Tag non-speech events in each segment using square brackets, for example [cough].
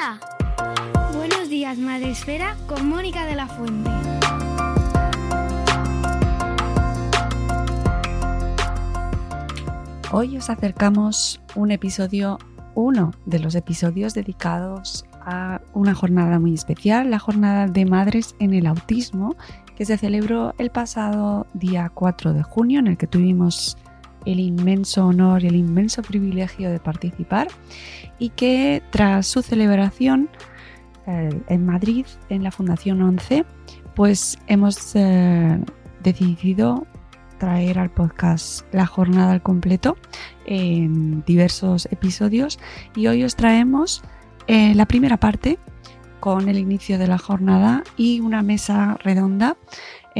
Esfera. Buenos días, Madre Esfera, con Mónica de la Fuente. Hoy os acercamos un episodio, uno de los episodios dedicados a una jornada muy especial, la jornada de madres en el autismo, que se celebró el pasado día 4 de junio, en el que tuvimos el inmenso honor y el inmenso privilegio de participar y que tras su celebración eh, en Madrid, en la Fundación 11, pues hemos eh, decidido traer al podcast la jornada al completo en diversos episodios y hoy os traemos eh, la primera parte con el inicio de la jornada y una mesa redonda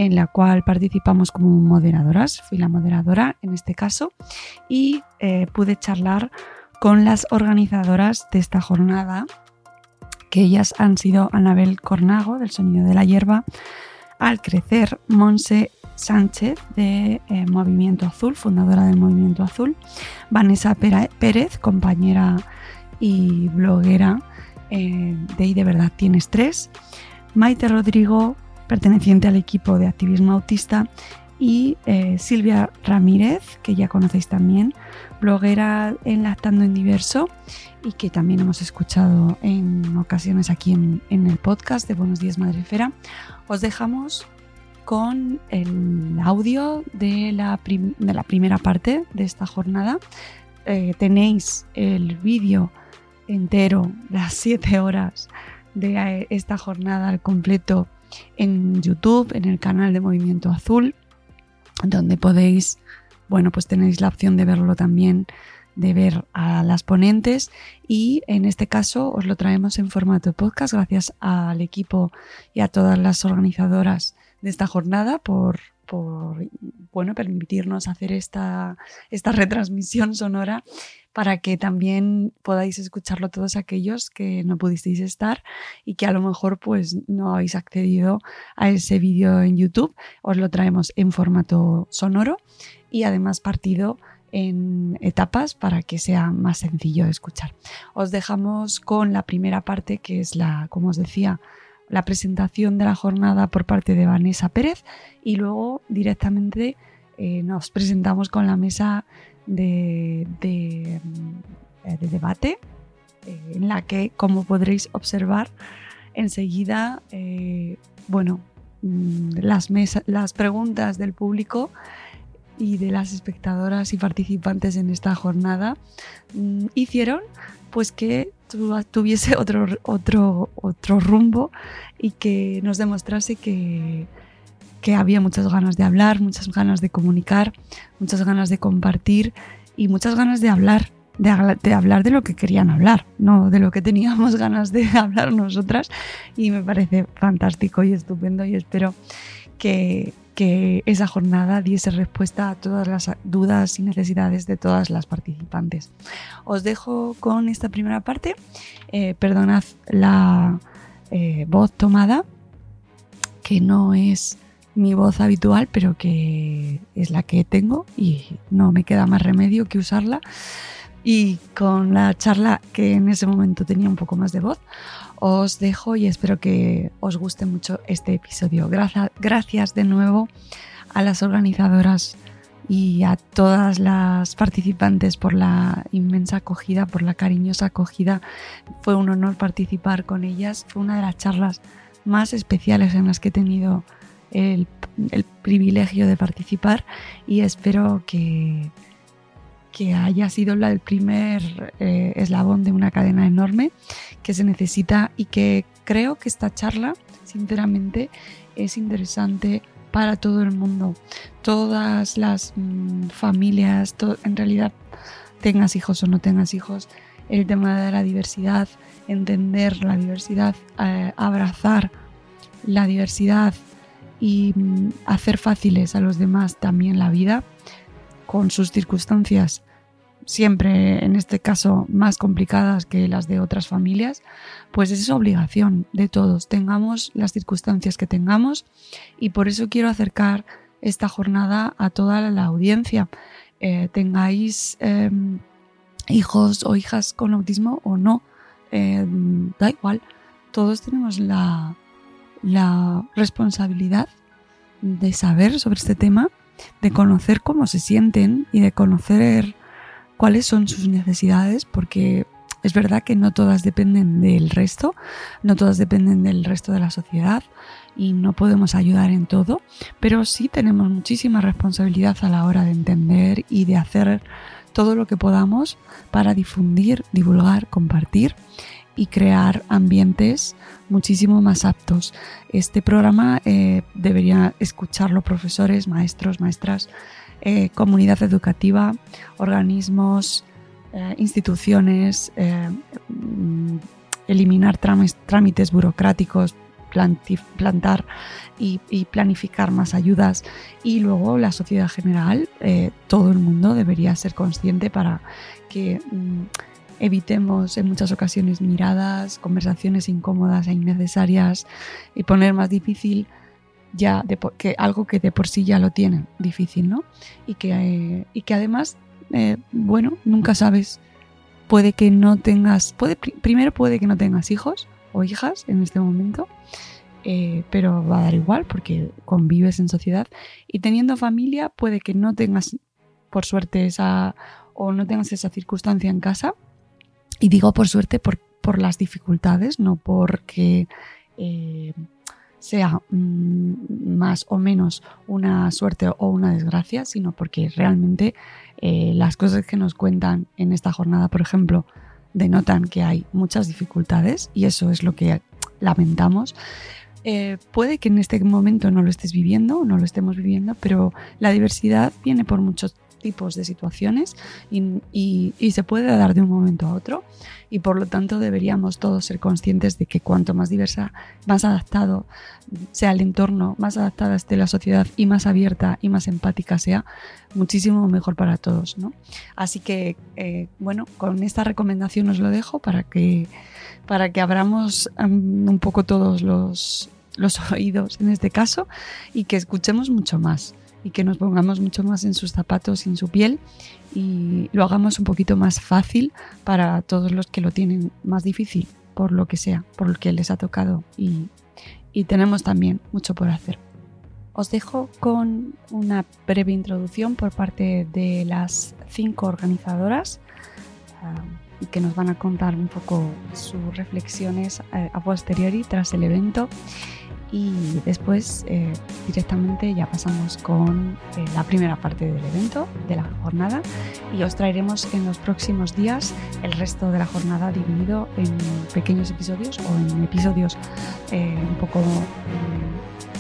en la cual participamos como moderadoras. Fui la moderadora en este caso y eh, pude charlar con las organizadoras de esta jornada, que ellas han sido Anabel Cornago, del Sonido de la Hierba, Al Crecer, Monse Sánchez, de eh, Movimiento Azul, fundadora del Movimiento Azul, Vanessa Pérez, compañera y bloguera eh, de Y de verdad tienes tres, Maite Rodrigo, perteneciente al equipo de activismo autista, y eh, Silvia Ramírez, que ya conocéis también, bloguera en Lactando en Diverso y que también hemos escuchado en ocasiones aquí en, en el podcast de Buenos Días Madrefera. Os dejamos con el audio de la, de la primera parte de esta jornada. Eh, tenéis el vídeo entero, las siete horas de eh, esta jornada al completo en YouTube, en el canal de Movimiento Azul, donde podéis, bueno, pues tenéis la opción de verlo también, de ver a las ponentes. Y en este caso os lo traemos en formato podcast gracias al equipo y a todas las organizadoras de esta jornada por, por bueno, permitirnos hacer esta, esta retransmisión sonora para que también podáis escucharlo todos aquellos que no pudisteis estar y que a lo mejor pues no habéis accedido a ese vídeo en YouTube. Os lo traemos en formato sonoro y además partido en etapas para que sea más sencillo de escuchar. Os dejamos con la primera parte que es la, como os decía, la presentación de la jornada por parte de Vanessa Pérez y luego directamente eh, nos presentamos con la mesa de, eh, de debate eh, en la que, como podréis observar, enseguida, bueno, mm, las, las preguntas del público y de las espectadoras y participantes en esta jornada mm, hicieron pues que tuviese otro, otro, otro rumbo y que nos demostrase que, que había muchas ganas de hablar, muchas ganas de comunicar, muchas ganas de compartir y muchas ganas de hablar, de, de, hablar de lo que querían hablar, no de lo que teníamos [laughs] ganas de hablar nosotras. Y me parece fantástico y estupendo y espero que, que esa jornada diese respuesta a todas las dudas y necesidades de todas las participantes. Os dejo con esta primera parte. Eh, perdonad la eh, voz tomada, que no es mi voz habitual, pero que es la que tengo y no me queda más remedio que usarla. Y con la charla que en ese momento tenía un poco más de voz, os dejo y espero que os guste mucho este episodio. Gracias, gracias de nuevo a las organizadoras y a todas las participantes por la inmensa acogida, por la cariñosa acogida. Fue un honor participar con ellas. Fue una de las charlas más especiales en las que he tenido el, privilegio de participar y espero que, que haya sido el primer eh, eslabón de una cadena enorme que se necesita y que creo que esta charla, sinceramente, es interesante para todo el mundo. Todas las mm, familias, en realidad, tengas hijos o no tengas hijos, el tema de la diversidad, entender la diversidad, eh, abrazar la diversidad y mm, hacer fáciles a los demás también la vida con sus circunstancias siempre en este caso más complicadas que las de otras familias, pues es obligación de todos, tengamos las circunstancias que tengamos y por eso quiero acercar esta jornada a toda la audiencia. Eh, tengáis em, hijos o hijas con autismo o no, em, da igual, todos tenemos la, la responsabilidad de saber sobre este tema, de conocer cómo se sienten y de conocer cuáles son sus necesidades, porque es verdad que no todas dependen del resto, no todas dependen del resto de la sociedad y no podemos ayudar en todo, pero sí tenemos muchísima responsabilidad a la hora de entender y de hacer todo lo que podamos para difundir, divulgar, compartir y crear ambientes muchísimo más aptos. Este programa eh, debería escucharlo profesores, maestros, maestras, eh, comunidad educativa, organismos, eh, instituciones, eh, mm, eliminar trámites burocráticos, plantar y, planificar más ayudas. Y luego la sociedad general, todo el mundo debería ser consciente para que mm, evitemos en muchas ocasiones miradas, conversaciones incómodas e innecesarias y poner más difícil ya de que algo que de por sí ya lo tienen difícil, ¿no? Y que, eh, y que además, eh, bueno, nunca sabes, puede que no tengas, puede, primero puede que no tengas hijos o hijas en este momento, eh, pero va a dar igual porque convives en sociedad y teniendo familia puede que no tengas, por suerte, esa o no tengas esa circunstancia en casa. Y digo por suerte por, por las dificultades, no porque sea mm, más o menos una suerte o una desgracia, sino porque realmente eh, las cosas que nos cuentan en esta jornada, por ejemplo, denotan que hay muchas dificultades y eso es lo que lamentamos. Eh, puede que en este momento no lo estés viviendo, no lo estemos viviendo, pero la diversidad viene por muchos tipos de situaciones y, se puede dar de un momento a otro y por lo tanto deberíamos todos ser conscientes de que cuanto más diversa, más adaptado sea el entorno, más adaptada esté la sociedad y más abierta y más empática sea, muchísimo mejor para todos. ¿no? Así que, eh, bueno, con esta recomendación os lo dejo para que, para que abramos um, un poco todos los, los [laughs] oídos en este caso y que escuchemos mucho más y que nos pongamos mucho más en sus zapatos y en su piel y lo hagamos un poquito más fácil para todos los que lo tienen más difícil, por lo que sea, por lo que les ha tocado y, tenemos también mucho por hacer. Os dejo con una breve introducción por parte de las cinco organizadoras ah, y que nos van a contar un poco sus reflexiones eh, a posteriori tras el evento y después eh, directamente ya pasamos con eh, la primera parte del evento, de la jornada y os traeremos en los próximos días el resto de la jornada dividido en pequeños episodios o en episodios eh, un poco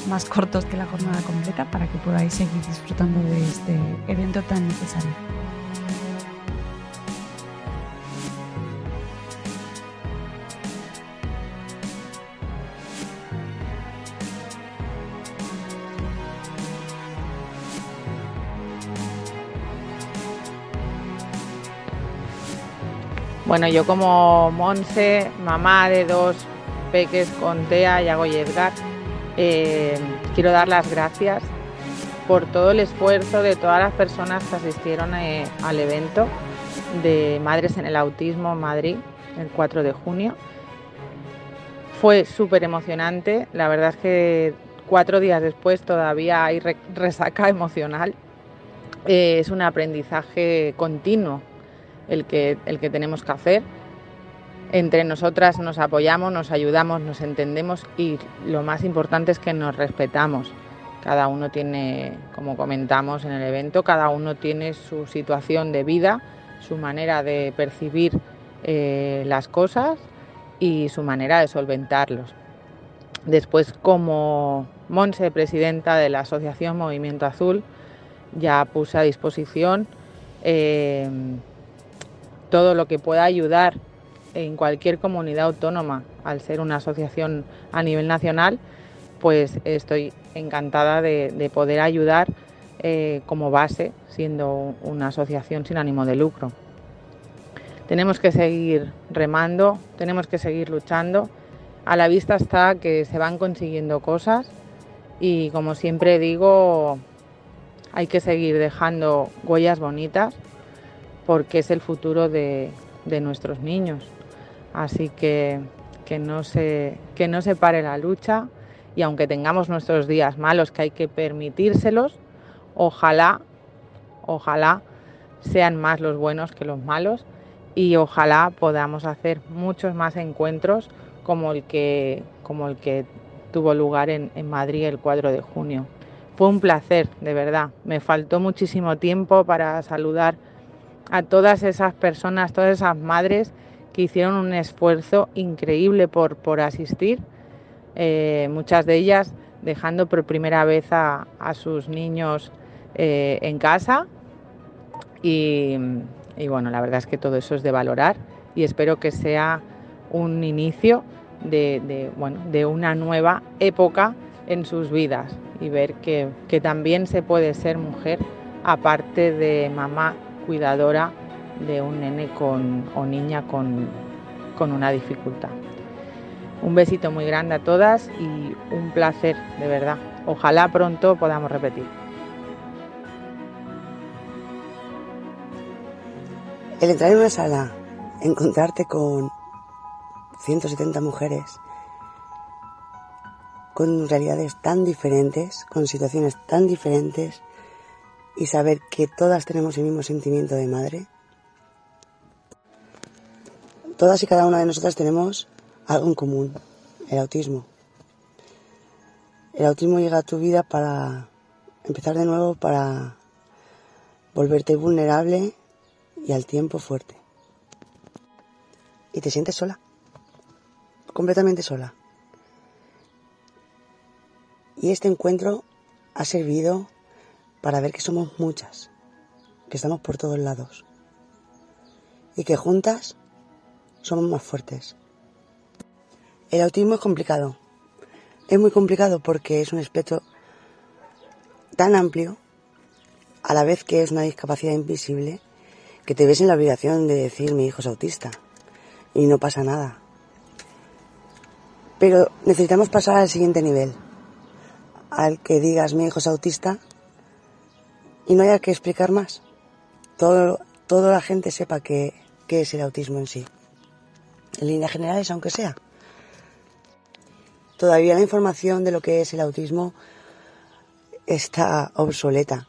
más cortos que la jornada completa para que podáis seguir disfrutando de este evento tan necesario. Bueno, yo como Monse, mamá de dos peques con TEA, Yago y Edgar, eh, quiero dar las gracias por todo el esfuerzo de todas las personas que asistieron eh, al evento de Madres en el Autismo en Madrid el 4 de junio. Fue súper emocionante, la verdad es que cuatro días después todavía hay resaca emocional. Eh, es un aprendizaje continuo el que, el que tenemos que hacer. Entre nosotras nos apoyamos, nos ayudamos, nos entendemos y lo más importante es que nos respetamos. Cada uno tiene, como comentamos en el evento, cada uno tiene su situación de vida, su manera de percibir eh, las cosas y su manera de solventarlos. Después, como Monse, presidenta de la Asociación Movimiento Azul, ya puse a disposición eh, todo lo que pueda ayudar en cualquier comunidad autónoma, al ser una asociación a nivel nacional, pues estoy encantada de, poder ayudar eh, como base, siendo una asociación sin ánimo de lucro. Tenemos que seguir remando, tenemos que seguir luchando. A la vista está que se van consiguiendo cosas y como siempre digo, hay que seguir dejando huellas bonitas porque es el futuro de, nuestros niños. Así que que no, se, que no se pare la lucha y aunque tengamos nuestros días malos que hay que permitírselos, ojalá, ojalá sean más los buenos que los malos y ojalá podamos hacer muchos más encuentros como el que, como el que tuvo lugar en, Madrid el 4 de junio. Fue un placer, de verdad. Me faltó muchísimo tiempo para saludar a todas esas personas, todas esas madres que hicieron un esfuerzo increíble por, por asistir, eh, muchas de ellas dejando por primera vez a, sus niños eh, en casa. Y, y bueno, la verdad es que todo eso es de valorar y espero que sea un inicio de, bueno, de una nueva época en sus vidas y ver que, también se puede ser mujer aparte de mamá cuidadora de un nene con, o niña con, con una dificultad. Un besito muy grande a todas y un placer, de verdad. Ojalá pronto podamos repetir. El entrar en una sala, encontrarte con 170 mujeres, con realidades tan diferentes, con situaciones tan diferentes, y saber que todas tenemos el mismo sentimiento de madre. Todas y cada una de nosotras tenemos algo en común, el autismo. El autismo llega a tu vida para empezar de nuevo, para volverte vulnerable y al tiempo fuerte. Y te sientes sola, completamente sola. Y este encuentro ha servido para ver que somos muchas, que estamos por todos lados y que juntas somos más fuertes. El autismo es complicado. Es muy complicado porque es un espectro tan amplio, a la vez que es una discapacidad invisible, que te ves en la obligación de decir mi hijo es autista y no pasa nada. Pero necesitamos pasar al siguiente nivel, al que digas mi hijo es autista y no haya que explicar más. Todo, toda la gente sepa qué, qué es el autismo en sí. En líneas generales, aunque sea. Todavía la información de lo que es el autismo está obsoleta.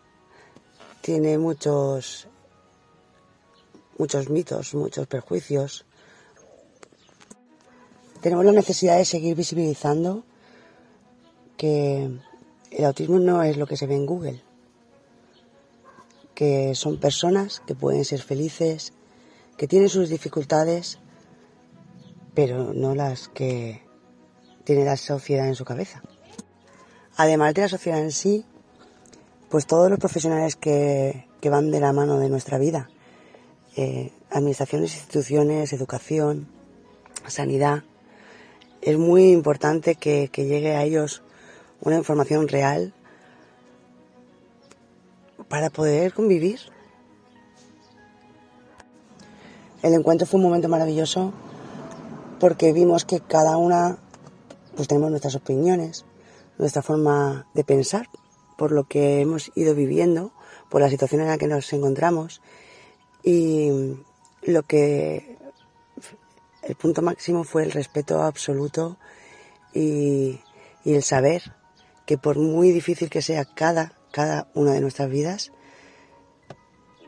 Tiene muchos muchos mitos, muchos perjuicios. Tenemos la necesidad de seguir visibilizando que el autismo no es lo que se ve en Google, que son personas que pueden ser felices, que tienen sus dificultades, pero no las que tiene la sociedad en su cabeza. Además de la sociedad en sí, pues todos los profesionales que, van de la mano de nuestra vida, eh, administraciones, instituciones, educación, sanidad. Es muy importante que, llegue a ellos una información real para poder convivir. El encuentro fue un momento maravilloso porque vimos que cada una pues tenemos nuestras opiniones, nuestra forma de pensar, por lo que hemos ido viviendo, por la situación en la que nos encontramos y lo que el punto máximo fue el respeto absoluto y, y el saber que por muy difícil que sea cada, cada una de nuestras vidas,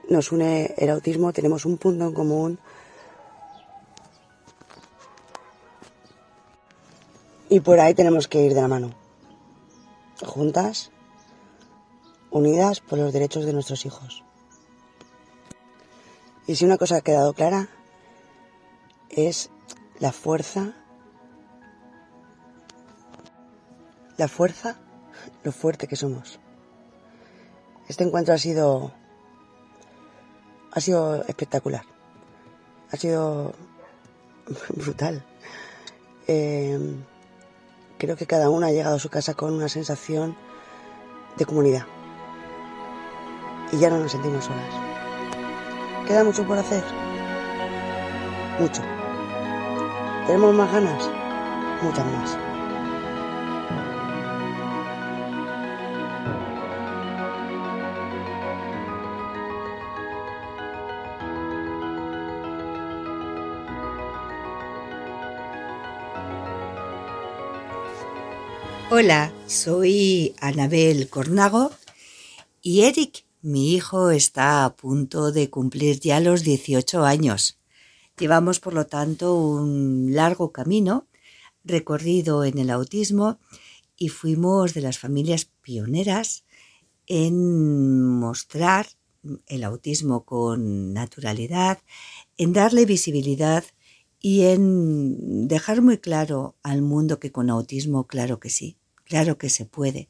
nos une el autismo, tenemos un punto en común. Y por ahí tenemos que ir de la mano, juntas, unidas por los derechos de nuestros hijos. Y si una cosa ha quedado clara, es la fuerza, la fuerza, lo fuerte que somos. Este encuentro ha sido ha sido espectacular. Ha sido [laughs] brutal. Eh, creo que cada una ha llegado a su casa con una sensación de comunidad. Y ya no nos sentimos solas. ¿Queda mucho por hacer? Mucho. ¿Tenemos más ganas? Muchas más. Hola, soy Anabel Cornago y Eric, mi hijo, está a punto de cumplir ya los 18 años. Llevamos, por lo tanto, un largo camino recorrido en el autismo y fuimos de las familias pioneras en mostrar el autismo con naturalidad, en darle visibilidad y en dejar muy claro al mundo que con autismo, claro que sí, Claro que se puede,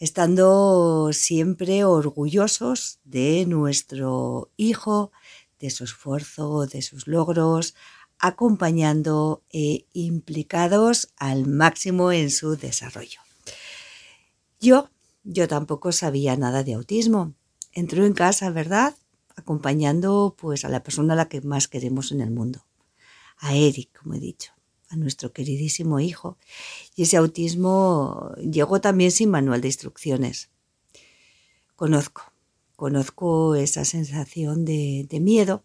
estando siempre orgullosos de nuestro hijo, de su esfuerzo, de sus logros, acompañando e implicados al máximo en su desarrollo. Yo, yo tampoco sabía nada de autismo. Entró en casa, ¿verdad? Acompañando pues a la persona a la que más queremos en el mundo, a Eric, como he dicho nuestro queridísimo hijo. Y ese autismo llegó también sin manual de instrucciones. Conozco, conozco esa sensación de, de miedo.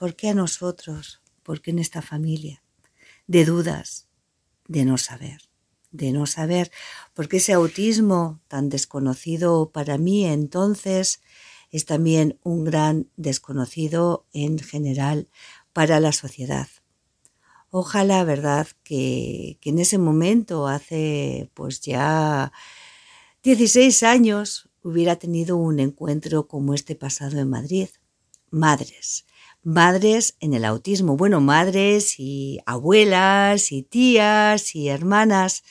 ¿Por qué a nosotros? ¿Por qué en esta familia? De dudas, de no saber, de no saber, porque ese autismo tan desconocido para mí entonces es también un gran desconocido en general para la sociedad. Ojalá, verdad, que, que en ese momento, hace pues ya 16 años, hubiera tenido un encuentro como este pasado en Madrid. Madres, madres en el autismo. Bueno, madres y abuelas y tías y hermanas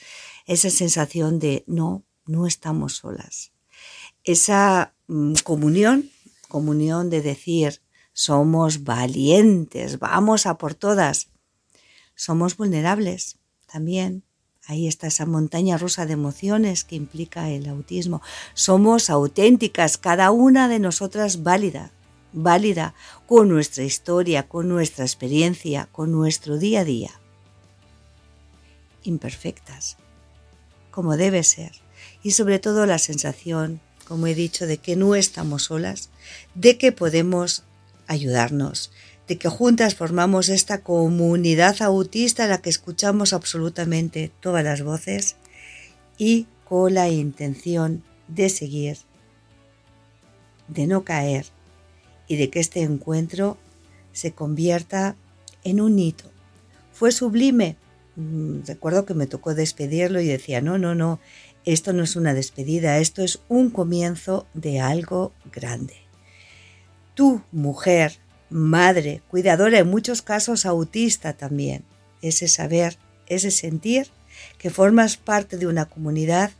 esa sensación de no, no estamos solas. Esa mm, comunión, comunión de decir, somos valientes, vamos a por todas. Somos vulnerables también. Ahí está esa montaña rusa de emociones que implica el autismo. Somos auténticas, cada una de nosotras válida, válida con nuestra historia, con nuestra experiencia, con nuestro día a día. Imperfectas, como debe ser. Y sobre todo la sensación, como he dicho, de que no estamos solas, de que podemos ayudarnos, de que juntas formamos esta comunidad autista en la que escuchamos absolutamente todas las voces y con la intención de seguir, de no caer y de que este encuentro se convierta en un hito. Fue sublime. Mm, recuerdo que me tocó despedirlo y decía, no, no, no, esto no es una despedida, esto es un comienzo de algo grande. Tú, mujer, madre, cuidadora, en muchos casos autista también, ese saber, ese sentir que formas parte de una comunidad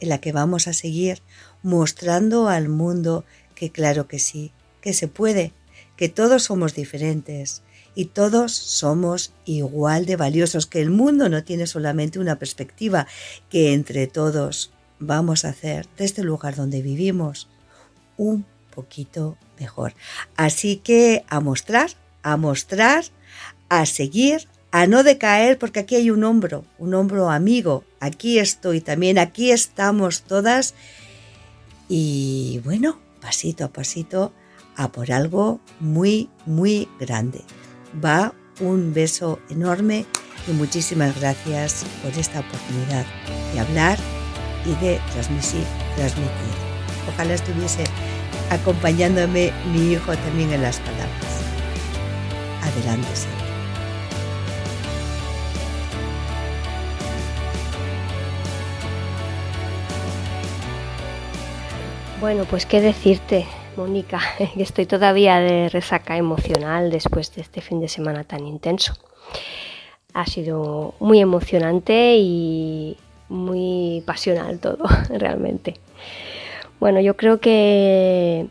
en la que vamos a seguir mostrando al mundo que claro que sí, que se puede, que todos somos diferentes y todos somos igual de valiosos, que el mundo no tiene solamente una perspectiva, que entre todos vamos a hacer de este lugar donde vivimos un poquito mejor. Así que a mostrar, a mostrar, a seguir, a no decaer, porque aquí hay un hombro, un hombro amigo. Aquí estoy también, aquí estamos todas. Y bueno, pasito a pasito, a por algo muy, muy grande. Va un beso enorme y muchísimas gracias por esta oportunidad de hablar y de transmitir. transmitir. Ojalá estuviese acompañándome mi hijo también en las palabras. Adelante, Señor. Bueno, pues qué decirte, Mónica, [laughs] estoy todavía de resaca emocional después de este fin de semana tan intenso. Ha sido muy emocionante y muy pasional todo, [laughs] realmente. Bueno, yo creo que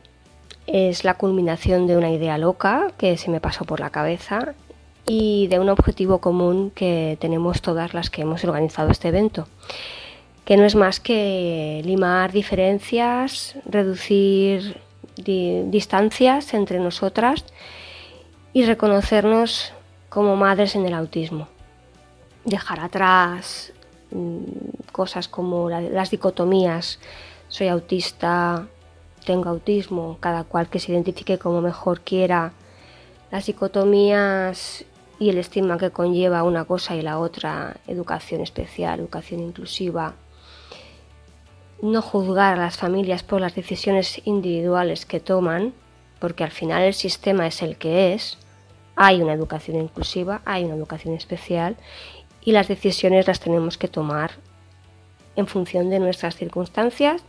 es la culminación de una idea loca que se me pasó por la cabeza y de un objetivo común que tenemos todas las que hemos organizado este evento que no es más que limar diferencias, reducir distancias entre nosotras y reconocernos como madres en el autismo. Dejar atrás mm, cosas como las dicotomías, soy autista, tengo autismo, cada cual que se identifique como mejor quiera, las dicotomías y el estigma que conlleva una cosa y la otra, educación especial, educación inclusiva, no juzgar a las familias por las decisiones individuales que toman, porque al final el sistema es el que es, hay una educación inclusiva, hay una educación especial y las decisiones las tenemos que tomar en función de nuestras circunstancias,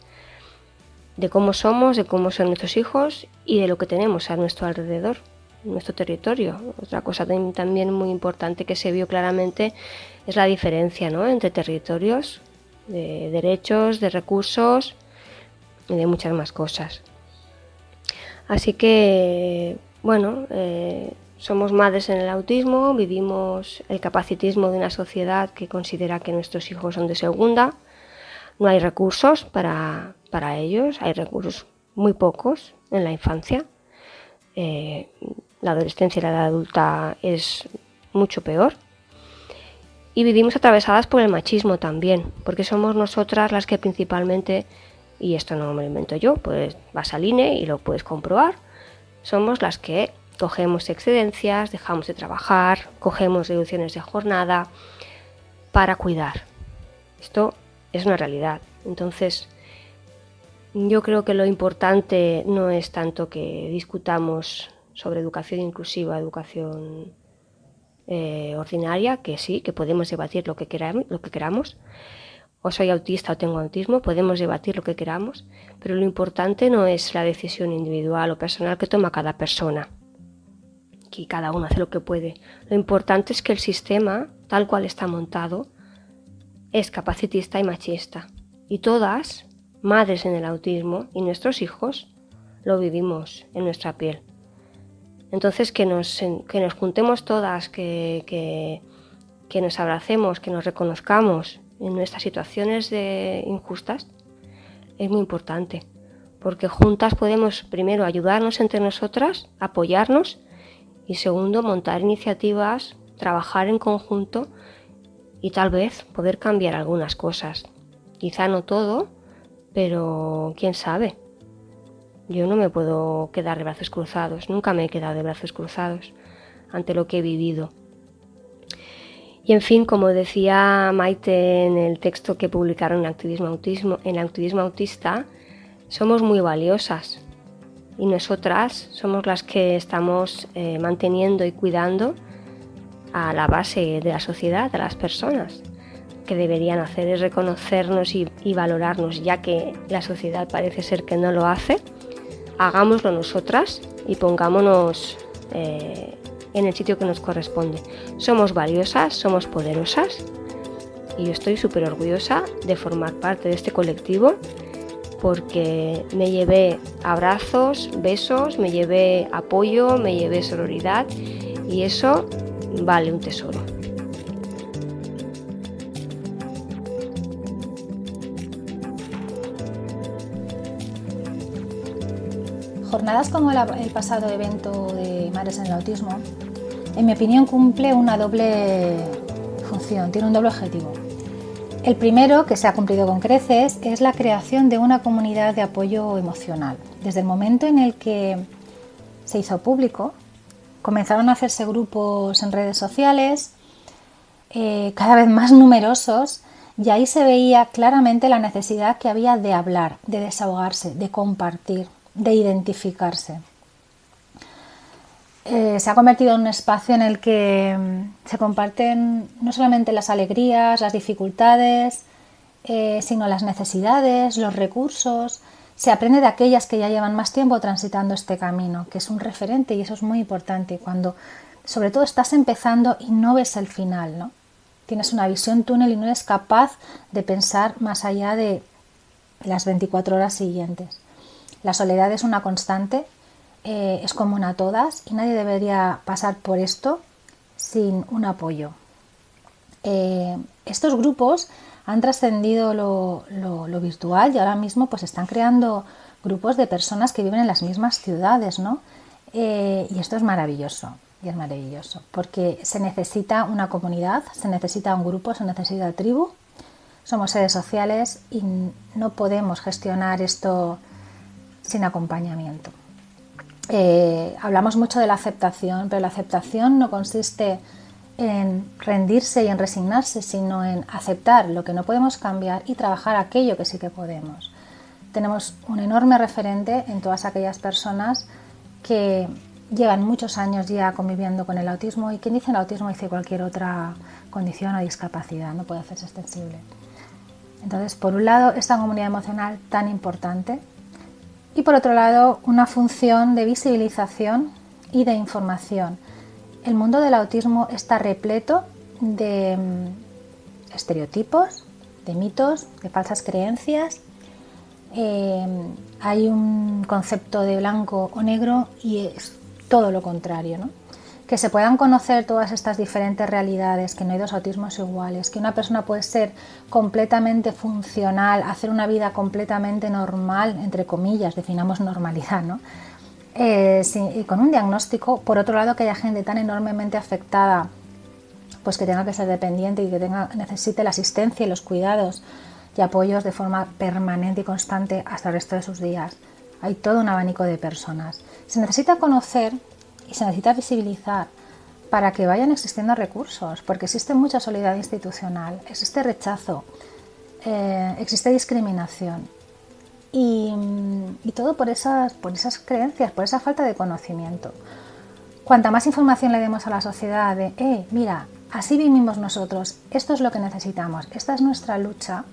de cómo somos, de cómo son nuestros hijos y de lo que tenemos a nuestro alrededor, nuestro territorio. Otra cosa también muy importante que se vio claramente es la diferencia ¿no? entre territorios de derechos, de recursos y de muchas más cosas. Así que, bueno, eh, somos madres en el autismo, vivimos el capacitismo de una sociedad que considera que nuestros hijos son de segunda, no hay recursos para, para ellos, hay recursos muy pocos en la infancia. Eh, la adolescencia y la edad adulta es mucho peor y vivimos atravesadas por el machismo también, porque somos nosotras las que principalmente, y esto no me lo invento yo, pues vas al INE y lo puedes comprobar, somos las que cogemos excedencias, dejamos de trabajar, cogemos reducciones de jornada para cuidar. Esto es una realidad. Entonces, yo creo que lo importante no es tanto que discutamos sobre educación inclusiva, educación eh, ordinaria, que sí, que podemos debatir lo que, queramos, lo que queramos, o soy autista o tengo autismo, podemos debatir lo que queramos, pero lo importante no es la decisión individual o personal que toma cada persona, que cada uno hace lo que puede. Lo importante es que el sistema, tal cual está montado, es capacitista y machista. Y todas, madres en el autismo y nuestros hijos, lo vivimos en nuestra piel. Entonces que nos, que nos juntemos todas, que, que, nos abracemos, que nos reconozcamos en nuestras situaciones de injustas, es muy importante. Porque juntas podemos primero ayudarnos entre nosotras, apoyarnos y segundo montar iniciativas, trabajar en conjunto y tal vez poder cambiar algunas cosas. Quizá no todo, pero quién sabe. Yo no me puedo quedar de brazos cruzados, nunca me he quedado de brazos cruzados ante lo que he vivido. Y en fin, como decía Maite en el texto que publicaron en Activismo, Autismo, en Activismo Autista, somos muy valiosas y nosotras somos las que estamos eh, manteniendo y cuidando a la base de la sociedad, a las personas. que deberían hacer es reconocernos y, valorarnos, ya que la sociedad parece ser que no lo hace. Hagámoslo nosotras y pongámonos eh, en el sitio que nos corresponde. Somos valiosas, somos poderosas y yo estoy súper orgullosa de formar parte de este colectivo porque me llevé abrazos, besos, me llevé apoyo, me llevé sororidad y eso vale un tesoro. Jornadas como el pasado evento de Madres en el Autismo, en mi opinión cumple una doble función, tiene un doble objetivo. El primero, que se ha cumplido con creces, es la creación de una comunidad de apoyo emocional. Desde el momento en el que se hizo público, comenzaron a hacerse grupos en redes sociales, eh, cada vez más numerosos, y ahí se veía claramente la necesidad que había de hablar, de desahogarse, de compartir, de identificarse. Eh, se ha convertido en un espacio en el que mm, se comparten no solamente las alegrías, las dificultades, eh, sino las necesidades, los recursos, se aprende de aquellas que ya llevan más tiempo transitando este camino, que es un referente y eso es muy importante cuando sobre todo estás empezando y no ves el final, ¿no? Tienes una visión túnel y no eres capaz de pensar más allá de las 24 horas siguientes. La soledad es una constante, eh, es común a todas y nadie debería pasar por esto sin un apoyo. Eh, estos grupos han trascendido lo, virtual y ahora mismo pues están creando grupos de personas que viven en las mismas ciudades, ¿no? Eh, y esto es maravilloso, y es maravilloso, porque se necesita una comunidad, se necesita un grupo, se necesita tribu, somos seres sociales y no podemos gestionar esto sin acompañamiento. Eh, hablamos mucho de la aceptación, pero la aceptación no consiste en rendirse y en resignarse, sino en aceptar lo que no podemos cambiar y trabajar aquello que sí que podemos. Tenemos un enorme referente en todas aquellas personas que llevan muchos años ya conviviendo con el autismo y quien dice el autismo dice cualquier otra condición o discapacidad, no puede hacerse extensible. Entonces, por un lado, esta comunidad emocional tan importante y por otro lado, una función de visibilización y de información el mundo del autismo está repleto de mm, estereotipos, de mitos, de falsas creencias. Eh, hay un concepto de blanco o negro y es todo lo contrario. ¿no? Que se puedan conocer todas estas diferentes realidades, que no hay dos autismos iguales, que una persona puede ser completamente funcional, hacer una vida completamente normal, entre comillas, definamos normalidad, ¿no? Eh, y con un diagnóstico, por otro lado, que haya gente tan enormemente afectada, pues que tenga que ser dependiente y que tenga, necesite la asistencia y los cuidados y apoyos de forma permanente y constante hasta el resto de sus días. Hay todo un abanico de personas. Se necesita conocer y se necesita visibilizar para que vayan existiendo recursos, porque existe mucha soledad institucional, existe rechazo, eh, existe discriminación. Y, todo por esas, por esas creencias, por esa falta de conocimiento. Cuanta más información le demos a la sociedad de, eh, mira, así vivimos nosotros, esto es lo que necesitamos, esta es nuestra lucha,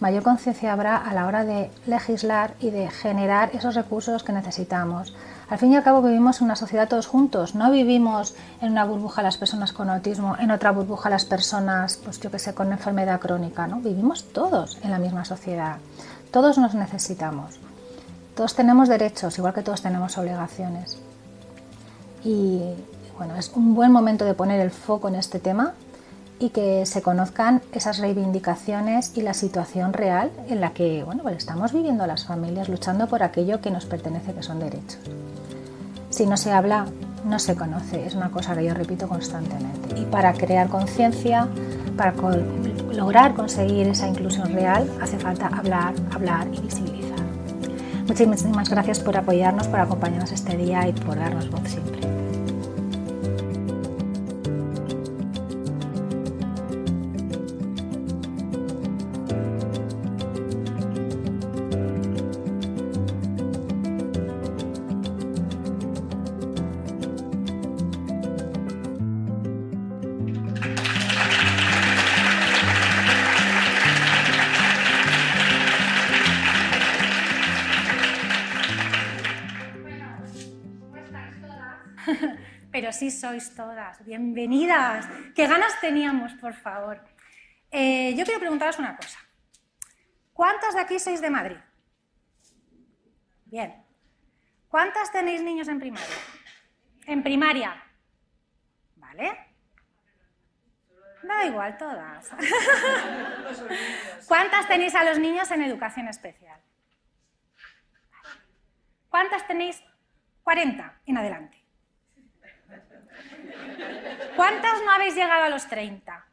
mayor conciencia habrá a la hora de legislar y de generar esos recursos que necesitamos. Al fin y al cabo vivimos en una sociedad todos juntos, no vivimos en una burbuja las personas con autismo, en otra burbuja las personas, pues yo que sé, con enfermedad crónica, ¿no? Vivimos todos en la misma sociedad, todos nos necesitamos, todos tenemos derechos, igual que todos tenemos obligaciones. Y bueno, es un buen momento de poner el foco en este tema y que se conozcan esas reivindicaciones y la situación real en la que bueno, pues estamos viviendo las familias luchando por aquello que nos pertenece, que son derechos. Si no se habla, no se conoce, es una cosa que yo repito constantemente. Y para crear conciencia, para lograr conseguir esa inclusión real, hace falta hablar, hablar y visibilizar. Muchísimas gracias por apoyarnos, por acompañarnos este día y por darnos voz siempre. [laughs] pero sí sois todas. Bienvenidas. ¿Qué ganas teníamos, por favor? Eh, yo quiero preguntaros una cosa. ¿Cuántas de aquí sois de Madrid? Bien. ¿Cuántas tenéis niños en primaria? En primaria. ¿Vale? Da igual, todas. [laughs] ¿Cuántas tenéis a los niños en educación especial? ¿Cuántas tenéis? 40 en adelante. ¿Cuántas no habéis llegado a los 30?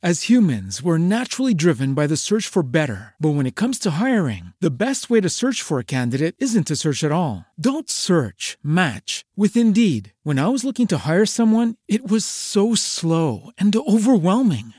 As humans, we're naturally driven by the search for better. But when it comes to hiring, the best way to search for a candidate isn't to search at all. Don't search, match with Indeed. When I was looking to hire someone, it was so slow and overwhelming.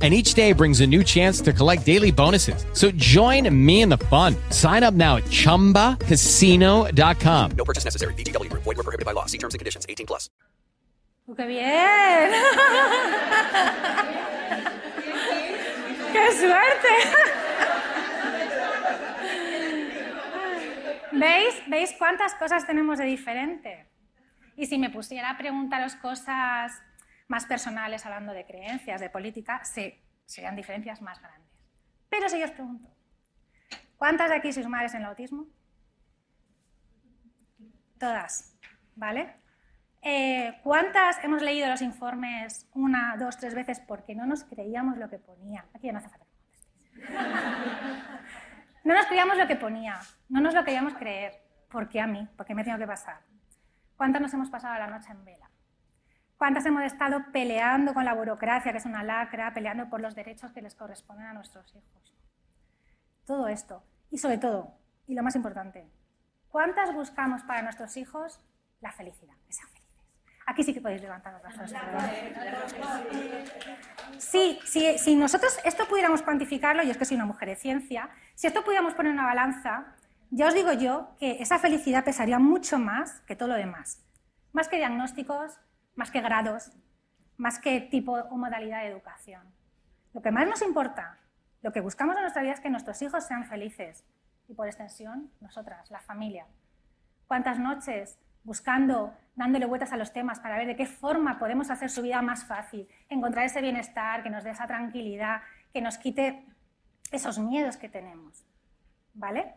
and each day brings a new chance to collect daily bonuses. So join me in the fun. Sign up now at ChumbaCasino.com. No purchase necessary. BGW. Void were prohibited by law. See terms and conditions. 18 plus. ¡Qué bien! [laughs] ¡Qué suerte! ¿Veis? ¿Veis cuántas cosas tenemos de diferente? Y si me pusiera a preguntaros cosas más personales, hablando de creencias, de política, sí, serían diferencias más grandes. Pero si yo os pregunto, ¿cuántas de aquí sois madres en el autismo? Todas, ¿vale? Eh, ¿Cuántas hemos leído los informes una, dos, tres veces porque no nos creíamos lo que ponía? Aquí ya no hace falta que No nos creíamos lo que ponía, no nos lo queríamos creer. ¿Por qué a mí? ¿Por qué me tengo que pasar? ¿Cuántas nos hemos pasado la noche en vela? ¿Cuántas hemos estado peleando con la burocracia, que es una lacra, peleando por los derechos que les corresponden a nuestros hijos? Todo esto. Y sobre todo, y lo más importante, ¿cuántas buscamos para nuestros hijos la felicidad? Que sean felices. Aquí sí que podéis levantar los brazos. Sí, si, si nosotros esto pudiéramos cuantificarlo, yo es que soy una mujer de ciencia, si esto pudiéramos poner una balanza, ya os digo yo que esa felicidad pesaría mucho más que todo lo demás. Más que diagnósticos, más que grados, más que tipo o modalidad de educación. Lo que más nos importa, lo que buscamos en nuestra vida es que nuestros hijos sean felices y por extensión nosotras, la familia. ¿Cuántas noches buscando, dándole vueltas a los temas para ver de qué forma podemos hacer su vida más fácil, encontrar ese bienestar, que nos dé esa tranquilidad, que nos quite esos miedos que tenemos. ¿Vale?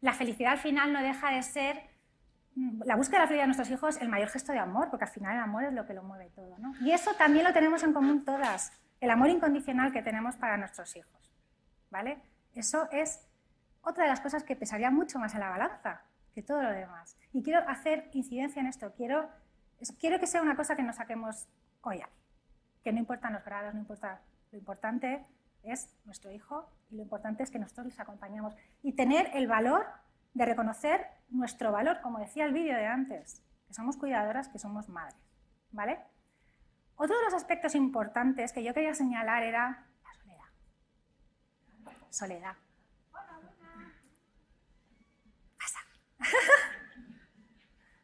La felicidad al final no deja de ser la búsqueda de la felicidad de nuestros hijos el mayor gesto de amor, porque al final el amor es lo que lo mueve todo. ¿no? Y eso también lo tenemos en común todas, el amor incondicional que tenemos para nuestros hijos. ¿vale? Eso es otra de las cosas que pesaría mucho más en la balanza que todo lo demás. Y quiero hacer incidencia en esto, quiero, quiero que sea una cosa que nos saquemos hoy que no importan los grados, no importa, lo importante es nuestro hijo y lo importante es que nosotros les acompañemos y tener el valor de reconocer nuestro valor, como decía el vídeo de antes, que somos cuidadoras, que somos madres. ¿vale? Otro de los aspectos importantes que yo quería señalar era la soledad. Soledad. Pasa. [laughs]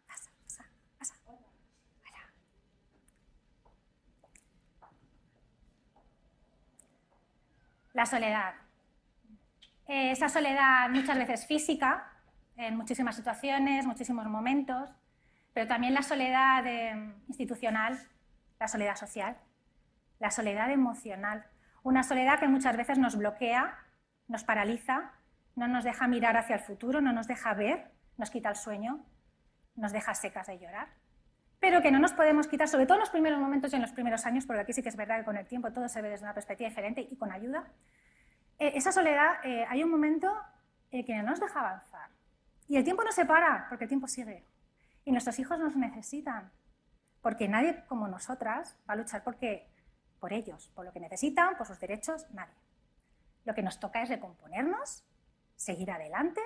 pasa, pasa, pasa. La soledad. Eh, esa soledad muchas veces física, en muchísimas situaciones, muchísimos momentos, pero también la soledad eh, institucional, la soledad social, la soledad emocional, una soledad que muchas veces nos bloquea, nos paraliza, no nos deja mirar hacia el futuro, no nos deja ver, nos quita el sueño, nos deja secas de llorar, pero que no nos podemos quitar, sobre todo en los primeros momentos y en los primeros años, porque aquí sí que es verdad que con el tiempo todo se ve desde una perspectiva diferente y con ayuda. Eh, esa soledad, eh, hay un momento que no nos deja avanzar, y el tiempo no se para, porque el tiempo sigue. Y nuestros hijos nos necesitan, porque nadie como nosotras va a luchar porque, por ellos, por lo que necesitan, por sus derechos, nadie. Lo que nos toca es recomponernos, seguir adelante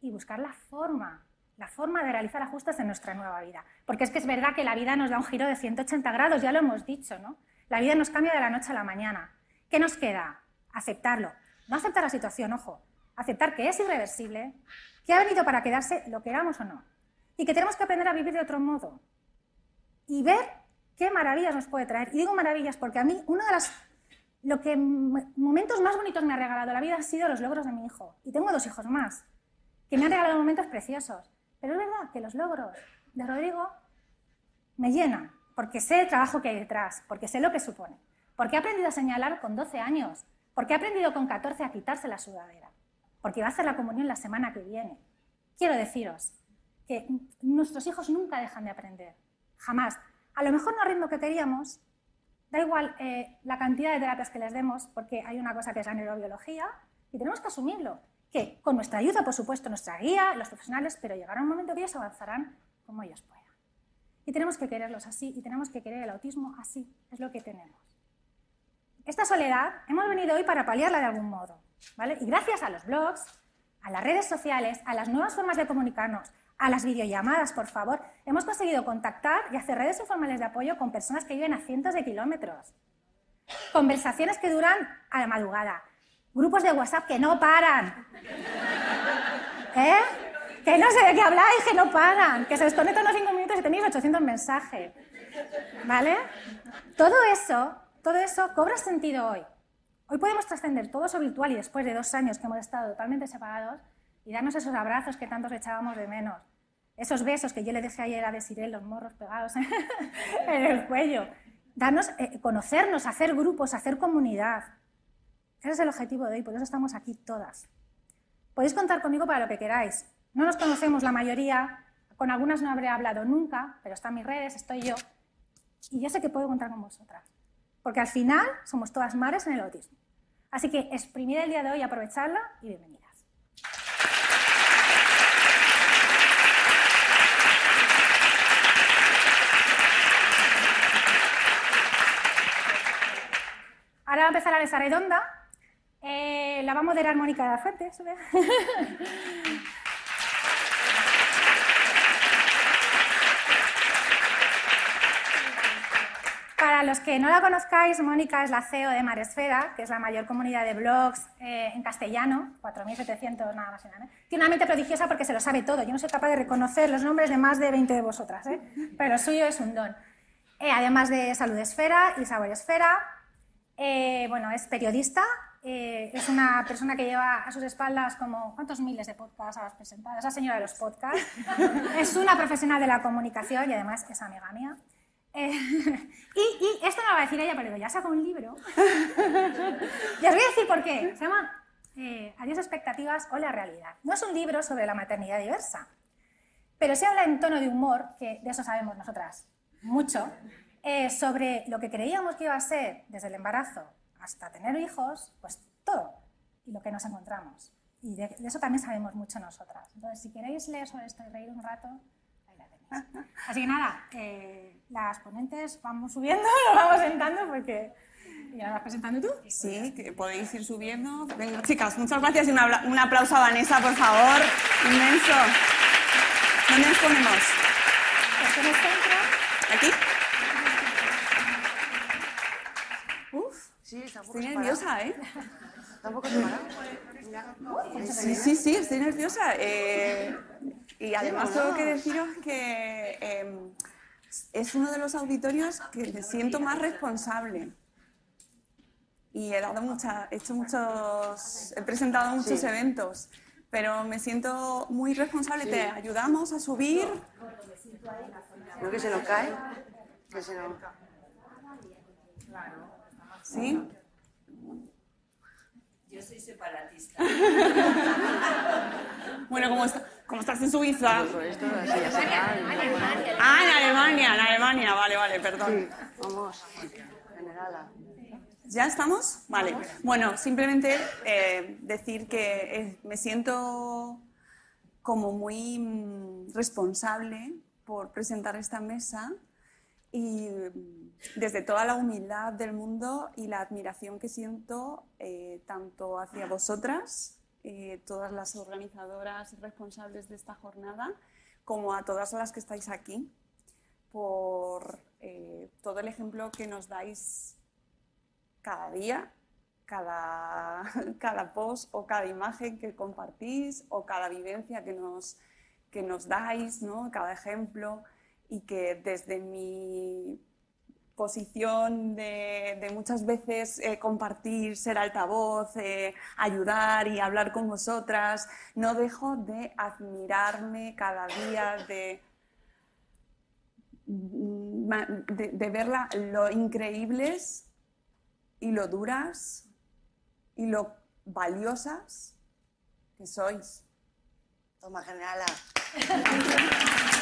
y buscar la forma, la forma de realizar ajustes en nuestra nueva vida. Porque es que es verdad que la vida nos da un giro de 180 grados, ya lo hemos dicho, ¿no? La vida nos cambia de la noche a la mañana. ¿Qué nos queda? Aceptarlo. No aceptar la situación, ojo, aceptar que es irreversible, que ha venido para quedarse, lo queramos o no, y que tenemos que aprender a vivir de otro modo y ver qué maravillas nos puede traer. Y digo maravillas porque a mí uno de los momentos más bonitos me ha regalado la vida han sido los logros de mi hijo. Y tengo dos hijos más, que me han regalado momentos preciosos. Pero es verdad que los logros de Rodrigo me llenan, porque sé el trabajo que hay detrás, porque sé lo que supone, porque he aprendido a señalar con 12 años, porque he aprendido con 14 a quitarse la sudadera, porque va a hacer la comunión la semana que viene. Quiero deciros que nuestros hijos nunca dejan de aprender, jamás. A lo mejor no al ritmo que queríamos, da igual eh, la cantidad de terapias que les demos, porque hay una cosa que es la neurobiología y tenemos que asumirlo, que con nuestra ayuda, por supuesto, nuestra guía, los profesionales, pero llegará un momento que ellos avanzarán como ellos puedan. Y tenemos que quererlos así y tenemos que querer el autismo así, es lo que tenemos. Esta soledad hemos venido hoy para paliarla de algún modo. Y gracias a los blogs, a las redes sociales, a las nuevas formas de comunicarnos, a las videollamadas, por favor, hemos conseguido contactar y hacer redes informales de apoyo con personas que viven a cientos de kilómetros. Conversaciones que duran a la madrugada. Grupos de WhatsApp que no paran. ¿Eh? Que no sé de qué habláis, que no paran. Que se desconectan unos cinco minutos y tenéis 800 mensajes. ¿Vale? Todo eso, todo eso cobra sentido hoy. Hoy podemos trascender todo eso virtual y después de dos años que hemos estado totalmente separados y darnos esos abrazos que tantos echábamos de menos. Esos besos que yo le dejé ayer a Desiree, los morros pegados [laughs] en el cuello. Darnos, eh, conocernos, hacer grupos, hacer comunidad. Ese es el objetivo de hoy, por eso estamos aquí todas. Podéis contar conmigo para lo que queráis. No nos conocemos la mayoría, con algunas no habré hablado nunca, pero están mis redes, estoy yo. Y yo sé que puedo contar con vosotras porque al final somos todas madres en el autismo. Así que exprimid el día de hoy, aprovecharla y bienvenidas. Ahora va a empezar la mesa redonda. Eh, la va a moderar Mónica de la Fuente. [laughs] Para los que no la conozcáis, Mónica es la CEO de Maresfera, que es la mayor comunidad de blogs eh, en castellano, 4.700 nada más. ¿eh? Tiene una mente prodigiosa porque se lo sabe todo. Yo no soy capaz de reconocer los nombres de más de 20 de vosotras, ¿eh? pero lo suyo es un don. además de Salud Esfera y Sabor Esfera, bueno, es periodista eh, es una persona que lleva a sus espaldas como cuántos miles de podcasts has presentado, es la señora de los podcasts. es una profesional de la comunicación y además es amiga mía. Eh, [laughs] y, y, esto me lo va a decir ella, pero ya saco un libro. [laughs] y os voy a decir por qué. Se llama eh, Adiós expectativas o la realidad. No es un libro sobre la maternidad diversa, pero se habla en tono de humor, que de eso sabemos nosotras mucho, eh, sobre lo que creíamos que iba a ser desde el embarazo hasta tener hijos, pues todo, y lo que nos encontramos. Y de, eso también sabemos mucho nosotras. Entonces, si queréis leer sobre esto y reír un rato. Así que nada, eh, las ponentes vamos subiendo, [laughs] vamos sentando porque... ¿Ya vas presentando tú? Sí, que podéis ir subiendo. Venga, chicas, muchas gracias y un, aplauso a Vanessa, por favor. Inmenso. ¿Dónde nos ponemos? En el centro. ¿Aquí? Uf, sí, Estoy nerviosa, ¿eh? Tampoco se para. Sí, sí, sí, estoy nerviosa. Eh, y además tengo que deciros que eh, es uno de los auditorios que me siento más responsable. Y he dado mucha, he hecho muchos, he presentado muchos Sí. eventos, pero me siento muy responsable. Te ayudamos a subir. ¿No que se nos cae? Que se nos... ¿Sí? Yo soy separatista. [laughs] Bueno, como, está- como estás en Suiza. Esto así ya se cae. Ah, en Alemania, en Alemania, vale, vale, perdón. Vamos, generala. ¿Ya estamos? Vale. Bueno, simplemente eh, decir que eh, me siento como muy mm, responsable por presentar esta mesa y mm, desde toda la humildad del mundo y la admiración que siento eh, tanto hacia vosotras, eh, todas las organizadoras responsables de esta jornada, como a todas las que estáis aquí, por eh, todo el ejemplo que nos dais cada día, cada, [laughs] cada post o cada imagen que compartís o cada vivencia que nos, que nos dais, ¿no? cada ejemplo, y que desde mi posición de, de muchas veces eh, compartir, ser altavoz, eh, ayudar y hablar con vosotras, no dejo de admirarme cada día, de, ma- de, de ver la- lo increíbles y lo duras y lo valiosas que sois. Toma, generala. [laughs]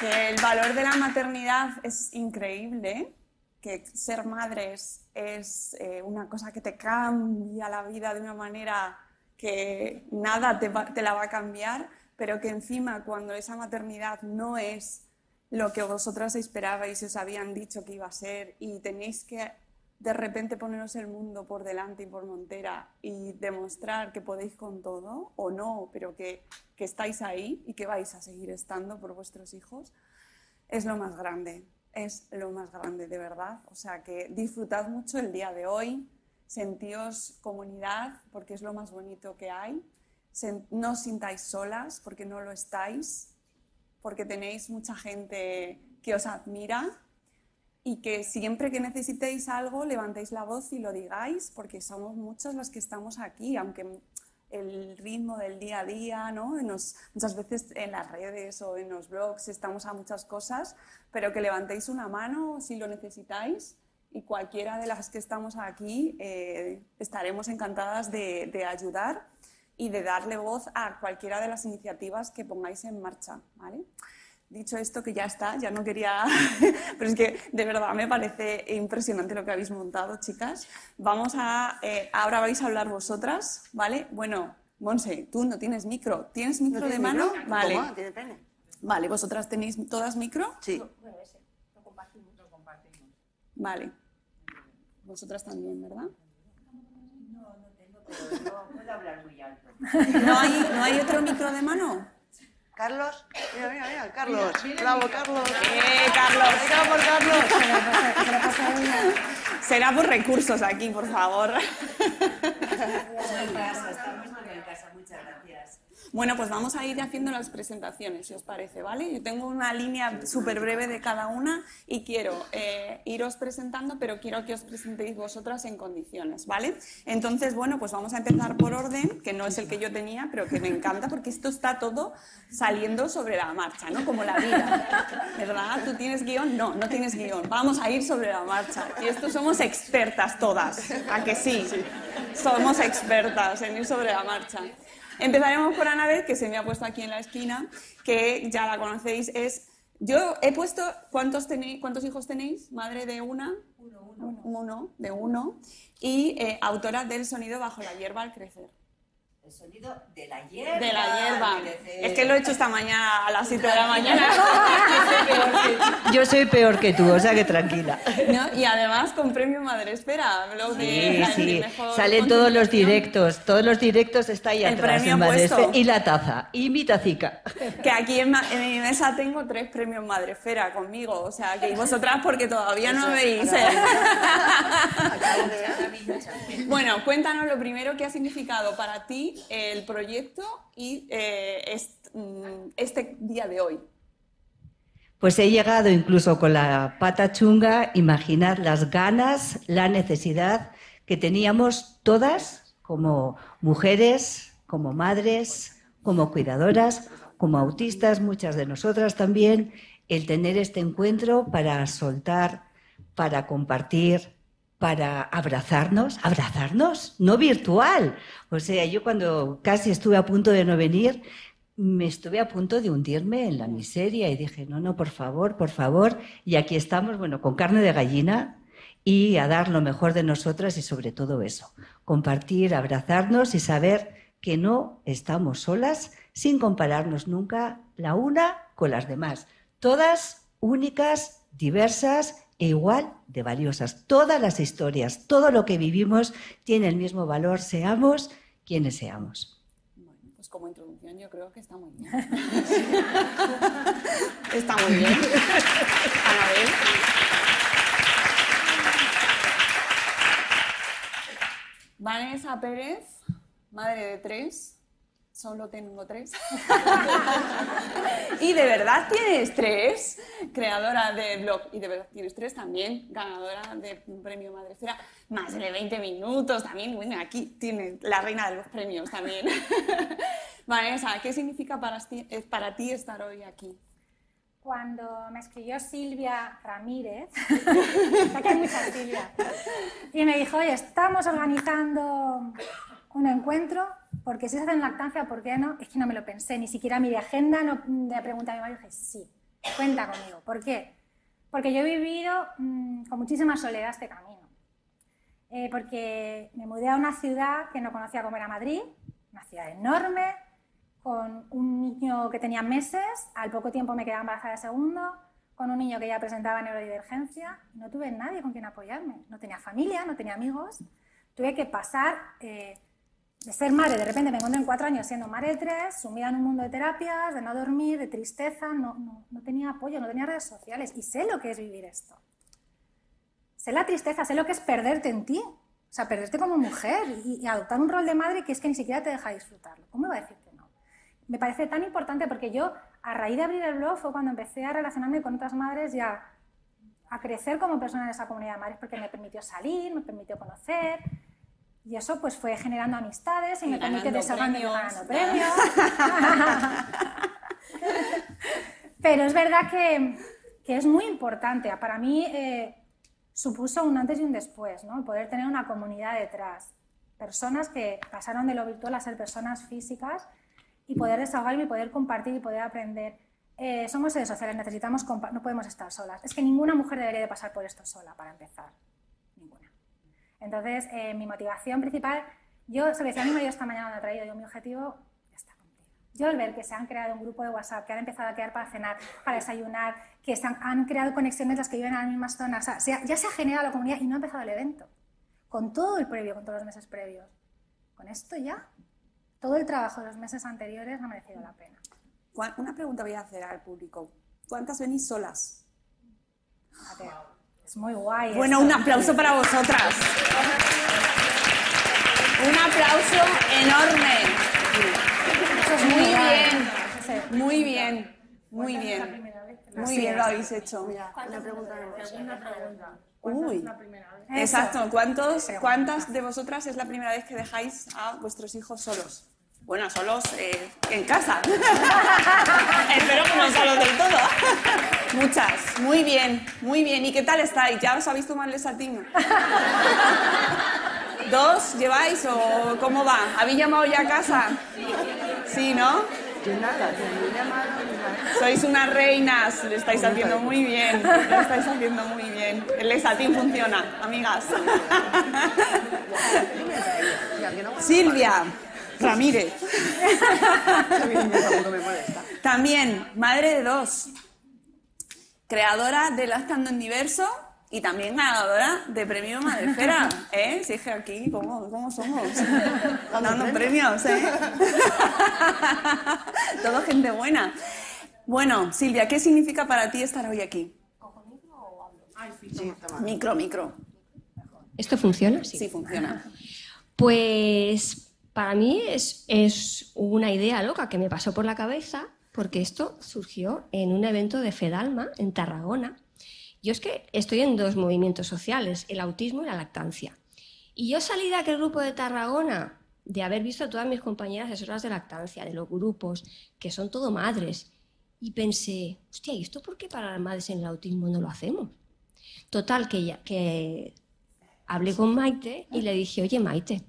que el valor de la maternidad es increíble, que ser madres es eh, una cosa que te cambia la vida de una manera que nada te, va- te la va a cambiar, pero que encima cuando esa maternidad no es lo que vosotras esperabais os habían dicho que iba a ser y tenéis que de repente poneros el mundo por delante y por montera y demostrar que podéis con todo o no, pero que, que estáis ahí y que vais a seguir estando por vuestros hijos, es lo más grande, es lo más grande de verdad. O sea que disfrutad mucho el día de hoy, sentíos comunidad porque es lo más bonito que hay, no os sintáis solas porque no lo estáis, porque tenéis mucha gente que os admira y que siempre que necesitéis algo levantéis la voz y lo digáis, porque somos muchos los que estamos aquí, aunque el ritmo del día a día, ¿no? Nos- muchas veces en las redes o en los blogs estamos a muchas cosas, pero que levantéis una mano si lo necesitáis y cualquiera de las que estamos aquí eh, estaremos encantadas de, de ayudar y de darle voz a cualquiera de las iniciativas que pongáis en marcha, ¿vale? Dicho esto, que ya está, ya no quería, [laughs] pero es que de verdad me parece impresionante lo que habéis montado, chicas. Vamos a, eh, ahora vais a hablar vosotras, ¿vale? Bueno, Monse, tú no tienes micro. ¿Tienes micro ¿No de mano? micro? Vale. Tiene pene. Vale, ¿vosotras tenéis todas micro? Sí. Vale. Vosotras también, ¿verdad? No puedo hablar muy alto. ¿No hay, ¿No hay otro micro de mano? Carlos, mira, mira, mira, Carlos. Bravo, Carlos. ¡Eh, Carlos! Venga por Carlos. Será por recursos aquí, por favor. Estamos en casa, estamos en casa. Muchas Muchas gracias. Bueno, pues vamos a ir haciendo las presentaciones, si os parece, ¿vale? Yo tengo una línea súper breve de cada una y quiero eh, iros presentando, pero quiero que os presentéis vosotras en condiciones, ¿vale? Entonces, bueno, pues vamos a empezar por orden, que no es el que yo tenía, pero que me encanta porque esto está todo saliendo sobre la marcha, ¿no? Como la vida, ¿verdad? ¿Tú tienes guion? No, no tienes guion. Vamos a ir sobre la marcha. Y esto somos expertas todas, ¿a que sí? Somos expertas en ir sobre la marcha. Empezaremos por Anabel, que se me ha puesto aquí en la esquina, que ya la conocéis. Es, yo he puesto, ¿cuántos, tenéis, cuántos hijos tenéis? Madre de una. Uno, uno. Uno, de uno. Y eh, autora del sonido bajo la hierba al crecer. El sonido de la hierba. De la hierba. Es que lo he hecho esta mañana a las 7 de la mañana. [laughs] Yo soy peor que tú, o sea que tranquila. ¿No? Y además con premio Madre Espera. blog de Sí, sí. mejor Salen todos los directos. Todos los directos está ahí El atrás. premio en Madre Y la taza. Y mi tacica. Que aquí en, mi mesa tengo tres premios Madrefera conmigo, o sea, que vosotras porque todavía no veis. ¿eh? Bueno, cuéntanos lo primero que ha significado para ti el proyecto y eh, mm, este día de hoy. Pues he llegado incluso con la pata chunga, imaginad las ganas, la necesidad que teníamos todas como mujeres, como madres, como cuidadoras, como autistas, muchas de nosotras también, el tener este encuentro para soltar, para compartir, para abrazarnos, abrazarnos, no virtual. O sea, yo cuando casi estuve a punto de no venir, me estuve a punto de hundirme en la miseria y dije, no, no, por favor, por favor. Y aquí estamos, bueno, con carne de gallina y a dar lo mejor de nosotras y sobre todo eso, compartir, abrazarnos y saber que no estamos solas sin compararnos nunca la una con las demás. Todas únicas, diversas e igual de valiosas. Todas las historias, todo lo que vivimos tiene el mismo valor, seamos quienes seamos. Pues como introducción yo creo que está muy bien. [laughs] está muy bien. Anabel. Vanessa Pérez, madre de tres. Solo tengo tres. [laughs] y de verdad tienes tres. Creadora de blog. Y de verdad tienes tres también. Ganadora de un premio Madrecera. Más de 20 minutos también. Bueno, aquí tiene la reina de los premios también. [laughs] Vanessa, ¿qué significa para ti, eh, para ti estar hoy aquí? Cuando me escribió Silvia Ramírez, [laughs] aquí hay muchas Silvia, y me dijo, oye, estamos organizando un encuentro, porque si se hacen lactancia, ¿por qué no? Es que no me lo pensé, ni siquiera miré agenda, no le pregunté a mi marido, dije, sí, cuenta conmigo. ¿Por qué? Porque yo he vivido mm, con muchísima soledad este camino. Eh, porque me mudé a una ciudad que no conocía cómo era Madrid, una ciudad enorme, con un niño que tenía meses, al poco tiempo me quedaba embarazada de segundo, con un niño que ya presentaba neurodivergencia, no tuve nadie con quien apoyarme. No tenía familia, no tenía amigos. Tuve que pasar eh, de ser madre, de repente me encontré en cuatro años siendo madre tres, sumida en un mundo de terapias, de no dormir, de tristeza, no, no, no tenía apoyo, no tenía redes sociales, y sé lo que es vivir esto. Sé la tristeza, sé lo que es perderte en ti, o sea, perderte como mujer y, y adoptar un rol de madre que es que ni siquiera te deja disfrutarlo. ¿Cómo me va a decir que no? Me parece tan importante porque yo, a raíz de abrir el blog, fue cuando empecé a relacionarme con otras madres y a, a crecer como persona en esa comunidad de madres, porque me permitió salir, me permitió conocer, y eso pues fue generando amistades y, Y me y premios. ganando premios. [laughs] Pero es verdad que, que es muy importante. Para mí eh, supuso un antes y un después, ¿no? Poder tener una comunidad detrás. Personas que pasaron de lo virtual a ser personas físicas y poder desahogarme y poder compartir y poder aprender. Eh, somos seres sociales, necesitamos no podemos estar solas. Es que ninguna mujer debería de pasar por esto sola, para empezar. Entonces, eh, mi motivación principal, yo se lo decía a mi marido esta mañana cuando he traído, yo mi objetivo está cumplido. Yo al ver que se han creado un grupo de WhatsApp, que han empezado a quedar para cenar, para desayunar, que se han, han creado conexiones las que viven en las mismas zonas, o sea, se ha- ya se ha generado la comunidad y no ha empezado el evento. Con todo el previo, con todos los meses previos. Con esto ya, todo el trabajo de los meses anteriores ha merecido la pena. ¿Cuál- Una pregunta voy a hacer al público. ¿Cuántas venís solas? Fíjate, es muy guay. Bueno, un aplauso para vosotras. Un aplauso enorme. Eso es muy bien. Muy bien. Muy bien. Muy bien lo habéis hecho. Una pregunta Exacto. ¿Cuántos, ¿Cuántas de vosotras es la primera vez que dejáis a vuestros hijos solos? Bueno, solos eh, en casa. [laughs] Espero que no solos del todo. [laughs] Muchas. Muy bien, muy bien. ¿Y qué tal estáis? ¿Ya os habéis tomado el desatino? [laughs] ¿Dos lleváis o cómo va? ¿Habéis llamado ya a casa? Sí, ¿no? nada, Sois unas reinas, lo estáis haciendo muy bien, lo estáis haciendo muy bien. El esatín funciona, amigas. Silvia Ramírez. También, madre de dos. Creadora de Lactando en Diverso y también ganadora de premio Madrefera. [laughs] ¿Eh? Si es que aquí, ¿cómo, cómo somos? Dando premios, ¿eh? [laughs] Todo gente buena. Bueno, Silvia, ¿qué significa para ti estar hoy aquí? Micro, micro. ¿Esto funciona? Sí, funciona. Pues para mí es, una idea loca que me pasó por la cabeza porque esto surgió en un evento de Fedalma en Tarragona. Yo es que estoy en dos movimientos sociales, el autismo y la lactancia. Y yo salí de aquel grupo de Tarragona, de haber visto a todas mis compañeras asesoras de lactancia, de los grupos, que son todo madres, y pensé, hostia, ¿y esto por qué para las madres en el autismo no lo hacemos? Total, que, ya, que hablé con Maite y le dije, oye Maite,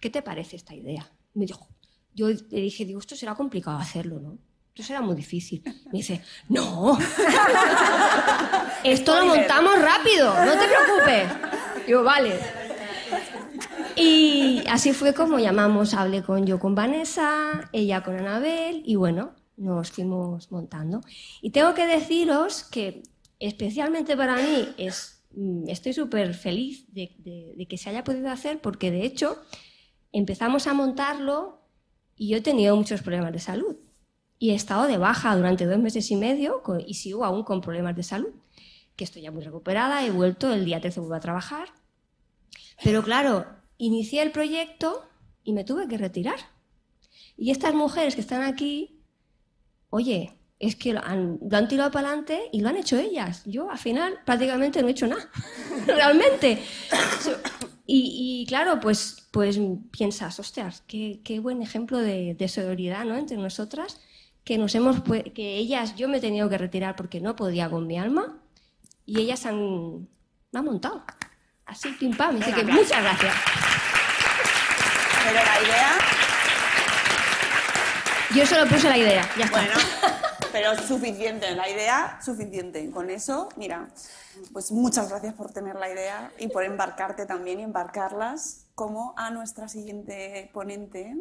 ¿qué te parece esta idea? Me dijo, yo le dije, digo, esto será complicado hacerlo, ¿no? Esto será muy difícil. Me dice, no, [laughs] esto lo montamos rápido, no te preocupes. Digo, vale. Y así fue como llamamos, hablé con yo con Vanessa, ella con Anabel y bueno, nos fuimos montando. Y tengo que deciros que especialmente para mí es, mm, estoy súper feliz de, de- de que se haya podido hacer porque de hecho empezamos a montarlo y yo he tenido muchos problemas de salud. Y he estado de baja durante dos meses y medio y sigo aún con problemas de salud. Que estoy ya muy recuperada, he vuelto, el día 13 vuelvo a trabajar. Pero claro, inicié el proyecto y me tuve que retirar. Y estas mujeres que están aquí, oye, es que lo han, lo han tirado para adelante y lo han hecho ellas. Yo al final prácticamente no he hecho nada, [laughs] realmente. Y, y claro, pues, pues piensas, hostias, qué, qué buen ejemplo de, de solidaridad ¿no? entre nosotras, que nos hemos, que ellas, yo me he tenido que retirar porque no podía con mi alma, y ellas han, me han montado. Así, pim pam. Así que aplauso. muchas gracias. Pero la idea, Yo solo puse la idea, ya está. bueno, pero suficiente, la idea suficiente. Con eso, mira, pues muchas gracias por tener la idea y por embarcarte también y embarcarlas como a nuestra siguiente ponente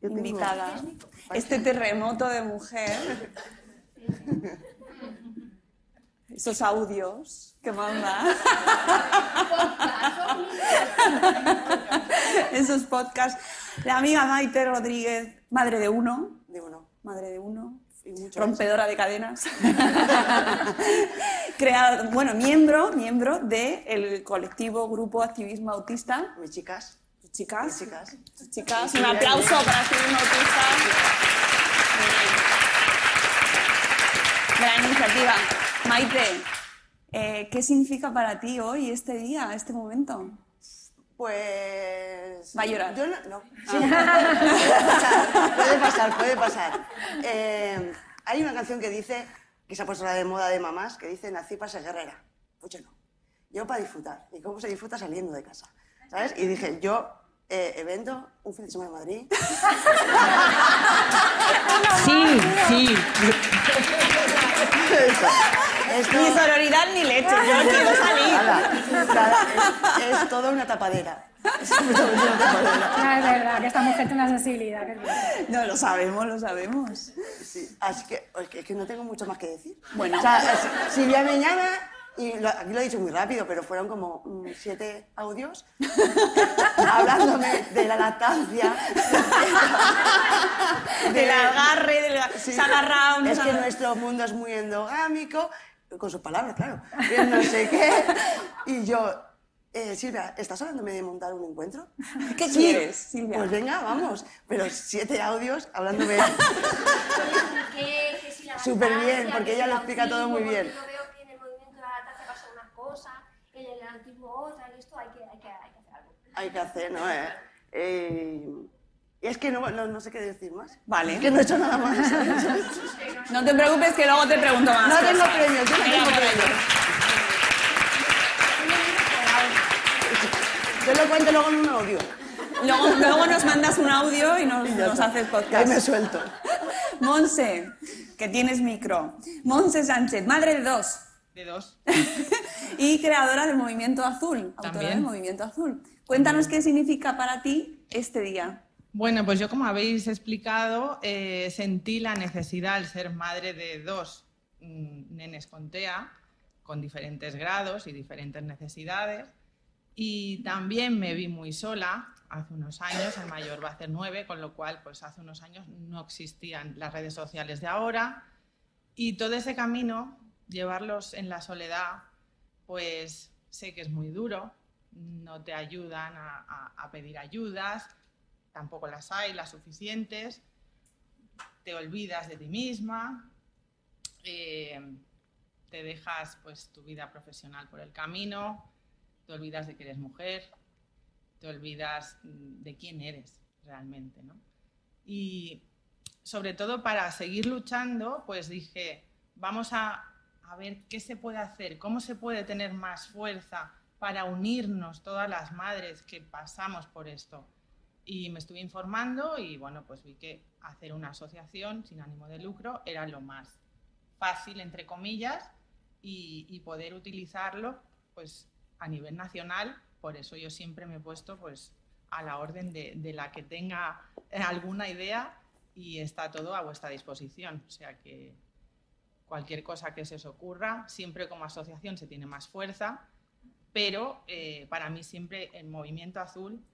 invitada. Este terremoto de mujer. Esos audios que manda. Esos podcasts. La amiga Maite Rodríguez, madre de uno. De uno. Madre de uno. Y. Rompedora de cadenas. [laughs] Creado, bueno, miembro, miembro del colectivo Grupo Activismo Autista. Mis chicas. Tus chicas. Mis chicas. Tus chicas. Sí, Un aplauso para Activismo Autista. Gran iniciativa. Maite, eh, ¿qué significa para ti hoy, este día, este momento? Pues. Va a llorar. Yo no. no. Sí. [laughs] puede pasar, puede pasar, puede pasar. Eh, hay una canción que dice, que se ha puesto la de moda de mamás, que dice: Nací para ser guerrera. Pues yo no. Yo para disfrutar. ¿Y cómo se disfruta saliendo de casa? ¿Sabes? Y dije: Yo, eh, evento, un fin de semana en Madrid. Sí, sí. [laughs] Esto- Ni sororidad ni leche, yo quiero salir. Es, es toda una tapadera. Es una tapadera. No, es verdad, que esta mujer tiene una sensibilidad. que es. No, lo sabemos, lo sabemos. Sí, así que es, que es que no tengo mucho más que decir. Bueno. o sea, si- Silvia me llama, y lo- aquí lo he dicho muy rápido, pero fueron como mm, siete audios [laughs] hablándome de la lactancia. Del agarre, del Sí. se ha agarrado, no Es que nuestro mundo es muy endogámico, con sus palabras, claro. Y no sé qué. Y yo, eh, Silvia, ¿estás hablándome de montar un encuentro? ¿Qué Sí. quieres, Silvia? Pues venga, vamos. Pero siete audios hablándome [laughs] súper bien, porque que ella lo explica todo muy bien. Yo veo que en el movimiento de la lactancia pasa unas cosas, en el autismo otras, y esto hay que, hay que, hay que hacer algo. Hay que hacer, ¿no? Eh, eh, es que no, no, no sé qué decir más. Vale. Es que no he hecho nada más. [laughs] No te preocupes que luego te pregunto más. No tengo premios, yo no tengo ahí. premios. Yo lo cuento luego en un audio. Luego, luego nos mandas un audio y nos, Y nos haces Ahí podcast. me suelto. Monse, que tienes micro. Monse Sánchez, madre de dos. De dos. [laughs] y creadora del Movimiento Azul. Autora También. del Movimiento Azul. Cuéntanos qué significa para ti este día. Bueno, pues yo como habéis explicado, eh, sentí la necesidad al ser madre de dos mm, nenes con TEA, con diferentes grados y diferentes necesidades. Y también me vi muy sola hace unos años, el mayor va a hacer nueve, con lo cual pues hace unos años no existían las redes sociales de ahora. Y todo ese camino, llevarlos en la soledad, pues sé que es muy duro, no te ayudan a, pedir ayudas, tampoco las hay, las suficientes, te olvidas de ti misma, eh, te dejas pues tu vida profesional por el camino, te olvidas de que eres mujer, te olvidas mm, de quién eres realmente, ¿no? Y sobre todo para seguir luchando, pues dije, vamos a, a ver qué se puede hacer, cómo se puede tener más fuerza para unirnos todas las madres que pasamos por esto. Y me estuve informando y bueno, pues vi que hacer una asociación sin ánimo de lucro era lo más fácil, entre comillas, y, y poder utilizarlo pues a nivel nacional. Por eso yo siempre me he puesto pues a la orden de, de la que tenga alguna idea y está todo a vuestra disposición. O sea que cualquier cosa que se os ocurra, siempre como asociación se tiene más fuerza, pero eh, para mí siempre el movimiento azul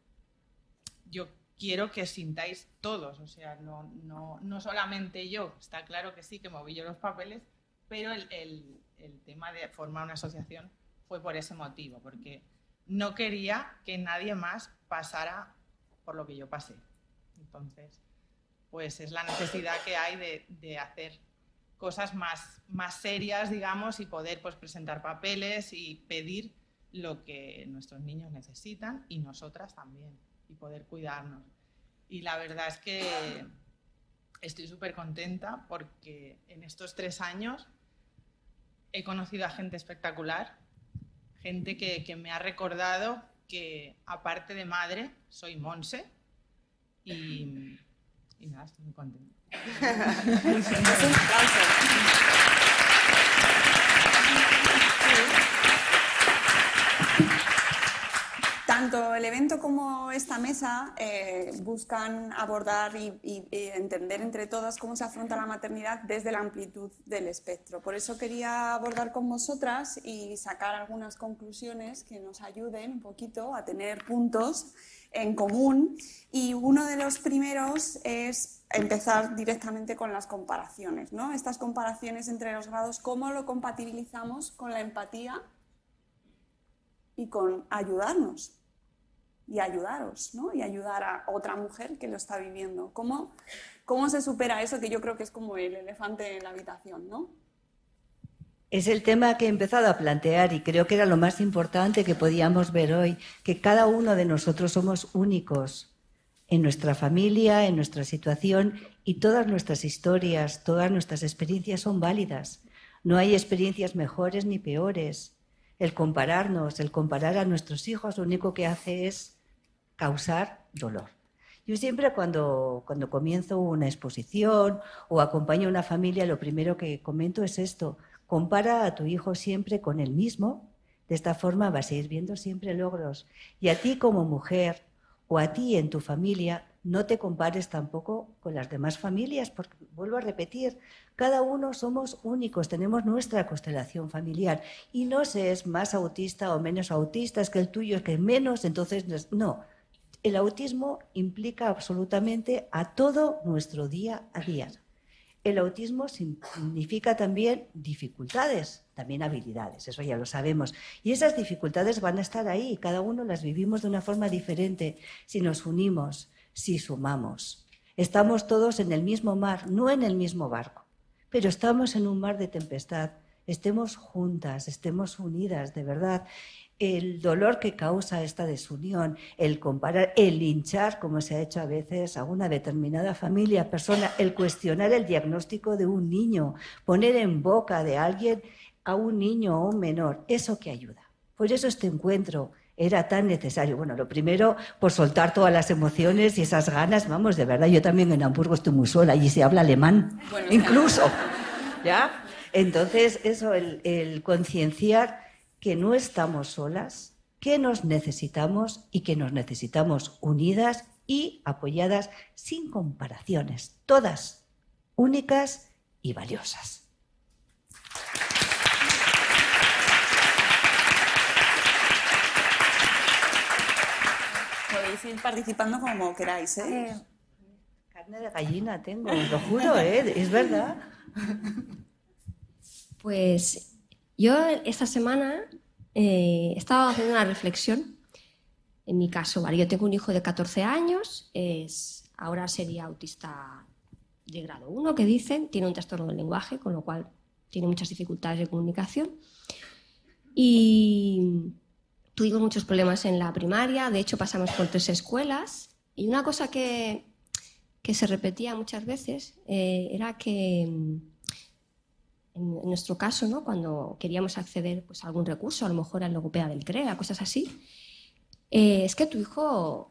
yo quiero que sintáis todos, o sea, no, no, no solamente yo, está claro que sí, que moví yo los papeles, pero el, el- el tema de formar una asociación fue por ese motivo, porque no quería que nadie más pasara por lo que yo pasé. Entonces, pues es la necesidad que hay de, de hacer cosas más, más serias, digamos, y poder pues, presentar papeles y pedir lo que nuestros niños necesitan y nosotras también, y poder cuidarnos. Y la verdad es que estoy súper contenta porque en estos tres años he conocido a gente espectacular, gente que, que me ha recordado que aparte de madre soy Monse y, y nada, estoy muy contenta. [laughs] [laughs] Tanto el evento como esta mesa eh, buscan abordar y, y- y entender entre todas cómo se afronta la maternidad desde la amplitud del espectro. Por eso quería abordar con vosotras y sacar algunas conclusiones que nos ayuden un poquito a tener puntos en común. Y uno de los primeros es empezar directamente con las comparaciones. ¿no? Estas comparaciones entre los grados, ¿cómo lo compatibilizamos con la empatía y con ayudarnos y ayudaros, ¿no? Y ayudar a otra mujer que lo está viviendo. ¿Cómo, cómo se supera eso que yo creo que es como el elefante en la habitación, ¿no? Es el tema que he empezado a plantear y creo que era lo más importante que podíamos ver hoy, que cada uno de nosotros somos únicos en nuestra familia, en nuestra situación y todas nuestras historias, todas nuestras experiencias son válidas. No hay experiencias mejores ni peores. El compararnos, el comparar a nuestros hijos, lo único que hace es causar dolor. Yo siempre cuando, cuando comienzo una exposición o acompaño a una familia, lo primero que comento es esto. Compara a tu hijo siempre con el mismo. De esta forma vas a ir viendo siempre logros. Y a ti como mujer o a ti en tu familia, no te compares tampoco con las demás familias, porque vuelvo a repetir, cada uno somos únicos, tenemos nuestra constelación familiar y no se es más autista o menos autista, es que el tuyo es que menos, entonces no. El autismo implica absolutamente a todo nuestro día a día. el autismo significa también dificultades, también habilidades, eso ya lo sabemos. Y esas dificultades van a estar ahí, cada uno las vivimos de una forma diferente si nos unimos, si sumamos. Estamos todos en el mismo mar, no en el mismo barco, pero estamos en un mar de tempestad. Estemos juntas, estemos unidas, de verdad el dolor que causa esta desunión, el comparar, el hinchar, como se ha hecho a veces a una determinada familia, persona, el cuestionar el diagnóstico de un niño, poner en boca de alguien a un niño o un menor, eso que ayuda. Por eso este encuentro era tan necesario. Bueno, lo primero, por soltar todas las emociones y esas ganas, vamos, de verdad, yo también en Hamburgo estoy muy sola, allí se habla alemán, incluso, [laughs] ¿ya? Entonces, eso, el, el concienciar que no estamos solas, que nos necesitamos y que nos necesitamos unidas y apoyadas sin comparaciones, todas únicas y valiosas. Podéis ir participando como queráis, ¿eh? eh carne de gallina tengo, lo juro, ¿eh? es verdad. Pues yo esta semana eh, estaba haciendo una reflexión. En mi caso, ¿vale? yo tengo un hijo de 14 años, es, ahora sería autista de grado 1, que dicen, tiene un trastorno del lenguaje, con lo cual tiene muchas dificultades de comunicación. Y tuvimos muchos problemas en la primaria, de hecho pasamos por tres escuelas. Y una cosa que, que se repetía muchas veces eh, era que en, nuestro caso, ¿no? cuando queríamos acceder pues, a algún recurso, a lo mejor al logopeda del CREA, cosas así, eh, es que tu hijo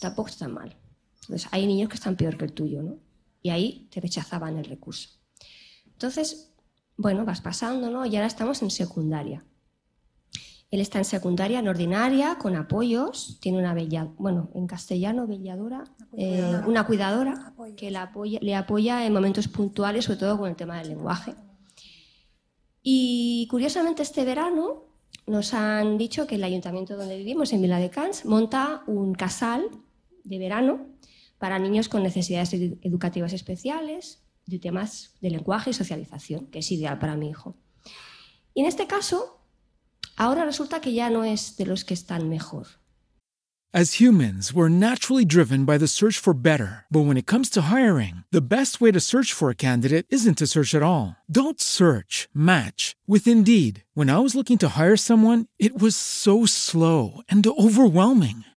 tampoco está mal. Entonces, hay niños que están peor que el tuyo, ¿no? Y ahí te rechazaban el recurso. Entonces, bueno, vas pasando, ¿no? Y ahora estamos en secundaria. Él está en secundaria, en ordinaria, con apoyos. Tiene una bella, bueno, en castellano, belladora, una cuidadora, eh, que le apoya en momentos puntuales, sobre todo con el tema del lenguaje. Y curiosamente este verano nos han dicho que el ayuntamiento donde vivimos, en Vila de Cans, monta un casal de verano para niños con necesidades educativas especiales, de temas de lenguaje y socialización, que es ideal para mi hijo. Y en este caso, ahora resulta que ya no es de los que están mejor. As humans, we're naturally driven by the search for better. But when it comes to hiring, the best way to search for a candidate isn't to search at all. Don't search, match with Indeed. When I was looking to hire someone, it was so slow and overwhelming.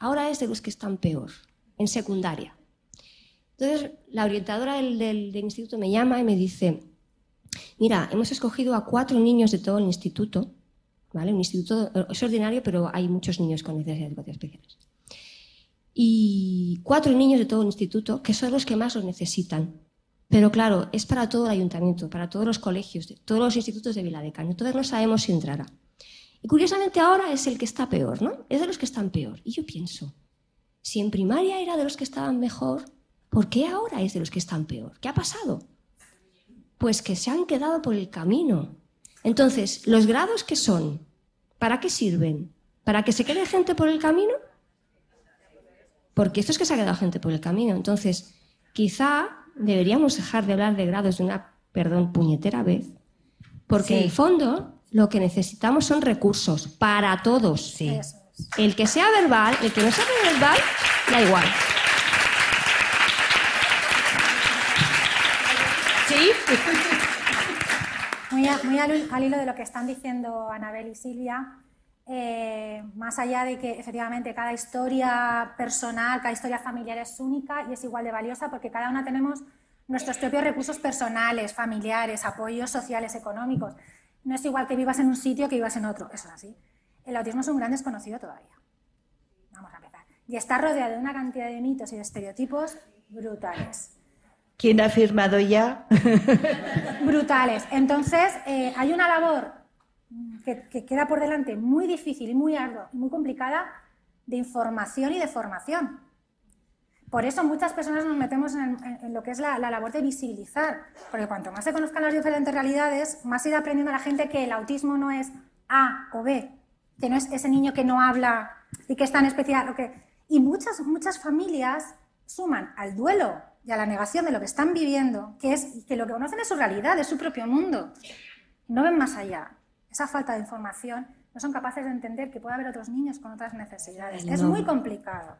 Ahora es de los que están peor, en secundaria. Entonces, la orientadora del, instituto me llama y me dice, Mira, hemos escogido a cuatro niños de todo el instituto, ¿vale? Un instituto es ordinario, pero hay muchos niños con necesidades educativas especiales. Y cuatro niños de todo el instituto que son los que más lo necesitan. Pero claro, es para todo el ayuntamiento, para todos los colegios, todos los institutos de Viladecano. Entonces no sabemos si entrará. Y curiosamente ahora es el que está peor, ¿no? Es de los que están peor. Y yo pienso, si en primaria era de los que estaban mejor, ¿por qué ahora es de los que están peor? ¿Qué ha pasado? Pues que se han quedado por el camino. Entonces, ¿los grados qué son? ¿Para qué sirven? ¿Para que se quede gente por el camino? Porque esto es que se ha quedado gente por el camino. Entonces, quizá deberíamos dejar de hablar de grados de una, perdón, puñetera vez, porque Sí. en el fondo lo que necesitamos son recursos para todos. El que sea verbal, el que no sea verbal, da igual. Sí. [laughs] Muy, a- muy al, al hilo de lo que están diciendo Anabel y Silvia, eh, más allá de que efectivamente cada historia personal, cada historia familiar es única y es igual de valiosa porque cada una tenemos nuestros propios recursos personales, familiares, apoyos sociales, económicos. No es igual que vivas en un sitio que vivas en otro, eso es así. El autismo es un gran desconocido todavía. Vamos a empezar. Y está rodeado de una cantidad de mitos y de estereotipos brutales. ¿Quién ha firmado ya? [laughs] brutales. Entonces, eh, hay una labor que, que queda por delante muy difícil y muy ardua y muy complicada de información y de formación. Por eso muchas personas nos metemos en, en- en lo que es la, la labor de visibilizar, porque cuanto más se conozcan las diferentes realidades, más irá aprendiendo la gente que el autismo no es A o B, que no es ese niño que no habla y que es tan especial. o que- Y muchas, muchas familias suman al duelo y a la negación de lo que están viviendo, que es que lo que conocen es su realidad, es su propio mundo. No ven más allá. Esa falta de información no son capaces de entender que puede haber otros niños con otras necesidades. Es muy complicado.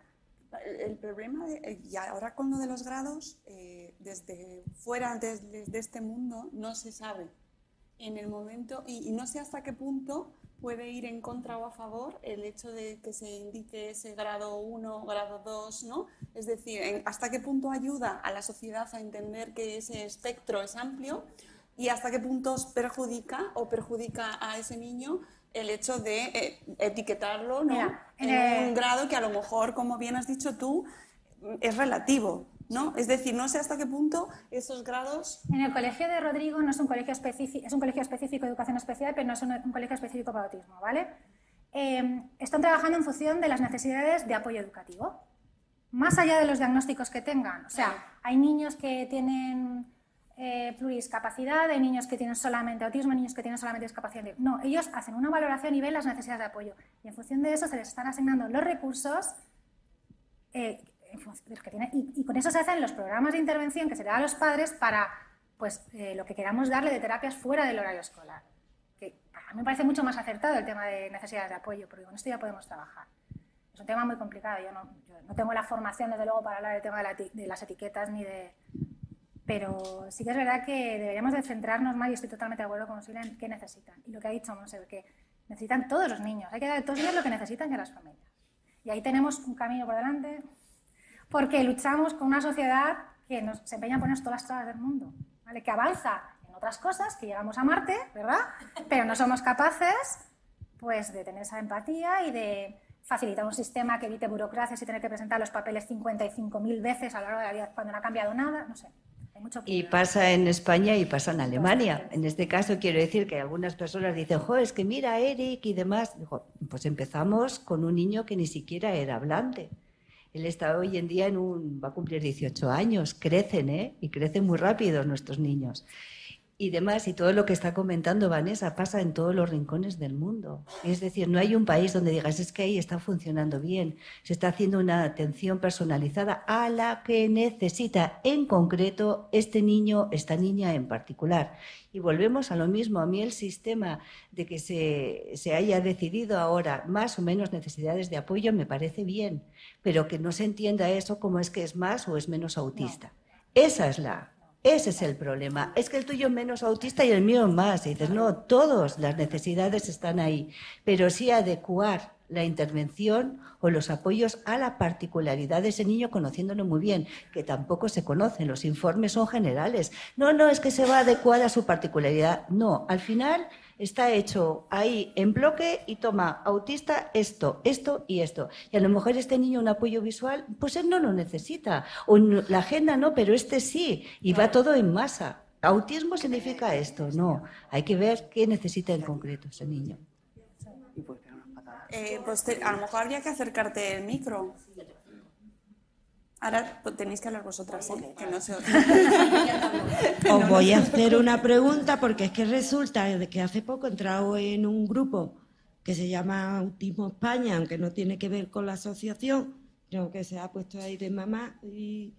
El, problema, de, eh, y ahora con lo de los grados, eh, desde fuera de, de este mundo no se sabe en el momento y, no sé hasta qué punto puede ir en contra o a favor el hecho de que se indique ese grado 1, grado 2, ¿no? Es decir, hasta qué punto ayuda a la sociedad a entender que ese espectro es amplio y hasta qué punto os perjudica o perjudica a ese niño el hecho de eh, etiquetarlo ¿no? Mira, en eh, un grado que a lo mejor, como bien has dicho tú, es relativo. ¿no? Es decir, no sé hasta qué punto esos grados En el colegio de Rodrigo no es un colegio específico, es un colegio específico de educación especial, pero no es un, un colegio específico para autismo, ¿vale? Eh, están trabajando en función de las necesidades de apoyo educativo, más allá de los diagnósticos que tengan. O sea, hay niños que tienen eh, hay niños que tienen solamente autismo, niños que tienen solamente discapacidad. No, ellos hacen una valoración y ven las necesidades de apoyo. Y en función de eso se les están asignando los recursos eh, de y, con eso se hacen los programas de intervención que se le da a los padres para pues, eh, lo que queramos darle de terapias fuera del horario escolar. Que a mí me parece mucho más acertado el tema de necesidades de apoyo, porque con esto ya podemos trabajar. Es un tema muy complicado. Yo no, no tengo la formación, desde luego, para hablar del tema de, de las etiquetas ni de... Pero sí que es verdad que deberíamos de centrarnos más, y estoy totalmente de acuerdo con Silvia, en qué necesitan. Y lo que ha dicho Monse, que necesitan todos los niños. Hay que dar a todos ellos lo que necesitan y a las familias. Y ahí tenemos un camino por delante, porque luchamos con una sociedad que nos, se empeña en ponernos todas las trabas del mundo, ¿vale? que avanza en otras cosas, que llegamos a Marte, ¿verdad? Pero no somos capaces pues, de tener esa empatía y de facilitar un sistema que evite burocracias y tener que presentar los papeles 55.000 veces a lo largo de la vida cuando no ha cambiado nada, no sé. Y pasa en España y pasa en Alemania. En este caso quiero decir que algunas personas dicen, jo, es que mira Eric y demás. Digo, pues empezamos con un niño que ni siquiera era hablante. Él está hoy en día en un, va a cumplir 18 años, crecen, ¿eh? Y crecen muy rápido nuestros niños. Y demás, y todo lo que está comentando Vanessa pasa en todos los rincones del mundo. Es decir, no hay un país donde digas, es que ahí está funcionando bien, se está haciendo una atención personalizada a la que necesita en concreto este niño, esta niña en particular. Y volvemos a lo mismo, a mí el sistema de que se, se haya decidido ahora más o menos necesidades de apoyo me parece bien, pero que no se entienda eso como es que es más o es menos autista. Esa es la, ese es el problema. Es que el tuyo es menos autista y el mío más. Y dices, no, todas las necesidades están ahí, pero sí adecuar la intervención o los apoyos a la particularidad de ese niño conociéndolo muy bien, que tampoco se conocen, los informes son generales. No, no, es que se va a adecuar a su particularidad. No, al final está hecho ahí en bloque y toma autista esto, esto y esto. Y a lo mejor este niño un apoyo visual, pues él no lo necesita. O la agenda no, pero este sí. Y va todo en masa. Autismo significa esto, no. Hay que ver qué necesita en concreto ese niño. Eh, pues te- a lo mejor habría que acercarte el micro. Ahora tenéis que hablar vosotras, ¿eh? que no se... Os [laughs] voy a hacer una pregunta porque es que resulta que hace poco he entrado en un grupo que se llama Autismo España, aunque no tiene que ver con la asociación, sino que se ha puesto ahí de mamá y,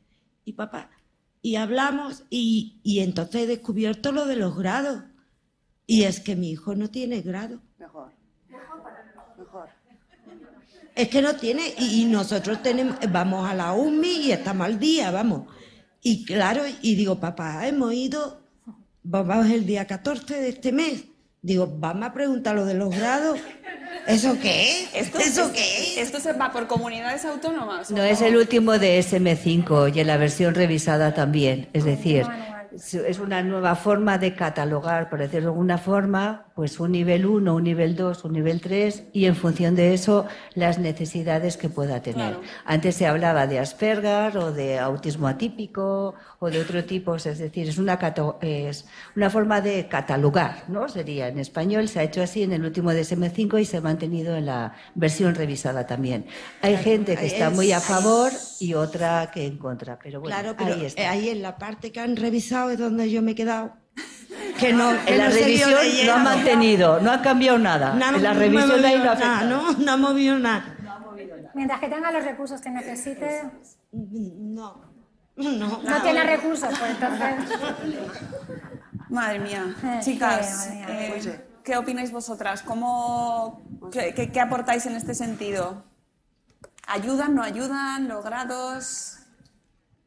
y papá. y hablamos y, y entonces he descubierto lo de los grados. Y es que mi hijo no tiene grado. Mejor. Es que no tiene, y, y nosotros tenemos, vamos a la UMI y estamos al día, vamos. Y claro, y digo, papá, hemos ido, vamos el día 14 de este mes. Digo, vamos a preguntar lo de los grados. ¿Eso qué es? ¿Esto, ¿Eso es- qué es? ¿Esto se va por comunidades autónomas? No es el último de SM5 y en la versión revisada también. Es decir, es es una nueva forma de catalogar, por decirlo de alguna forma, pues un nivel 1, un nivel 2, un nivel 3 y en función de eso las necesidades que pueda tener. Claro. Antes se hablaba de Asperger o de autismo atípico o de otro tipo, es decir, es una, es una forma de catalogar, ¿no? Sería en español, se ha hecho así en el último DSM5 y se ha mantenido en la versión revisada también. Hay gente que está muy a favor y otra que en contra, pero bueno, claro, pero ahí está. eh, ahí en la parte que han revisado es donde yo me he quedado. Que no, que en la no revisión no leyendo. han mantenido, no ha cambiado nada. No, en la no revisión ahí movido no ha nada. ¿no? No ha movido nada. Mientras que tenga los recursos que necesite. No. No. No tiene recursos, pues entonces. Madre mía, Eh, chicas, sí, madre mía. eh. ¿qué opináis vosotras? ¿Cómo, qué, qué- qué aportáis en este sentido? ¿Ayudan, no ayudan, los grados?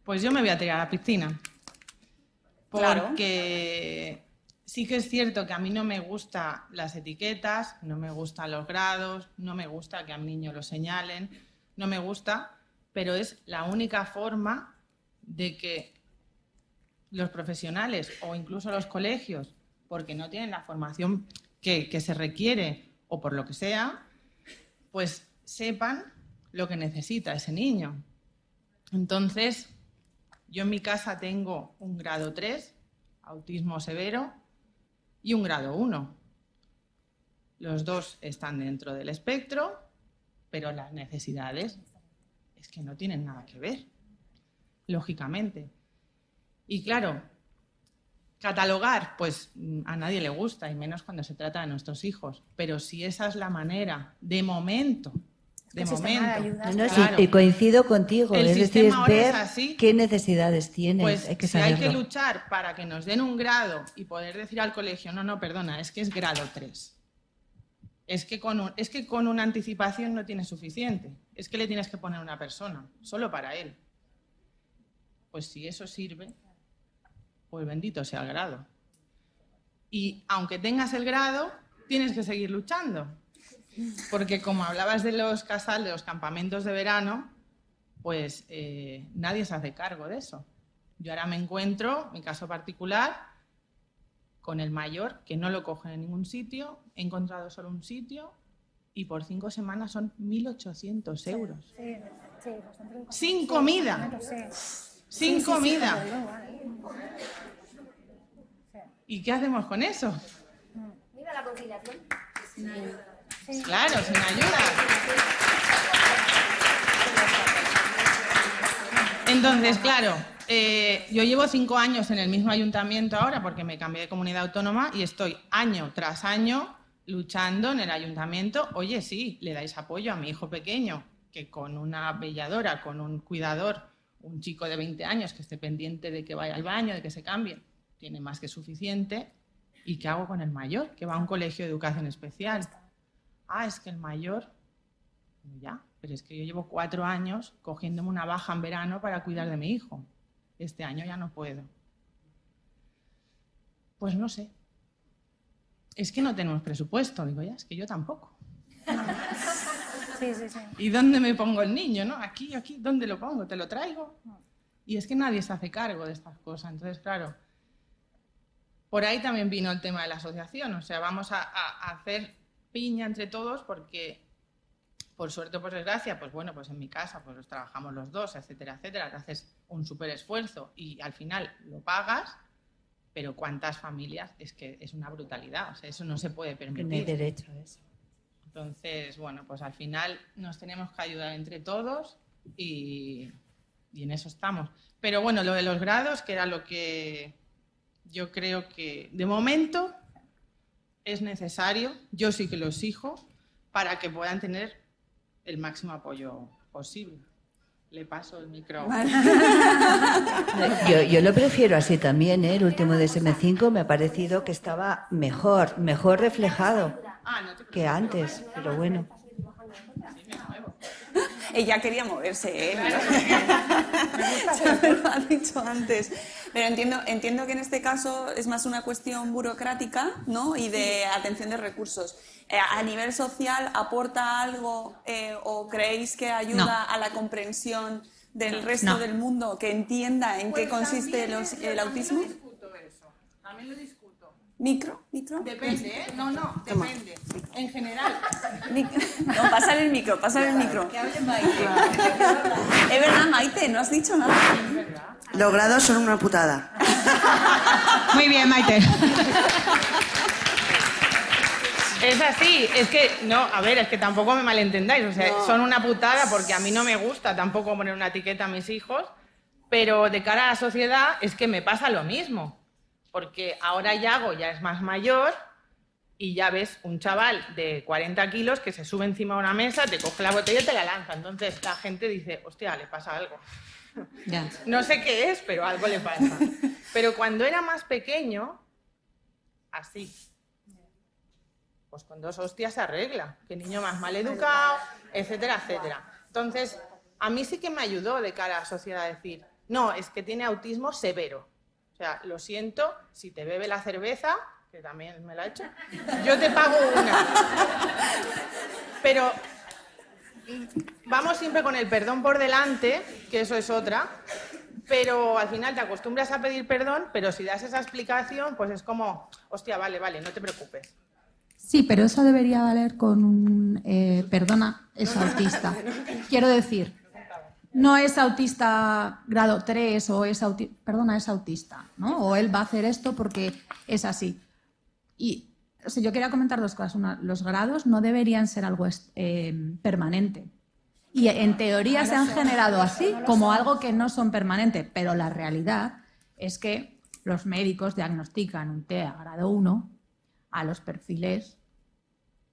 Pues yo me voy a tirar a la piscina. Claro. Porque sí que es cierto que a mí no me gustan las etiquetas, no me gustan los grados, no me gusta que a un niño lo señalen, no me gusta, pero es la única forma de que los profesionales o incluso los colegios, porque no tienen la formación que, que se requiere o por lo que sea, pues sepan lo que necesita ese niño. Entonces, yo en mi casa tengo un grado 3, autismo severo, y un grado 1. Los dos están dentro del espectro, pero las necesidades es que no tienen nada que ver, lógicamente. Y claro, catalogar, pues mm, a nadie le gusta, y menos cuando se trata de nuestros hijos. Pero si esa es la manera, de momento, de el sistema de momento. No, no, sí, claro, y coincido contigo, El es decir, sistema es ahora es ver así. qué necesidades tienes. Pues hay que si hay que luchar para que nos den un grado y poder decir al colegio, no, no, perdona, es que es grado 3. Es que, con un- es que con una anticipación no tienes suficiente. Es que le tienes que poner una persona, solo para él. Pues si eso sirve, pues bendito sea el grado. Y aunque tengas el grado, tienes que seguir luchando. Porque como hablabas de los casales, de los campamentos de verano, pues eh, nadie se hace cargo de eso. Yo ahora me encuentro, mi caso particular, con el mayor, que no lo coge en ningún sitio, he encontrado solo un sitio y por cinco semanas son 1.800 euros. Sí, sí, bastante. Sin comida. sí. Sin Sí, sí, sí, comida. ¿Y qué hacemos con eso? Viva la conciliación. Claro, sin ayuda. Entonces, claro, eh, yo llevo cinco años en el mismo ayuntamiento ahora porque me cambié de comunidad autónoma y estoy año tras año luchando en el ayuntamiento. Oye, sí, le dais apoyo a mi hijo pequeño, que con una velladora, con un cuidador, un chico de 20 años que esté pendiente de que vaya al baño, de que se cambie, tiene más que suficiente. ¿Y qué hago con el mayor, que va a un colegio de educación especial? Ah, es que el mayor, ya, pero es que yo llevo cuatro años cogiéndome una baja en verano para cuidar de mi hijo. Este año ya no puedo. Pues no sé. Es que no tenemos presupuesto. Digo, ya, es que yo tampoco. [laughs] Sí, sí, sí. ¿Y dónde me pongo el niño? ¿No? Aquí, aquí, ¿dónde lo pongo? ¿Te lo traigo? Y es que nadie se hace cargo de estas cosas. Entonces, claro, por ahí también vino el tema de la asociación. O sea, vamos a, a- a hacer piña entre todos porque, por suerte o por desgracia, pues bueno, pues en mi casa pues trabajamos los dos, etcétera, etcétera. Te haces un súper esfuerzo y al final lo pagas. Pero cuántas familias, es que es una brutalidad, o sea, eso no se puede Que no hay permitir. derecho a eso. Entonces, bueno, pues al final nos tenemos que ayudar entre todos y, y en eso estamos. Pero bueno, lo de los grados, que era lo que yo creo que de momento es necesario, yo sí que lo exijo, para que puedan tener el máximo apoyo posible. Le paso el micro. Yo, yo lo prefiero así también, ¿eh? El último de SM5 me ha parecido que estaba mejor, mejor reflejado que antes, pero bueno. Ella quería moverse, ¿eh? [laughs] Se lo ha dicho antes. Pero entiendo, entiendo que en este caso es más una cuestión burocrática ¿no? y de atención de recursos. Eh, ¿A nivel social aporta algo eh, o creéis que ayuda No. a la comprensión del resto No. del mundo, que entienda en qué consiste los- el autismo? También lo discuto. ¿Micro? ¿Micro? Depende, ¿eh? No, no, Toma. depende. En general. No, pásale el micro, pásale el micro. Es verdad, Maite, no has dicho nada. Los grados son una putada. Muy bien, Maite. Es así, es que, no, a ver, es que tampoco me malentendáis, o sea, No. son una putada porque a mí no me gusta tampoco poner una etiqueta a mis hijos, pero de cara a la sociedad es que me pasa lo mismo, porque ahora Yago ya es más mayor y ya ves un chaval de 40 kilos que se sube encima de una mesa, te coge la botella y te la lanza, entonces la gente dice, hostia, le pasa algo. [laughs] Ya. No sé qué es, pero algo le pasa. Pero cuando era más pequeño, así. Pues con dos hostias se arregla. Que niño más mal educado, etcétera, etcétera. Entonces, a mí sí que me ayudó de cara a la sociedad a decir, no, es que tiene autismo severo. O sea, lo siento, si te bebe la cerveza, que también me la he hecho, yo te pago una. Pero vamos siempre con el perdón por delante, que eso es otra, pero al final te acostumbras a pedir perdón, pero si das esa explicación, pues es como, hostia, vale, vale, no te preocupes. Sí, pero eso debería valer con un eh, perdona, es autista. Quiero decir, no es autista grado 3 o es autista, perdona, es autista, ¿no? O él va a hacer esto porque es así. Y o yo quería comentar dos cosas. Los grados no deberían ser algo eh, permanente. Y en teoría se han generado así como algo que no son permanentes, pero la realidad es que los médicos diagnostican un TEA grado 1 a los perfiles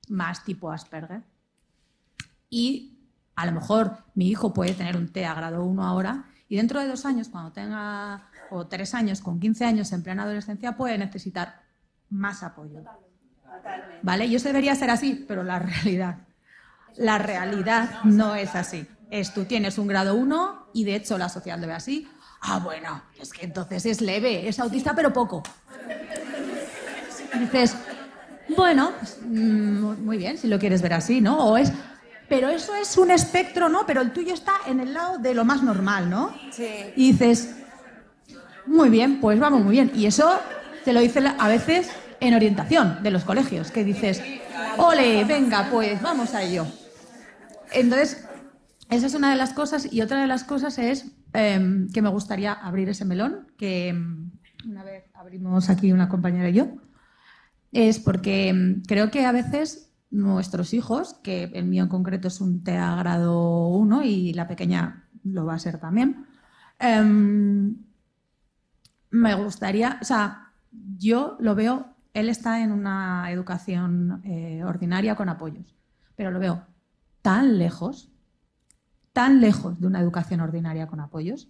más tipo Asperger. Y a lo mejor mi hijo puede tener un TEA grado 1 ahora y dentro de dos años, cuando tenga, o tres años, con 15 años en plena adolescencia, puede necesitar más apoyo. ¿Vale? Y eso debería ser así, pero la realidad, la realidad no es así. Es tú tienes un grado 1 y de hecho la sociedad lo ve así. Ah, bueno, es que entonces es leve, es autista, pero poco. Dices, bueno, pues, mm, muy bien, si lo quieres ver así, ¿no? O es, pero eso es un espectro, ¿no? Pero el tuyo está en el lado de lo más normal, ¿no? Sí. Y dices, muy bien, pues vamos muy bien. Y eso te lo dicen a veces en orientación de los colegios, que dices, ole, venga, pues vamos a ello. Entonces, esa es una de las cosas. Y otra de las cosas es em, que me gustaría abrir ese melón, que em, una vez abrimos aquí una compañera y yo, es porque em, creo que a veces nuestros hijos, que el mío en concreto es un TEA grado 1 y la pequeña lo va a ser también, em, me gustaría, o sea, yo lo veo, él está en una educación eh, ordinaria con apoyos, pero lo veo tan lejos, tan lejos de una educación ordinaria con apoyos,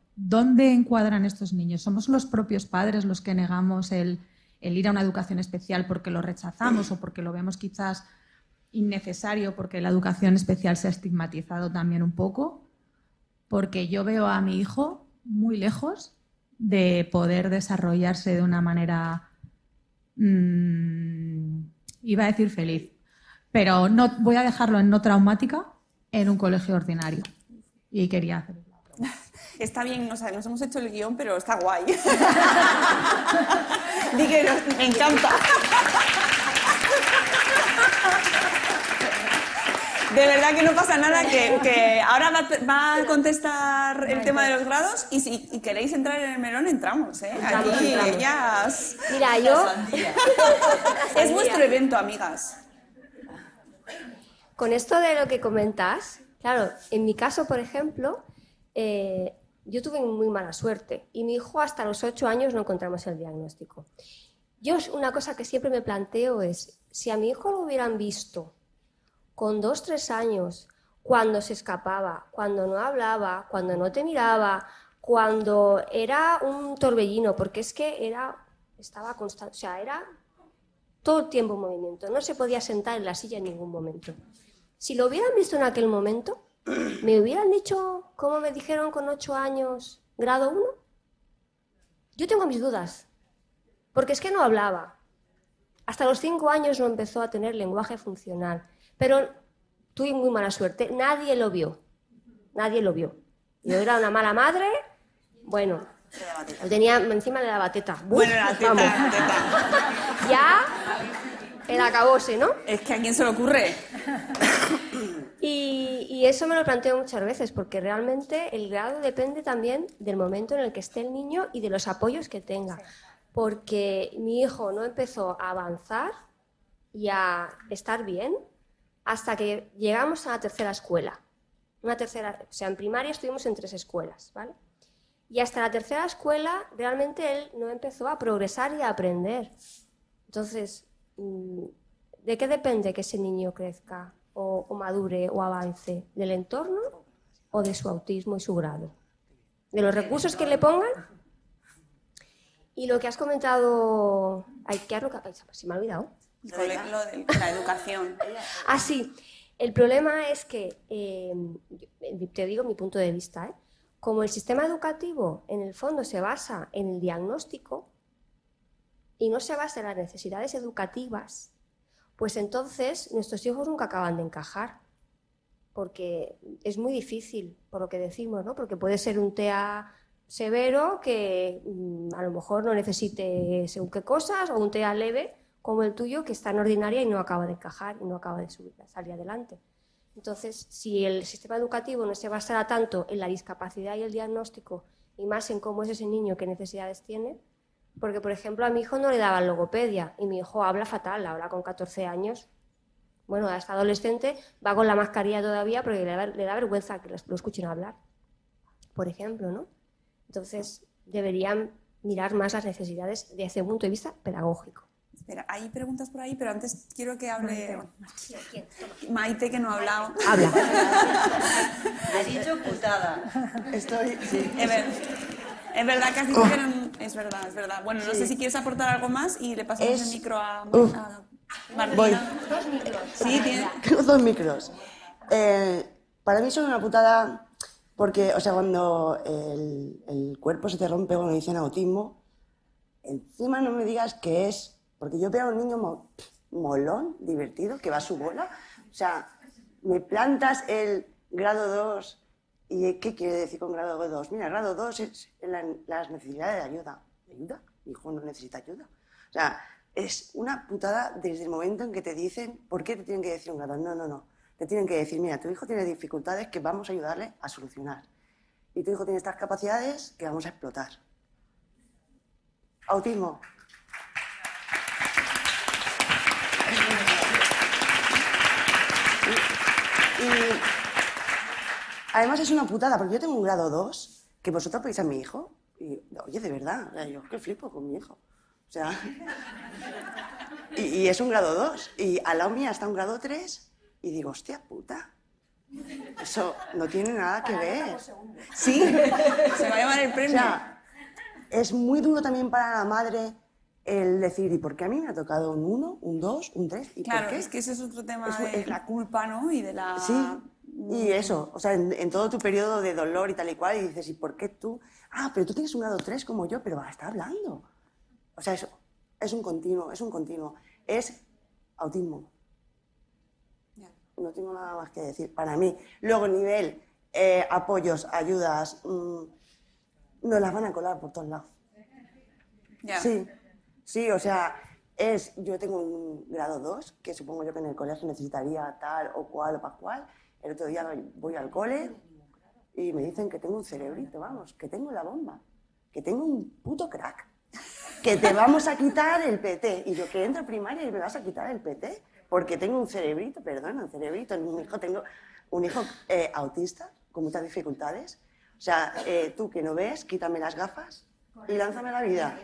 ¿dónde encuadran estos niños? ¿Somos los propios padres los que negamos el, ir a una educación especial porque lo rechazamos o porque lo vemos quizás innecesario porque la educación especial se ha estigmatizado también un poco? Porque yo veo a mi hijo muy lejos de poder desarrollarse de una manera, mm, iba a decir feliz, pero no voy a dejarlo en no traumática en un colegio ordinario. Y quería hacer. Está bien, o sea, nos hemos hecho el guion, pero está guay. [laughs] Di que nos- me encanta. De verdad que no pasa nada, que, que ahora va, va a contestar el tema de los grados y si y queréis entrar en el melón, entramos, ¿eh? Entramos, Aquí entramos. ellas... Mira, yo- Es vuestro evento, amigas. Con esto de lo que comentas, claro, en mi caso, por ejemplo, eh, yo tuve muy mala suerte y mi hijo hasta los ocho años no encontramos el diagnóstico. Yo una cosa que siempre me planteo es, si a mi hijo lo hubieran visto con dos, tres años, cuando se escapaba, cuando no hablaba, cuando no te miraba, cuando era un torbellino, porque es que era, estaba constante, o sea, era todo el tiempo en movimiento, no se podía sentar en la silla en ningún momento. Si lo hubieran visto en aquel momento, ¿me hubieran dicho, como me dijeron con ocho años, grado 1? Yo tengo mis dudas, porque es que no hablaba. Hasta los cinco años no empezó a tener lenguaje funcional, pero tuve muy mala suerte, nadie lo vio, nadie lo vio. Yo era una mala madre, bueno, lo tenía encima de la bateta. Bueno, la teta. [laughs] Ya, el acabose, ¿no? Es que a quién se le ocurre. Y, eso me lo planteo muchas veces, porque realmente el grado depende también del momento en el que esté el niño y de los apoyos que tenga. Porque mi hijo no empezó a avanzar y a estar bien hasta que llegamos a la tercera escuela. Una tercera, o sea, en primaria estuvimos en tres escuelas, ¿vale? Y hasta la tercera escuela realmente él no empezó a progresar y a aprender. Entonces, mm, ¿de qué depende que ese niño crezca o, o madure o avance? ¿Del entorno o de su autismo y su grado? ¿De los recursos que le pongan? Y lo que has comentado... Ay, ¿qué has- ay, se me ha olvidado. Lo de, lo de la educación. Ah, sí. El problema es que, eh, te digo mi punto de vista, ¿eh? como el sistema educativo en el fondo se basa en el diagnóstico y no se basa en las necesidades educativas, pues entonces nuestros hijos nunca acaban de encajar, porque es muy difícil, por lo que decimos, ¿no? porque puede ser un TEA severo que mm, a lo mejor no necesite según qué cosas, o un TEA leve como el tuyo que está en ordinaria y no acaba de encajar y no acaba de subir, salir adelante. Entonces, si el sistema educativo no se basara tanto en la discapacidad y el diagnóstico y más en cómo es ese niño, qué necesidades tiene, porque, por ejemplo, a mi hijo no le daban logopedia y mi hijo habla fatal, habla con 14 años. Bueno, hasta adolescente va con la mascarilla todavía porque le da, le da vergüenza que lo escuchen hablar, por ejemplo, ¿no? Entonces, deberían mirar más las necesidades desde un punto de vista pedagógico. Espera, hay preguntas por ahí, pero antes quiero que hable Maite, que no ha hablado. Habla. Ha dicho putada. Estoy, sí. Es, ver- es verdad que has dicho que no- Es verdad, es verdad. Bueno, no Sí. sé si quieres aportar algo más y le pasamos Es- el micro a, Uf. a Martina. Voy. Sí, tiene... Tengo [laughs] dos micros. Eh, para mí son una putada porque, o sea, cuando el, el cuerpo se te rompe, cuando dicen autismo, encima no me digas que es, porque yo veo a un niño mo- molón, divertido, que va a su bola. O sea, me plantas el grado 2 y ¿qué quiere decir con grado 2? Mira, grado 2 es la- las necesidades de ayuda. ¿Ayuda? Mi hijo no necesita ayuda. O sea, es una putada desde el momento en que te dicen, ¿por qué te tienen que decir un grado? No, no, no. Te tienen que decir, mira, tu hijo tiene dificultades que vamos a ayudarle a solucionar. Y tu hijo tiene estas capacidades que vamos a explotar. autismo. Y además es una putada, porque yo tengo un grado 2, que vosotros veis a mi hijo, y oye, de verdad, yo que flipo con mi hijo. O sea, y, y es un grado 2, y al lado mía está un grado 3, y digo, hostia puta. Eso no tiene nada que ver. Sí. Se va a llevar el premio. O sea, es muy duro también para la madre el decir, ¿y por qué a mí me ha tocado un 1, un 2, un 3? ¿Y Claro, por qué? es que ese es otro tema Es- de es- la culpa, ¿no? Y de la... Sí, y eso, o sea, en, en todo tu periodo de dolor y tal y cual, y dices, ¿y por qué tú? Ah, pero tú tienes un grado 3 como yo, pero está hablando. O sea, eso es un continuo, es un continuo. Es autismo. No tengo nada más que decir para mí. Luego, nivel eh, apoyos, ayudas, mm, nos las van a colar por todos lados. Sí, sí, o sea, es, yo tengo un grado 2, que supongo yo que en el colegio necesitaría tal o cual o pascual. El otro día voy al cole y me dicen que tengo un cerebrito, vamos, que tengo la bomba, que tengo un puto crack, que te vamos a quitar el PT. Y yo que entro a primaria y me vas a quitar el PT, porque tengo un cerebrito, perdona, un cerebrito, un hijo, tengo un hijo eh, autista con muchas dificultades. O sea, eh, tú que no ves, quítame las gafas y lánzame la vida.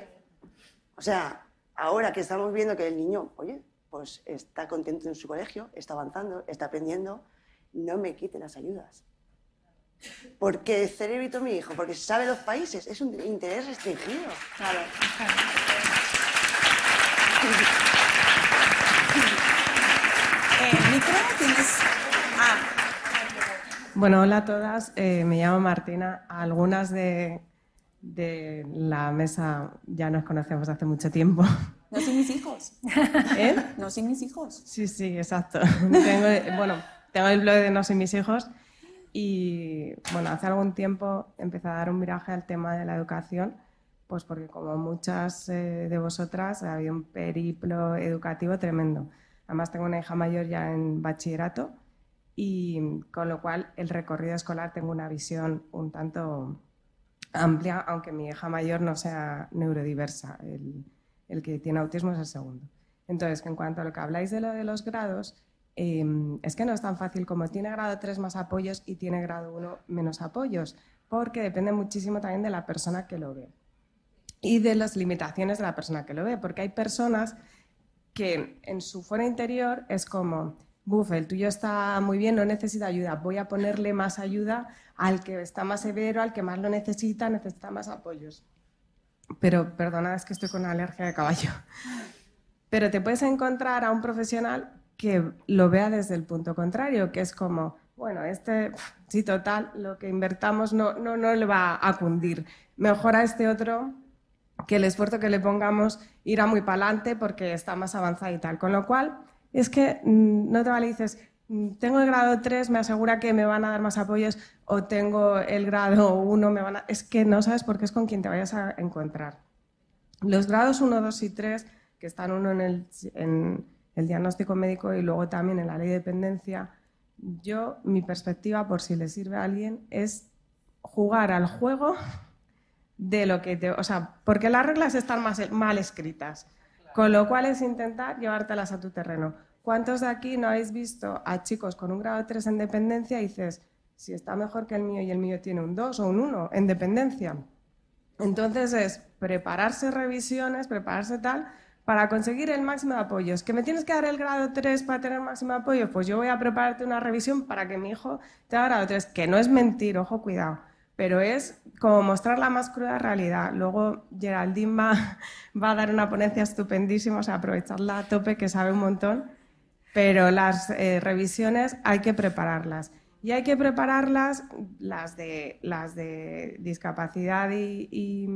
O sea, ahora que estamos viendo que el niño, oye, pues está contento en su colegio, está avanzando, está aprendiendo, no me quite las ayudas. Porque el cerebrito mi hijo, porque sabe los países, es un interés restringido. Claro. [laughs] Eh, micro, tienes... Ah, Bueno, hola a todas. Eh, me llamo Martina. Algunas de, de la mesa ya nos conocemos hace mucho tiempo. no sin mis hijos. [laughs] ¿Eh? No sin mis hijos. Sí, sí, exacto. [laughs] Tengo, bueno, tengo el blog de No sin mis hijos y bueno, hace algún tiempo empecé a dar un viraje al tema de la educación, pues porque como muchas eh, de vosotras ha habido un periplo educativo tremendo. Además tengo una hija mayor ya en bachillerato y con lo cual el recorrido escolar tengo una visión un tanto amplia, aunque mi hija mayor no sea neurodiversa. El, el que tiene autismo es el segundo. Entonces, en cuanto a lo que habláis de lo de los grados, eh, es que no es tan fácil como tiene grado 3 más apoyos y tiene grado 1 menos apoyos, porque depende muchísimo también de la persona que lo ve y de las limitaciones de la persona que lo ve, porque hay personas que en su fuera interior es como, buf, el tuyo está muy bien, no necesita ayuda, voy a ponerle más ayuda al que está más severo, al que más lo necesita, necesita más apoyos. Pero perdona, es que estoy con alergia de caballo. [laughs] Pero te puedes encontrar a un profesional que lo vea desde el punto contrario, que es como, bueno, este, sí, total, lo que invertamos no, no, no le va a cundir. Mejor a este otro que el esfuerzo que le pongamos irá muy para adelante porque está más avanzado y tal. Con lo cual, es que mm, no te vale, dices, mm, tengo el grado 3, me asegura que me van a dar más apoyos, o tengo el grado 1, me van a... Es que no sabes por qué es con quien te vayas a encontrar. Los grados 1, 2 y 3, que están uno en el, en el diagnóstico médico y luego también en la ley de dependencia, yo, mi perspectiva, por si le sirve a alguien, es jugar al juego de lo que te... O sea, porque las reglas están más, mal escritas, con lo cual es intentar llevártelas a tu terreno. ¿Cuántos de aquí no habéis visto a chicos con un grado 3 en dependencia y dices, si está mejor que el mío y el mío tiene un 2 o un 1 en dependencia? Entonces es prepararse revisiones, prepararse tal, para conseguir el máximo de apoyos. ¿Que me tienes que dar el grado 3 para tener máximo de apoyo? Pues yo voy a prepararte una revisión para que mi hijo tenga grado 3, que no es mentir, ojo, cuidado, pero es como mostrar la más cruda realidad. Luego Geraldine va, [laughs] a dar una ponencia estupendísima, o sea, aprovecharla a tope, que sabe un montón, pero las eh, revisiones hay que prepararlas. Y hay que prepararlas, las de, las de discapacidad y, y,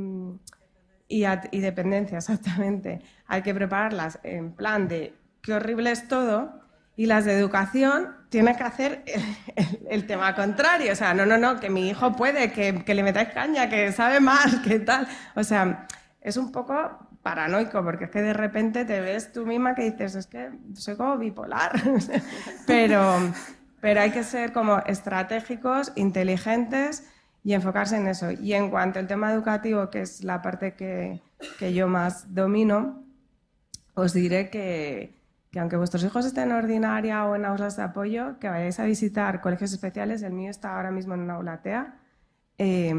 y, a- y dependencia, [laughs] exactamente. Hay que prepararlas en plan de qué horrible es todo. Y las de educación tienen que hacer el, el- el tema contrario. O sea, no, no, no, que mi hijo puede, que, que le metáis caña, que sabe más, que tal. O sea, es un poco paranoico, porque es que de repente te ves tú misma que dices, es que soy como bipolar. [laughs] pero, pero hay que ser como estratégicos, inteligentes y enfocarse en eso. Y en cuanto al tema educativo, que es la parte que, que yo más domino, os diré que, que aunque vuestros hijos estén en ordinaria o en aulas de apoyo, que vayáis a visitar colegios especiales, el mío está ahora mismo en una aula TEA, eh,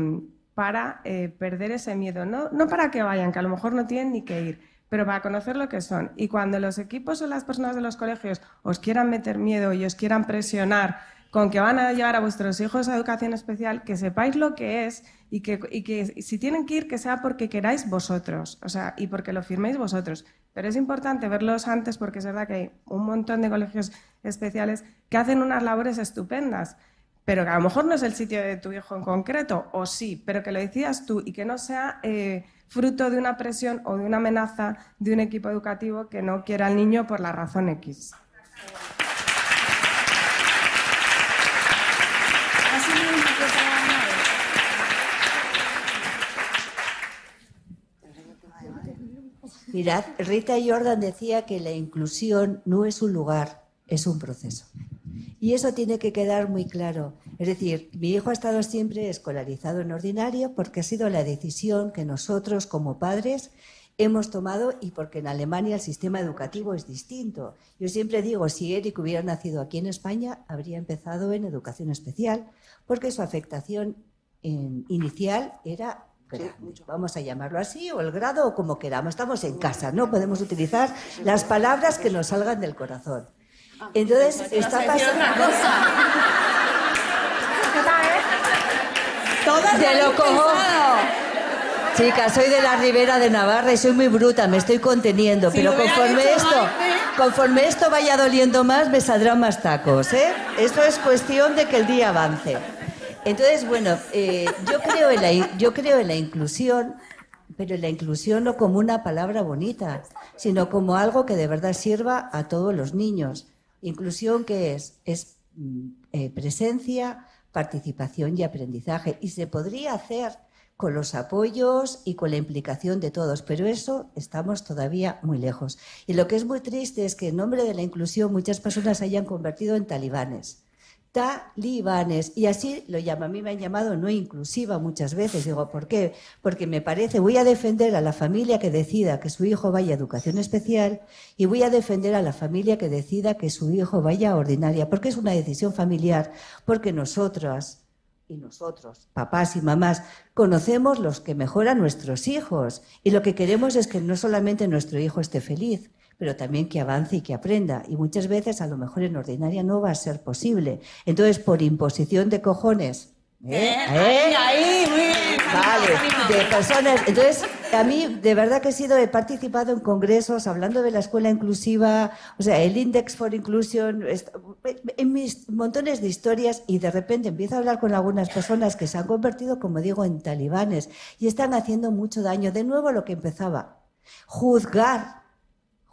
para eh, perder ese miedo. No, no para que vayan, que a lo mejor no tienen ni que ir, pero para conocer lo que son. Y cuando los equipos o las personas de los colegios os quieran meter miedo y os quieran presionar con que van a llevar a vuestros hijos a educación especial, que sepáis lo que es y que, si tienen que ir, que sea porque queráis vosotros, o sea, y porque lo firméis vosotros. Pero es importante verlos antes porque es verdad que hay un montón de colegios especiales que hacen unas labores estupendas, pero que a lo mejor no es el sitio de tu hijo en concreto, o sí, pero que lo decidas tú y que no sea eh, fruto de una presión o de una amenaza de un equipo educativo que no quiera al niño por la razón X. Mirad, Rita Jordan decía que la inclusión no es un lugar, es un proceso. Y eso tiene que quedar muy claro. Es decir, mi hijo ha estado siempre escolarizado en ordinario porque ha sido la decisión que nosotros como padres hemos tomado y porque en Alemania el sistema educativo es distinto. Yo siempre digo, si Eric hubiera nacido aquí en España, habría empezado en educación especial porque su afectación en- inicial era grande. Vamos a llamarlo así, o el grado, o como queramos. Estamos en casa, ¿no? Podemos utilizar las palabras que nos salgan del corazón. Entonces, está pasando... Todas Te lo lo habéis cojo. pensado. Chica, soy de la Ribera de Navarra y soy muy bruta, me estoy conteniendo, Si pero lo conforme esto, conforme esto vaya doliendo más, me saldrán más tacos, ¿eh? Esto es cuestión de que el día avance. Entonces, bueno, eh, yo, creo en la, yo creo en la inclusión, pero en la inclusión no como una palabra bonita, sino como algo que de verdad sirva a todos los niños. Inclusión que es, es mm, eh, presencia, participación y aprendizaje. Y se podría hacer con los apoyos y con la implicación de todos, pero eso estamos todavía muy lejos. Y lo que es muy triste es que en nombre de la inclusión muchas personas se hayan convertido en talibanes. Talibanes, y así lo llama. A mí me han llamado no inclusiva muchas veces. Digo, ¿por qué? Porque me parece, voy a defender a la familia que decida que su hijo vaya a educación especial y voy a defender a la familia que decida que su hijo vaya a ordinaria, porque es una decisión familiar, porque nosotras y nosotros, papás y mamás, conocemos los que mejoran nuestros hijos y lo que queremos es que no solamente nuestro hijo esté feliz, pero también que avance y que aprenda. Y muchas veces a lo mejor en ordinaria no va a ser posible. Entonces, por imposición de cojones, ¿eh? Ahí, ahí, muy bien. Vale, de personas. Entonces, a mí de verdad que he sido, he participado en congresos hablando de la escuela inclusiva, o sea, el Index for Inclusion, en mis montones de historias y de repente empiezo a hablar con algunas personas que se han convertido, como digo, en talibanes y están haciendo mucho daño. De nuevo lo que empezaba, juzgar.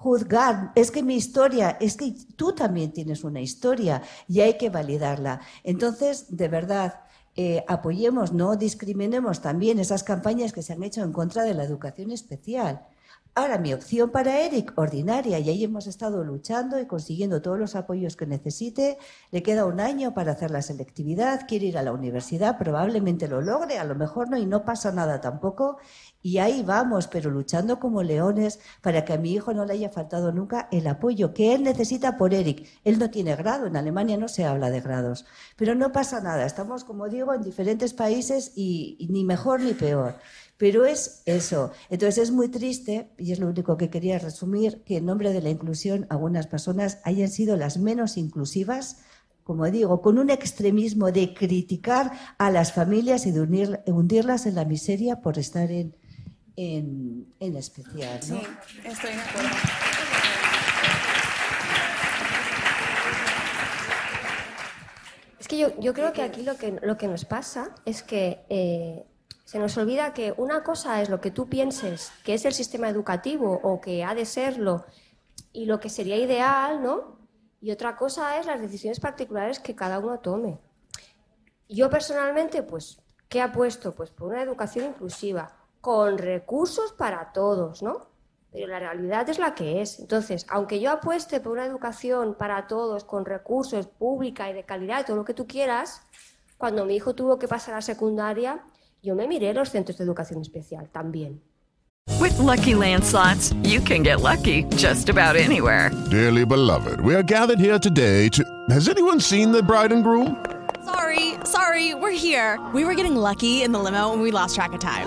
Juzgar, es que mi historia, es que tú también tienes una historia y hay que validarla. Entonces, de verdad, eh, apoyemos, no discriminemos también esas campañas que se han hecho en contra de la educación especial. Ahora, mi opción para Eric, ordinaria, y ahí hemos estado luchando y consiguiendo todos los apoyos que necesite. Le queda un año para hacer la selectividad, quiere ir a la universidad, probablemente lo logre, a lo mejor no, y no pasa nada tampoco. Y ahí vamos, pero luchando como leones para que a mi hijo no le haya faltado nunca el apoyo que él necesita por Eric. Él no tiene grado, en Alemania no se habla de grados, pero no pasa nada. Estamos, como digo, en diferentes países y, ni mejor ni peor. Pero es eso. Entonces es muy triste, y es lo único que quería resumir, que en nombre de la inclusión algunas personas hayan sido las menos inclusivas como digo, con un extremismo de criticar a las familias y de unir- hundirlas en la miseria por estar en, en, en especial. ¿no? Sí, estoy de acuerdo. Es que yo, yo creo que aquí lo que, lo que nos pasa es que eh, se nos olvida que una cosa es lo que tú pienses que es el sistema educativo o que ha de serlo y lo que sería ideal, ¿no? Y otra cosa es las decisiones particulares que cada uno tome. Yo personalmente, pues, ¿qué apuesto? Pues por una educación inclusiva, con recursos para todos, ¿no? Pero la realidad es la que es. Entonces, aunque yo apueste por una educación para todos, con recursos, pública y de calidad, todo lo que tú quieras, cuando mi hijo tuvo que pasar a secundaria, yo me miré los centros de educación especial también. With Lucky Land slots, you can get lucky just about anywhere. Dearly beloved, we are gathered here today to. Has anyone seen the bride and groom? Sorry, sorry, we're here. We were getting lucky in the limo and we lost track of time.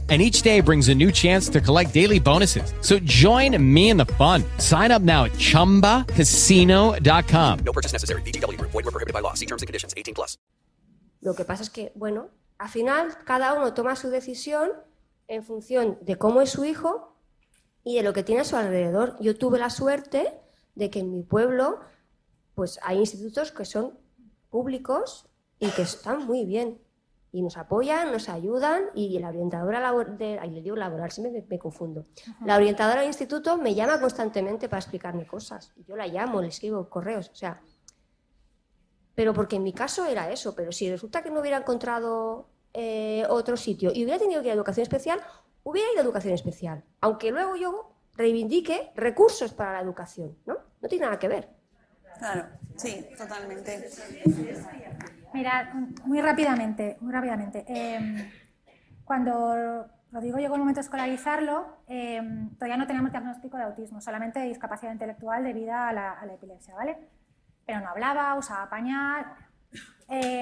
and each day brings a new chance to collect daily bonuses. So join me in the fun. Sign up now at ChumbaCasino.com. No purchase necessary. VGW Group. Void were prohibited by law. See terms and conditions. 18 plus. Lo que pasa es que, bueno, al final cada uno toma su decisión en función de cómo es su hijo y de lo que tiene a su alrededor. Yo tuve la suerte de que en mi pueblo pues hay institutos que son públicos y que están muy bien y nos apoyan, nos ayudan y la orientadora labor de, ay, le digo laboral, siempre me, me confundo. La orientadora del instituto me llama constantemente para explicarme cosas. Y yo la llamo, le escribo correos, o sea, pero porque en mi caso era eso, pero si resulta que no hubiera encontrado eh, otro sitio y hubiera tenido que ir a educación especial, hubiera ido a educación especial, aunque luego yo reivindique recursos para la educación, ¿no? No tiene nada que ver. Claro, sí, totalmente. Mirad, muy rápidamente, muy rápidamente. Eh, cuando Rodrigo llegó el momento de escolarizarlo, eh, todavía no teníamos diagnóstico de autismo, solamente de discapacidad intelectual debido a la, epilepsia, ¿vale? Pero no hablaba, usaba pañal. Eh,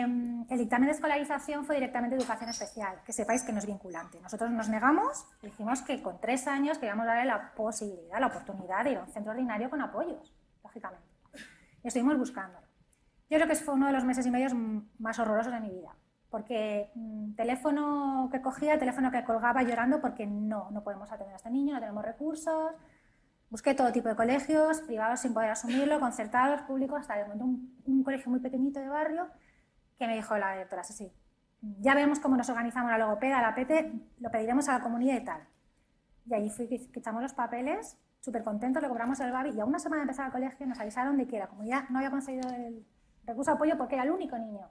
el dictamen de escolarización fue directamente educación especial, que sepáis que no es vinculante. Nosotros nos negamos, dijimos que con tres años queríamos darle la posibilidad, la oportunidad de ir a un centro ordinario con apoyos, lógicamente. Y estuvimos buscándolo. Yo creo que fue uno de los meses y medios más horrorosos de mi vida, porque mm, teléfono que cogía, teléfono que colgaba llorando porque no, no podemos atender a este niño, no tenemos recursos. Busqué todo tipo de colegios, privados sin poder asumirlo, concertados, públicos, hasta encontré un, un colegio muy pequeñito de barrio que me dijo la directora, sí, sí, ya vemos cómo nos organizamos la logopeda, la PT, lo pediremos a la comunidad y tal. Y allí fui, que echamos los papeles, súper contentos, le cobramos el babi y a una semana de empezar el colegio nos avisaron de que la comunidad no había conseguido el recurso de apoyo porque era el único niño.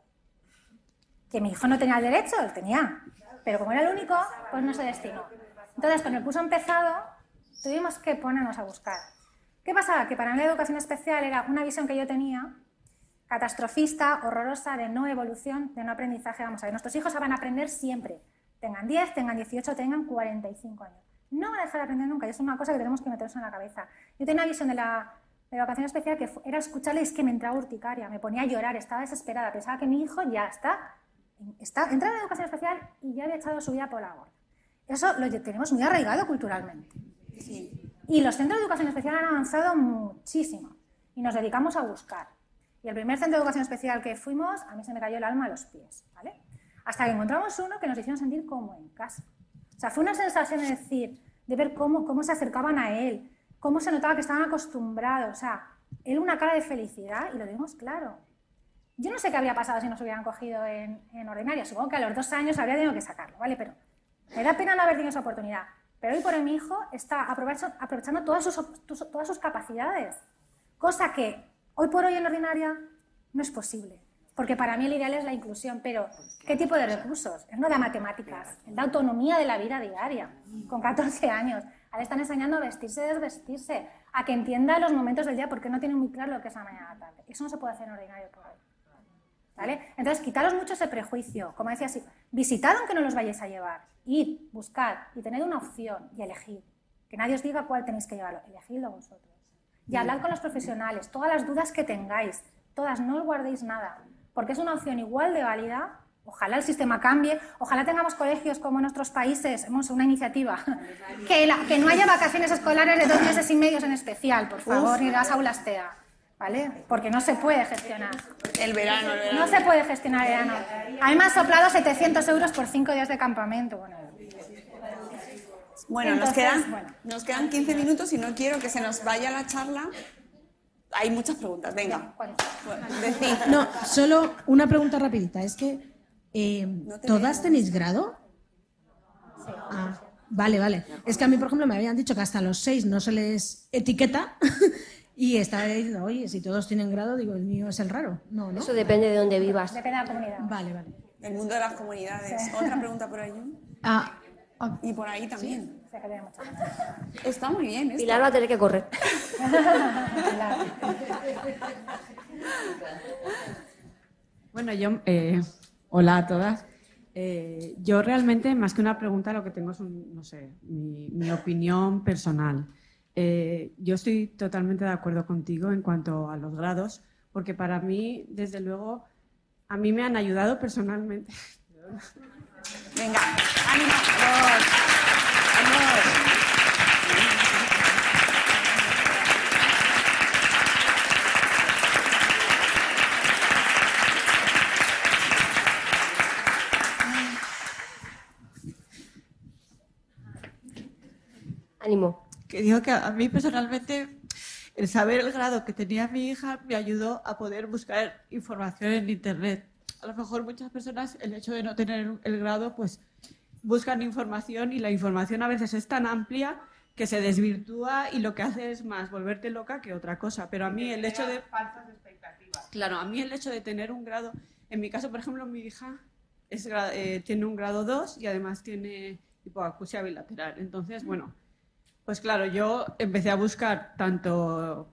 Que mi hijo no tenía el derecho, él tenía, pero como era el único, pues no se destinó. Entonces, con el curso empezado, tuvimos que ponernos a buscar. ¿Qué pasaba? Que para mí la educación especial era una visión que yo tenía catastrofista, horrorosa, de no evolución, de no aprendizaje. Vamos a ver, nuestros hijos van a aprender siempre. Tengan 10, tengan 18, tengan 45 años. No van a dejar de aprender nunca y es una cosa que tenemos que meternos en la cabeza. Yo tenía una visión de la, de la educación especial que era escucharle es que me entraba urticaria, me ponía a llorar, estaba desesperada, pensaba que mi hijo ya está, está entraba en la educación especial y ya había echado su vida por la borda. Eso lo tenemos muy arraigado culturalmente. Y los centros de educación especial han avanzado muchísimo y nos dedicamos a buscar. Y el primer centro de educación especial que fuimos, a mí se me cayó el alma a los pies, ¿vale? Hasta que encontramos uno que nos hicieron sentir como en casa. O sea, fue una sensación de decir, de ver cómo, cómo se acercaban a él, cómo se notaba que estaban acostumbrados. O sea, él una cara de felicidad y lo dimos claro. Yo no sé qué habría pasado si nos hubieran cogido en, en ordinaria. Supongo que a los dos años habría tenido que sacarlo, ¿vale? Pero me da pena no haber tenido esa oportunidad. Pero hoy por hoy mi hijo está aprovechando, aprovechando todas, sus, todas sus capacidades. Cosa que hoy por hoy en ordinaria no es posible. Porque para mí el ideal es la inclusión, pero ¿qué tipo de recursos? No da matemáticas, él da autonomía de la vida diaria, con 14 años. A él están enseñando a vestirse desvestirse, a que entienda los momentos del día porque no tiene muy claro lo que es la mañana la tarde. Eso no se puede hacer en ordinario por hoy. ¿Vale? Entonces, quitaros mucho ese prejuicio. Como decía así, visitad aunque no los vayáis a llevar. Id, buscad y tened una opción y elegid. Que nadie os diga cuál tenéis que llevarlo. Elegidlo vosotros. Y hablad con los profesionales. Todas las dudas que tengáis, todas, no os guardéis nada. Porque es una opción igual de válida. Ojalá el sistema cambie. Ojalá tengamos colegios como en nuestros países. Hemos una iniciativa. Que, la- que no haya vacaciones escolares de dos meses y medios en especial, por favor, Uf. ni las aulas TEA. ¿Vale? Porque no se puede gestionar. El verano, el verano. No se puede gestionar el verano. A mí me han soplado 700 euros por cinco días de campamento. Bueno, Bueno, nos, quedan, bueno. nos quedan 15 minutos y no quiero que se nos vaya la charla. Hay muchas preguntas, venga. Bueno, decid. No, solo una pregunta rapidita. Es que, eh, ¿todas tenéis grado? Ah, vale, vale. Es que a mí, por ejemplo, me habían dicho que hasta los seis no se les etiqueta [laughs] y estaba diciendo, oye, si todos tienen grado, digo, el mío es el raro. No, ¿no? Eso depende de dónde vivas. Depende de la comunidad. Vale, vale. El mundo de las comunidades. Otra pregunta por ahí. Ah, Y por ahí también. Está muy bien. esto. Pilar va a tener que correr. [laughs] Bueno, yo, eh, hola a todas. Eh, yo realmente, más que una pregunta, lo que tengo es, no sé, mi, mi opinión personal. Eh, yo estoy totalmente de acuerdo contigo en cuanto a los grados, porque para mí, desde luego, a mí me han ayudado personalmente. [laughs] Venga, ánimo. Vamos. Ánimo. que digo que a mí personalmente el saber el grado que tenía mi hija me ayudó a poder buscar información en internet. A lo mejor muchas personas el hecho de no tener el grado pues buscan información y la información a veces es tan amplia que se desvirtúa y lo que hace es más volverte loca que otra cosa. Pero a mí el hecho de falsas expectativas. Claro, a mí el hecho de tener un grado, en mi caso, por ejemplo, mi hija es, eh, tiene un grado 2 y además tiene hipoacusia bilateral. Entonces, bueno, pues claro, yo empecé a buscar tanto,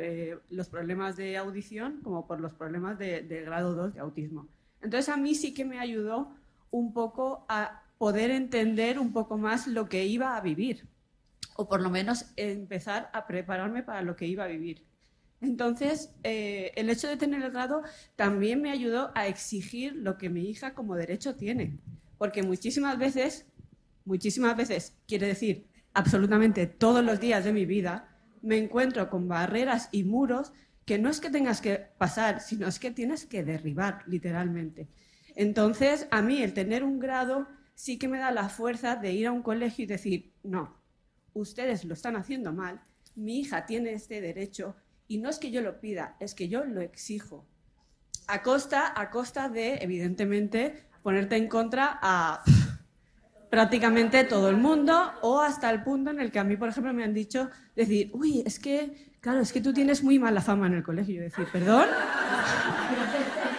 eh, los problemas de audición como por los problemas de, de grado 2 de autismo. Entonces, a mí sí que me ayudó un poco a poder entender un poco más lo que iba a vivir o por lo menos empezar a prepararme para lo que iba a vivir. Entonces, eh, el hecho de tener el grado también me ayudó a exigir lo que mi hija como derecho tiene, porque muchísimas veces, muchísimas veces, quiere decir, absolutamente todos los días de mi vida, me encuentro con barreras y muros que no es que tengas que pasar, sino es que tienes que derribar, literalmente. Entonces, a mí el tener un grado sí que me da la fuerza de ir a un colegio y decir, no, ustedes lo están haciendo mal, mi hija tiene este derecho y no es que yo lo pida, es que yo lo exijo. A costa, a costa de, evidentemente, ponerte en contra a prácticamente todo el mundo o hasta el punto en el que a mí, por ejemplo, me han dicho, decir, uy, es que, claro, es que tú tienes muy mala fama en el colegio. Decir, perdón,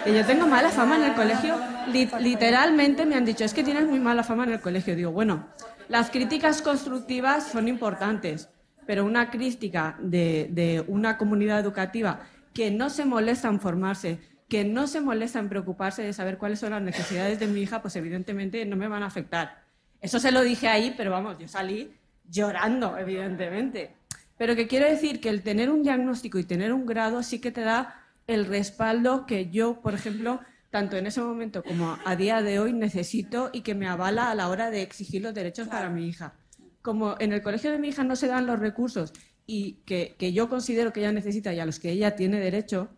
que yo tengo mala fama en el colegio. Li- literalmente me han dicho, es que tienes muy mala fama en el colegio. Digo, bueno, las críticas constructivas son importantes, pero una crítica de, de una comunidad educativa que no se molesta en formarse, que no se molesta en preocuparse de saber cuáles son las necesidades de mi hija, pues evidentemente no me van a afectar. Eso se lo dije ahí, pero vamos, yo salí llorando, evidentemente. Pero que quiero decir que el tener un diagnóstico y tener un grado sí que te da el respaldo que yo, por ejemplo, tanto en ese momento como a día de hoy necesito y que me avala a la hora de exigir los derechos para mi hija. Como en el colegio de mi hija no se dan los recursos y que, que yo considero que ella necesita y a los que ella tiene derecho,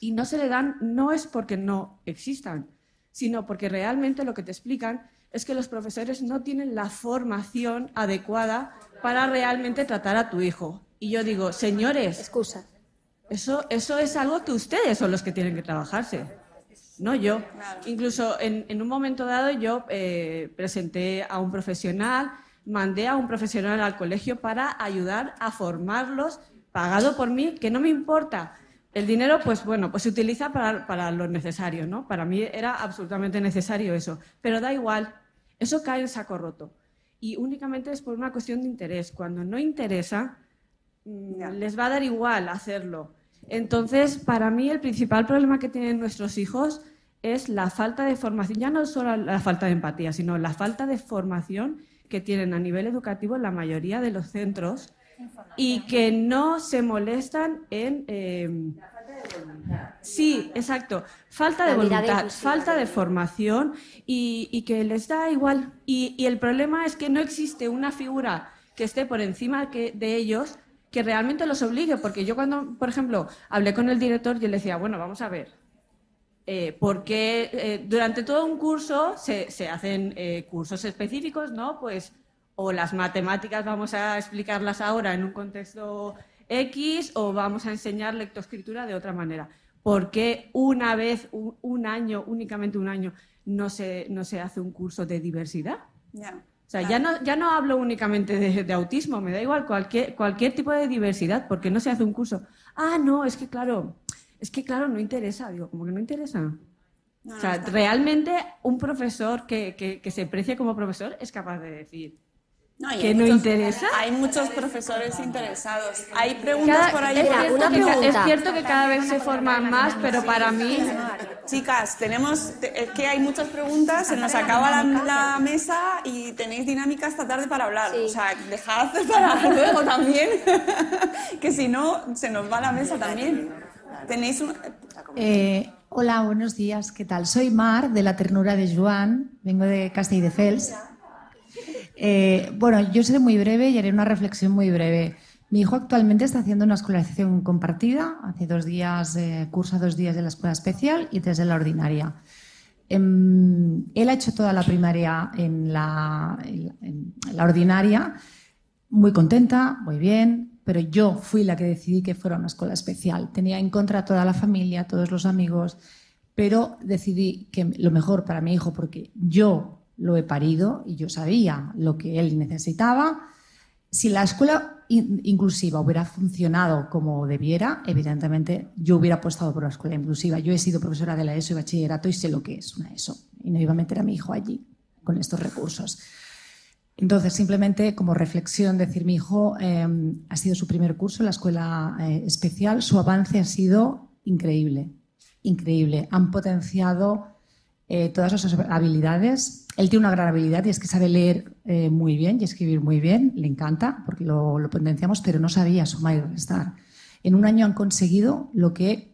y no se le dan no es porque no existan, sino porque realmente lo que te explican es que los profesores no tienen la formación adecuada para realmente tratar a tu hijo. Y yo digo, señores, excusa. Eso, eso es algo que ustedes son los que tienen que trabajarse, no yo. Incluso en, en un momento dado yo eh, presenté a un profesional, mandé a un profesional al colegio para ayudar a formarlos, pagado por mí, que no me importa. El dinero, pues bueno, pues se utiliza para, para lo necesario, ¿no? Para mí era absolutamente necesario eso, pero da igual, eso cae en saco roto. Y únicamente es por una cuestión de interés. Cuando no interesa, mm, les va a dar igual hacerlo. Entonces, para mí el principal problema que tienen nuestros hijos es la falta de formación, ya no solo la falta de empatía, sino la falta de formación que tienen a nivel educativo en la mayoría de los centros y que no se molestan en... eh, Sí, exacto. Falta de voluntad, falta de formación y, y que les da igual. Y, y el problema es que no existe una figura que esté por encima que- de ellos que realmente los obligue. Porque yo cuando, por ejemplo, hablé con el director, yo le decía, bueno, vamos a ver, eh, porque eh, durante todo un curso se, se hacen eh, cursos específicos, ¿no? Pues O las matemáticas vamos a explicarlas ahora en un contexto X o vamos a enseñar lectoescritura de otra manera. ¿Por qué una vez, un, un año, únicamente un año, no se, no se hace un curso de diversidad? Ya. O sea, ya no, ya no hablo únicamente de, de autismo, me da igual cualquier, cualquier tipo de diversidad, porque no se hace un curso. Ah, no, es que claro, es que claro, no interesa, digo, como que no interesa. No, o sea, no, realmente un profesor que, que, que se precie como profesor es capaz de decir No, que hay no muchos- interesa. Hay muchos profesores interesados. Hay preguntas Cada- por ahí. es, por cierto que, es cierto que cada vez se forman más, pero para mí... Chicas, tenemos, te- es que hay muchas preguntas, se nos acaba la, la mesa y tenéis dinámica esta tarde para hablar. O sea, dejad para [laughs] luego también, [laughs] que si no, se nos va la mesa también. Tenéis un... Eh, hola, buenos días. ¿Qué tal? Soy Mar, de la ternura de Joan. Vengo de Castelldefels. Eh, bueno, yo seré muy breve y haré una reflexión muy breve. Mi hijo actualmente está haciendo una escolarización compartida. Hace dos días, eh, cursa dos días de la escuela especial y tres de la ordinaria. Em, él ha hecho toda la primaria en la, en- la ordinaria, muy contenta, muy bien, pero yo fui la que decidí que fuera una escuela especial. Tenía en contra a toda la familia, todos los amigos, pero decidí que lo mejor para mi hijo, porque yo lo he parido y yo sabía lo que él necesitaba, si la escuela in- inclusiva hubiera funcionado como debiera, evidentemente yo hubiera apostado por la escuela inclusiva. Yo he sido profesora de la ESO y bachillerato y sé lo que es una ESO. Y no iba a meter a mi hijo allí con estos recursos. Entonces, simplemente como reflexión, decir, mi hijo eh, ha sido su primer curso en la escuela eh, especial, su avance ha sido increíble, increíble. Han potenciado eh, todas sus habilidades. Él tiene una gran habilidad y es que sabe leer eh, muy bien y escribir muy bien, le encanta porque lo, lo potenciamos, pero no sabía sumar y restar. En un año han conseguido lo que,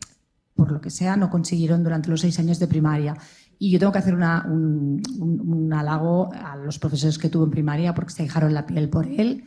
por lo que sea, no consiguieron durante los seis años de primaria. Y yo tengo que hacer un- un halago a los profesores que tuve en primaria porque se dejaron la piel por él,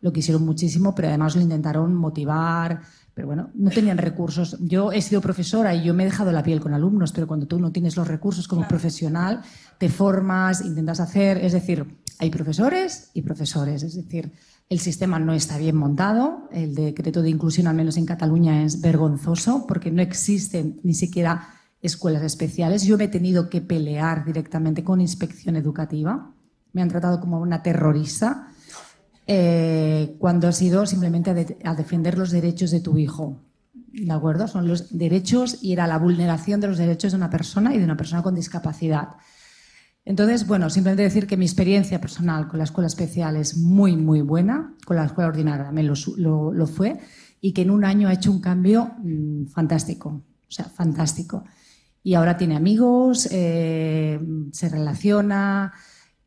lo quisieron muchísimo, pero además lo intentaron motivar. Pero bueno, no tenían recursos. Yo he sido profesora y yo me he dejado la piel con alumnos, pero cuando tú no tienes los recursos como profesional, te formas, intentas hacer. Es decir, hay profesores y profesores. Es decir, el sistema no está bien montado. El decreto de inclusión, al menos en Cataluña, es vergonzoso porque no existen ni siquiera escuelas especiales. Yo me he tenido que pelear directamente con inspección educativa. Me han tratado como una terrorista eh, cuando ha sido simplemente a, de- a defender los derechos de tu hijo. ¿De acuerdo? Son los derechos y era la vulneración de los derechos de una persona y de una persona con discapacidad. Entonces, bueno, simplemente decir que mi experiencia personal con la escuela especial es muy, muy buena, con la escuela ordinaria también lo, lo- lo fue, y que en un año ha hecho un cambio mm, fantástico, o sea, fantástico. Y ahora tiene amigos, eh, se relaciona,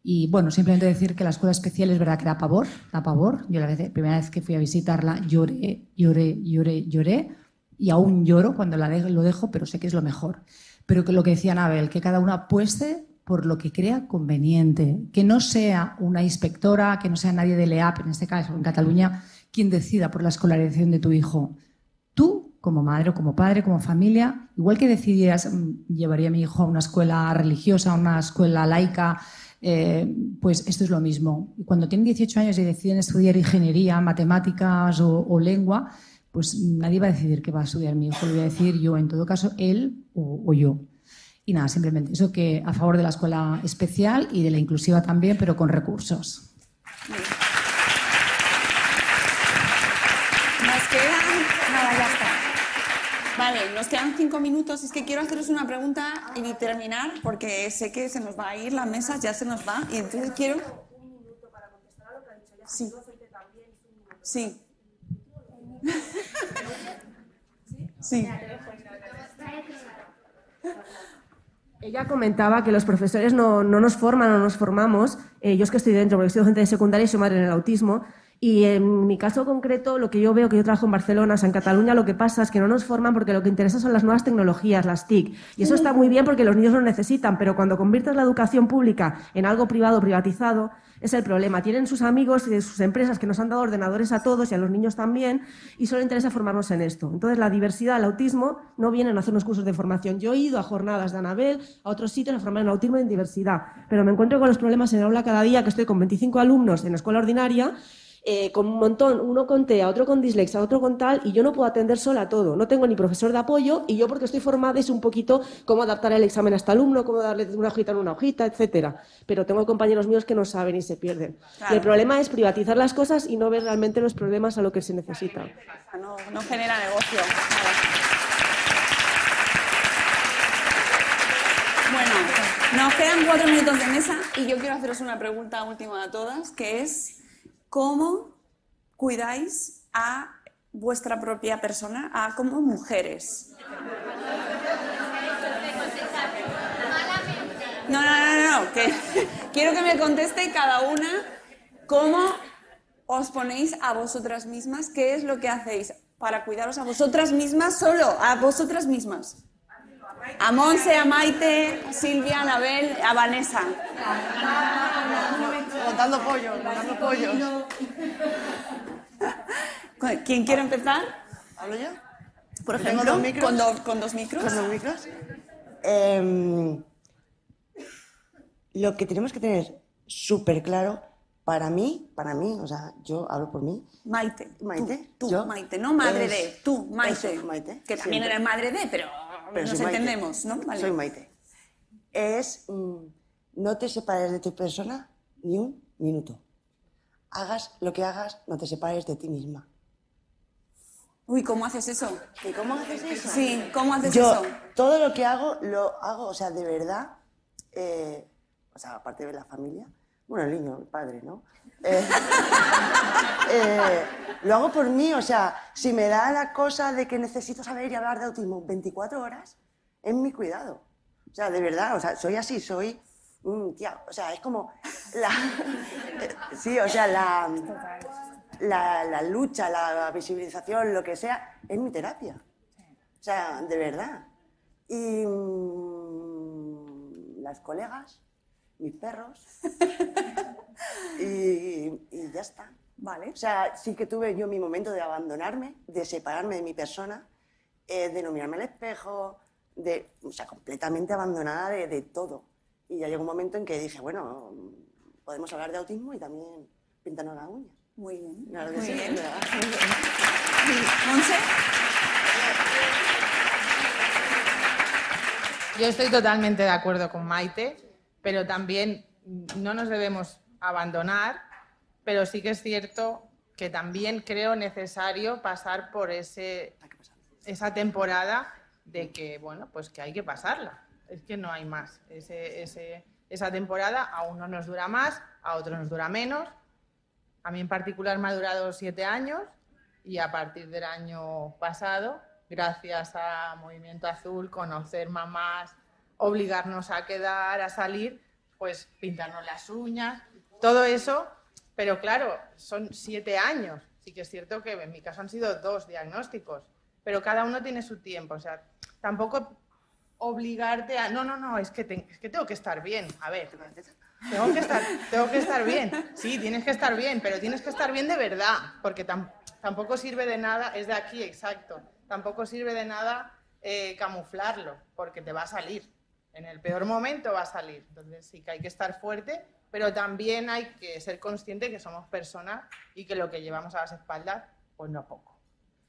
y bueno, simplemente decir que la escuela especial es verdad que da pavor, da pavor. Yo la primera vez que fui a visitarla lloré, lloré, lloré, lloré, y aún lloro cuando la lo dejo, pero sé que es lo mejor. Pero lo que decía Anabel, que cada uno apueste por lo que crea conveniente, que no sea una inspectora, que no sea nadie del EAP, en este caso en Cataluña, quien decida por la escolarización de tu hijo. Tú, como madre como padre, como familia, igual que decidieras, mm, llevaría a mi hijo a una escuela religiosa, a una escuela laica, eh, pues esto es lo mismo. Cuando tienen 18 años y deciden estudiar ingeniería, matemáticas o, lengua, pues nadie va a decidir qué va a estudiar mi hijo, lo voy a decir yo, en todo caso, él o, yo. Y nada, simplemente eso que a favor de la escuela especial y de la inclusiva también, pero con recursos quedan. Nada, ya está. Vale, nos quedan cinco minutos. Es que quiero haceros una pregunta y terminar, porque sé que se nos va a ir la mesa, ya se nos va. Y entonces quiero. Sí. Sí. [laughs] Sí. Ella comentaba que los profesores no, no nos forman o no nos formamos. Eh, yo es que estoy dentro, porque estoy docente de secundaria y soy madre en el autismo. Y en mi caso concreto, lo que yo veo, que yo trabajo en Barcelona, o sea, en Cataluña, lo que pasa es que no nos forman porque lo que interesa son las nuevas tecnologías, las TIC. Y eso está muy bien porque los niños lo necesitan, pero cuando conviertes la educación pública en algo privado, privatizado, es el problema. Tienen sus amigos y sus empresas que nos han dado ordenadores a todos y a los niños también, y solo interesa formarnos en esto. Entonces, la diversidad, el autismo, no vienen a hacer unos cursos de formación. Yo he ido a jornadas de Anabel, a otros sitios a formar en autismo y en diversidad, pero me encuentro con los problemas en el aula cada día, que estoy con 25 alumnos en la escuela ordinaria, eh, con un montón, uno con TEA, otro con dislexia, otro con tal, y yo no puedo atender sola todo. No tengo ni profesor de apoyo y yo porque estoy formada es un poquito cómo adaptar el examen a este alumno, cómo darle una hojita en una hojita, etcétera. Pero tengo compañeros míos que no saben y se pierden. Claro. Y el problema es privatizar las cosas y no ver realmente los problemas a lo que se necesita. No, no genera negocio. Bueno, nos quedan cuatro minutos de mesa y yo quiero haceros una pregunta última a todas, que es ¿cómo cuidáis a vuestra propia persona, a como mujeres? No, no, no, no, que [laughs] quiero que me conteste cada una cómo os ponéis a vosotras mismas, qué es lo que hacéis para cuidaros a vosotras mismas solo, a vosotras mismas. A Monse, a Maite, a Silvia, a Anabel, a Vanessa. Montando pollo, montando pollos. ¿Quién quiere empezar? ¿Hablo yo? Por ¿Tengo ejemplo, dos micros? con, do- con dos micros. ¿Con dos micros? Em, lo que tenemos que tener súper claro, para mí, para mí, o sea, yo hablo por mí. Maite. Maite. Tú, yo, Maite, no madre es- de, tú, Maite. Maite. Que también siempre. eres madre de, pero, Pero nos Maite. entendemos, ¿no? Vale. Soy Maite. Es, mm, no te separes de tu persona ni un minuto. Hagas lo que hagas, no te separes de ti misma. Uy, ¿cómo haces eso? ¿Y cómo haces eso? Sí, ¿cómo haces Yo, eso? todo lo que hago, lo hago, o sea, de verdad, eh, o sea, aparte de la familia, bueno, el niño, el padre, ¿no? Eh, [laughs] eh, lo hago por mí, o sea, si me da la cosa de que necesito saber y hablar de autismo 24 horas, es mi cuidado. O sea, de verdad, o sea, soy así, soy, mm, tía, o sea, es como la, [laughs] sí, o sea, la, la, la lucha, la visibilización, lo que sea, es mi terapia. O sea, de verdad. Y mm, las colegas, mis perros, [laughs] y, y ya está. Vale. O sea, sí que tuve yo mi momento de abandonarme, de separarme de mi persona, eh, de no mirarme al espejo, de, o sea, completamente abandonada de, de todo. Y ya llegó un momento en que dije, bueno, podemos hablar de autismo y también pintarnos las uñas. Muy bien. Claro que Muy sí, bien. ¿verdad? Monse. Yo estoy totalmente de acuerdo con Maite, pero también no nos debemos abandonar, pero sí que es cierto que también creo necesario pasar por ese, esa temporada de que, bueno, pues que hay que pasarla. Es que no hay más. Esa temporada a uno nos dura más, a otro nos dura menos. A mí en particular me ha durado siete años y a partir del año pasado, gracias a Movimiento Azul, conocer mamás, obligarnos a quedar, a salir, pues pintarnos las uñas, todo eso, pero claro, son siete años. Sí que es cierto que en mi caso han sido dos diagnósticos, pero cada uno tiene su tiempo, o sea, tampoco obligarte a, no, no, no, es que, es que tengo que estar bien, a ver, tengo que, estar, tengo que estar bien, sí, tienes que estar bien, pero tienes que estar bien de verdad, porque tam- tampoco sirve de nada, es de aquí, exacto, tampoco sirve de nada eh, camuflarlo, porque te va a salir, en el peor momento va a salir, entonces sí que hay que estar fuerte, pero también hay que ser consciente que somos personas y que lo que llevamos a las espaldas, pues no poco.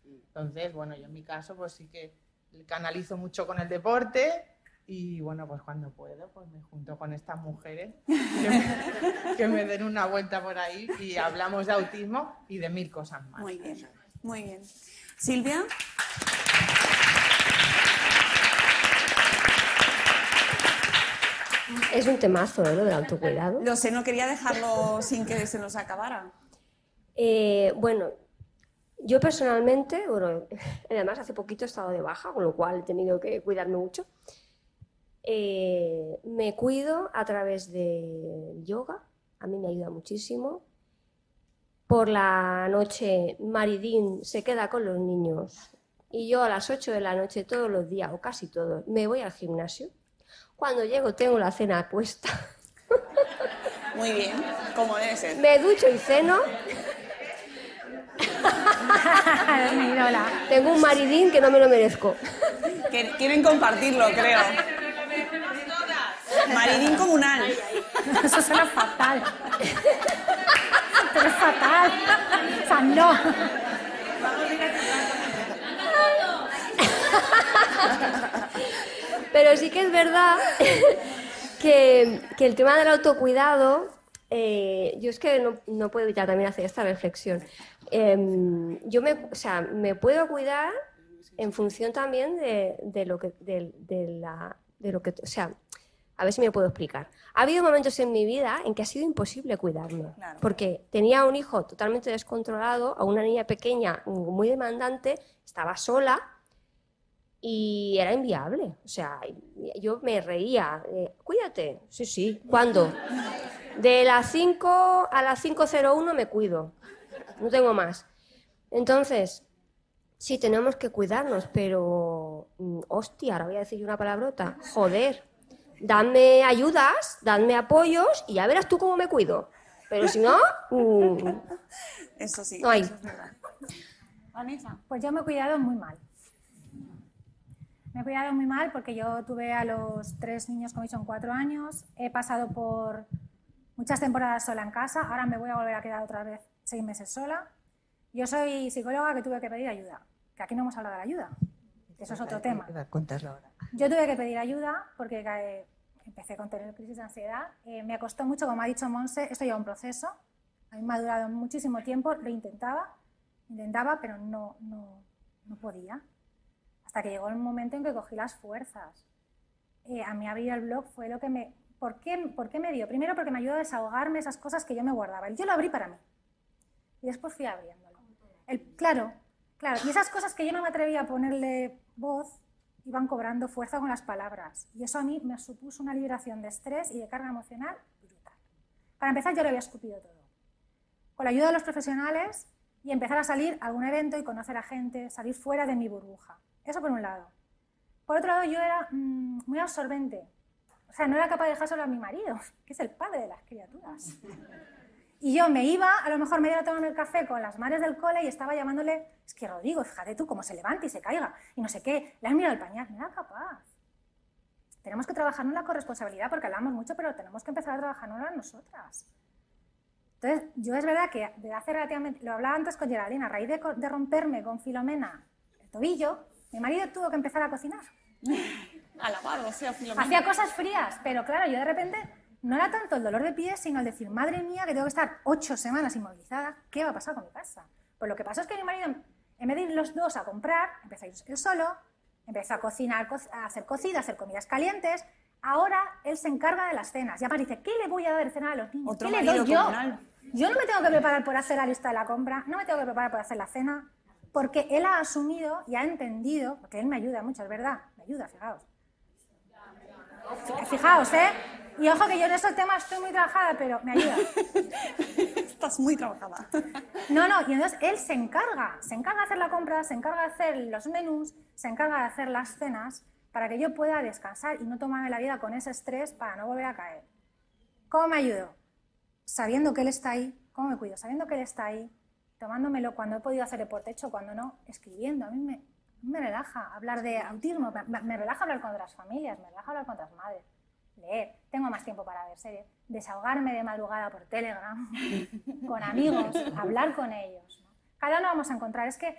Entonces, bueno, yo en mi caso, pues sí que canalizo mucho con el deporte y bueno, pues cuando puedo, pues me junto con estas mujeres que me, que me den una vuelta por ahí y hablamos de autismo y de mil cosas más. Muy bien, muy bien. Silvia. Es un temazo, ¿eh? Lo del autocuidado. Lo sé, no quería dejarlo sin que se nos acabara. Eh, bueno, yo personalmente, bueno, [laughs] además hace poquito he estado de baja, con lo cual he tenido que cuidarme mucho. Eh, me cuido a través del yoga, a mí me ayuda muchísimo. por la noche Maridín se queda con los niños y yo a las 8 de la noche todos los días, o casi todos, me voy al gimnasio. Cuando llego tengo la cena puesta. Muy bien, como debe ser. Me ducho y ceno. [laughs] Tengo un maridín que no me lo merezco. Que quieren compartirlo, creo. Maridín comunal. Eso suena fatal. Pero es fatal. O sea, no. Pero sí que es verdad que, que el tema del autocuidado, eh, yo es que no, no puedo evitar también hacer esta reflexión. Em, yo me, o sea, me puedo cuidar en función también de, de lo que, de, de la, de lo que, o sea, a ver si me puedo explicar. Ha habido momentos en mi vida en que ha sido imposible cuidarme, porque tenía un hijo totalmente descontrolado, a una niña pequeña muy demandante, estaba sola y era inviable. O sea, yo me reía, eh, cuídate, sí, sí, ¿cuándo? De las 5 a las 5.01 me cuido, no tengo más. Entonces, sí, tenemos que cuidarnos, pero, mm, hostia, ahora voy a decir una palabrota, joder, dadme ayudas, dadme apoyos y ya verás tú cómo me cuido. Pero si no, mm, Eso sí. no hay. eso es verdad. Vanessa, pues yo me he cuidado muy mal. Me he cuidado muy mal porque yo tuve a los tres niños, dicho, en cuatro años. He pasado por muchas temporadas sola en casa. Ahora me voy a volver a quedar otra vez seis meses sola. Yo soy psicóloga que tuve que pedir ayuda. Que aquí no hemos hablado de la ayuda. Eso es otro tema. Contarlo ahora. Yo tuve que pedir ayuda porque eh, empecé con tener crisis de ansiedad. Eh, me costó mucho, como ha dicho Monse, esto lleva un proceso. A mí me ha durado muchísimo tiempo, lo intentaba, intentaba, pero no, no, no podía. Hasta que llegó el momento en que cogí las fuerzas. Eh, a mí abrir el blog fue lo que me... ¿Por qué, ¿Por qué me dio? Primero porque me ayudó a desahogarme esas cosas que yo me guardaba. Yo lo abrí para mí. Y después fui abriéndolo. El, claro, claro. Y esas cosas que yo no me atrevía a ponerle voz, iban cobrando fuerza con las palabras. Y eso a mí me supuso una liberación de estrés y de carga emocional brutal. Para empezar, yo lo había escupido todo. Con la ayuda de los profesionales y empezar a salir a algún evento y conocer a gente, salir fuera de mi burbuja. Eso por un lado. Por otro lado, yo era mm, muy absorbente. O sea, no era capaz de dejar solo a mi marido, [laughs] que es el padre de las criaturas. Y yo me iba, a lo mejor me iba tomar el café con las madres del cole y estaba llamándole, es que Rodrigo, fíjate tú cómo se levanta y se caiga, y no sé qué, le han mirado el pañal, no era capaz. Tenemos que trabajarnos la corresponsabilidad porque hablamos mucho, pero tenemos que empezar a trabajarnos nosotras. Entonces, yo es verdad que de hace relativamente, lo hablaba antes con Geraldine, a raíz de, de romperme con Filomena el tobillo, mi marido tuvo que empezar a cocinar. A lavar, o sea, Filomena. Hacía cosas frías, pero claro, yo de repente no era tanto el dolor de pies, sino el decir, madre mía, que tengo que estar ocho semanas inmovilizada, ¿qué va a pasar con mi casa? Pues lo que pasó es que mi marido, en vez de ir los dos a comprar, empezó a ir él solo, empezó a cocinar, co- a hacer cocida, a hacer comidas calientes. Ahora él se encarga de las cenas. Ya dice, ¿qué le voy a dar de cenar a los niños? ¿Qué le doy yo? comunal. Yo no me tengo que preparar por hacer la lista de la compra, no me tengo que preparar por hacer la cena, porque él ha asumido y ha entendido, porque él me ayuda mucho, es verdad, me ayuda, fijaos. Fijaos, ¿eh? Y ojo que yo en esos temas estoy muy trabajada, pero me ayuda. [laughs] Estás muy trabajada. No, no, y entonces él se encarga, se encarga de hacer la compra, se encarga de hacer los menús, se encarga de hacer las cenas para que yo pueda descansar y no tomarme la vida con ese estrés para no volver a caer. ¿Cómo me ayudo? Sabiendo que él está ahí, ¿cómo me cuido? Sabiendo que él está ahí, tomándomelo cuando he podido hacer deporte hecho, cuando no, escribiendo. A mí me, me relaja hablar de autismo, me, me relaja hablar con otras familias, me relaja hablar con otras madres, leer, tengo más tiempo para ver series, desahogarme de madrugada por Telegram, [laughs] con amigos, hablar con ellos. ¿no? Cada uno vamos a encontrar. Es que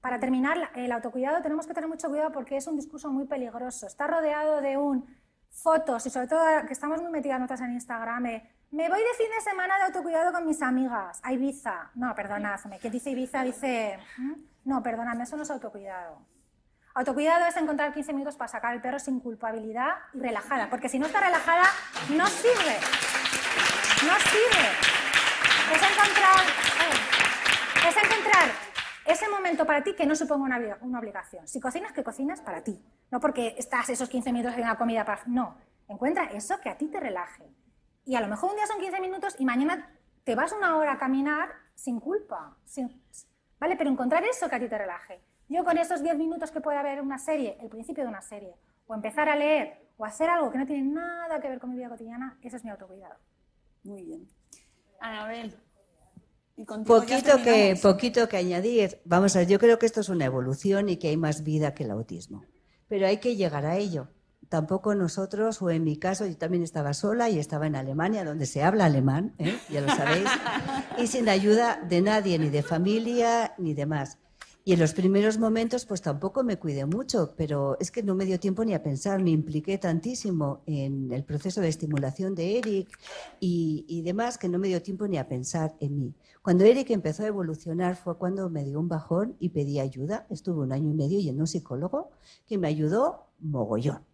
para terminar, el autocuidado tenemos que tener mucho cuidado porque es un discurso muy peligroso. Está rodeado de un fotos y sobre todo que estamos muy metidas nosotras en Instagram. eh, me voy de fin de semana de autocuidado con mis amigas a Ibiza. No, perdonadme. ¿Quién dice Ibiza? Dice... ¿Mm? No, perdonadme, eso no es autocuidado. Autocuidado es encontrar 15 minutos para sacar al perro sin culpabilidad y relajada, porque si no está relajada, no sirve. No sirve. Es encontrar, eh, es encontrar ese momento para ti que no suponga una, una obligación. Si cocinas, que cocinas para ti. No porque estás esos 15 minutos en una comida para... No, encuentra eso que a ti te relaje. Y a lo mejor un día son 15 minutos y mañana te vas una hora a caminar sin culpa. sin- ¿Vale? Pero encontrar eso que a ti te relaje. Yo con esos 10 minutos que puede haber una serie, el principio de una serie, o empezar a leer, o hacer algo que no tiene nada que ver con mi vida cotidiana, ese es mi autocuidado. Muy bien. Anabel. Y Poquito que, poquito que añadir. Vamos a ver, yo creo que esto es una evolución y que hay más vida que el autismo. Pero hay que llegar a ello. Tampoco nosotros, o en mi caso, yo también estaba sola y estaba en Alemania, donde se habla alemán, ¿eh? ya lo sabéis, [laughs] y sin ayuda de nadie, ni de familia, ni demás. Y en los primeros momentos, pues tampoco me cuidé mucho, pero es que no me dio tiempo ni a pensar, me impliqué tantísimo en el proceso de estimulación de Eric y, y demás que no me dio tiempo ni a pensar en mí. Cuando Eric empezó a evolucionar fue cuando me dio un bajón y pedí ayuda. Estuve un año y medio yendo a un psicólogo que me ayudó mogollón.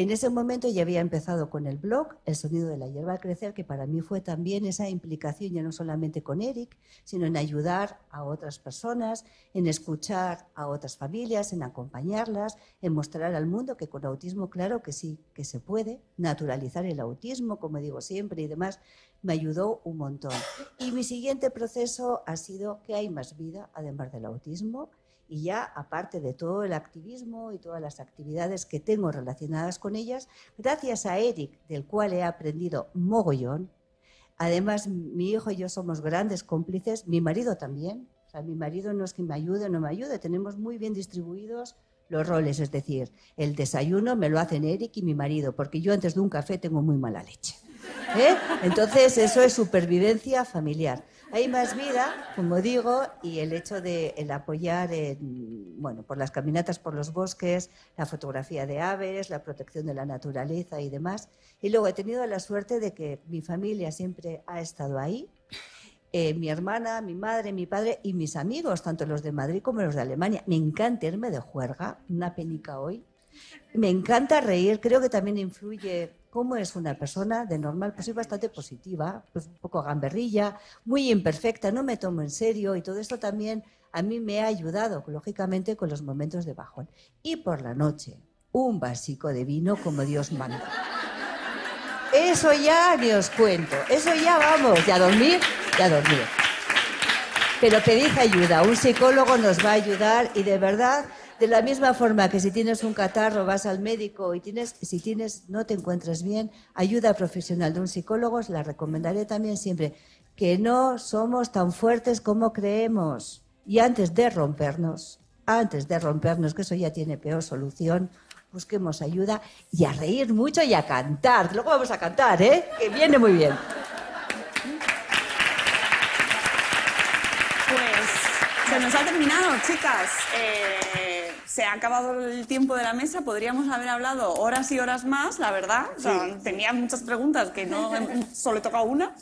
En ese momento ya había empezado con el blog El sonido de la hierba al crecer, que para mí fue también esa implicación ya no solamente con Eric, sino en ayudar a otras personas, en escuchar a otras familias, en acompañarlas, en mostrar al mundo que con autismo, claro que sí, que se puede, naturalizar el autismo, como digo siempre y demás, me ayudó un montón. Y mi siguiente proceso ha sido que hay más vida, además del autismo, y ya aparte de todo el activismo y todas las actividades que tengo relacionadas con ellas, gracias a Eric, del cual he aprendido mogollón, además mi hijo y yo somos grandes cómplices, mi marido también, o sea, mi marido no es que me ayude o no me ayude, tenemos muy bien distribuidos los roles, es decir, el desayuno me lo hacen Eric y mi marido, porque yo antes de un café tengo muy mala leche. ¿eh? Entonces, eso es supervivencia familiar. Hay más vida, como digo, y el hecho de el apoyar en, bueno, por las caminatas por los bosques, la fotografía de aves, la protección de la naturaleza y demás. Y luego he tenido la suerte de que mi familia siempre ha estado ahí. Eh, mi hermana, mi madre, mi padre y mis amigos, tanto los de Madrid como los de Alemania. Me encanta irme de juerga, una penica hoy. Me encanta reír, creo que también influye cómo es una persona de normal, pues soy bastante positiva, pues un poco gamberrilla, muy imperfecta, no me tomo en serio y todo esto también a mí me ha ayudado, lógicamente, con los momentos de bajón. Y por la noche, un vasico de vino como Dios manda. Eso ya ni os cuento, eso ya vamos, ya dormir, ya dormir. Pero pedid ayuda, un psicólogo nos va a ayudar y de verdad, de la misma forma que si tienes un catarro vas al médico y tienes, si tienes, no te encuentras bien, ayuda profesional de un psicólogo, la recomendaré también siempre, que no somos tan fuertes como creemos. Y antes de rompernos, antes de rompernos, que eso ya tiene peor solución, busquemos ayuda y a reír mucho y a cantar. Luego vamos a cantar, ¿eh? Que viene muy bien. Pues se nos ha terminado, chicas. Eh, se ha acabado el tiempo de la mesa. Podríamos haber hablado horas y horas más, la verdad. O sea, tenía muchas preguntas que no [laughs] solo he tocado una.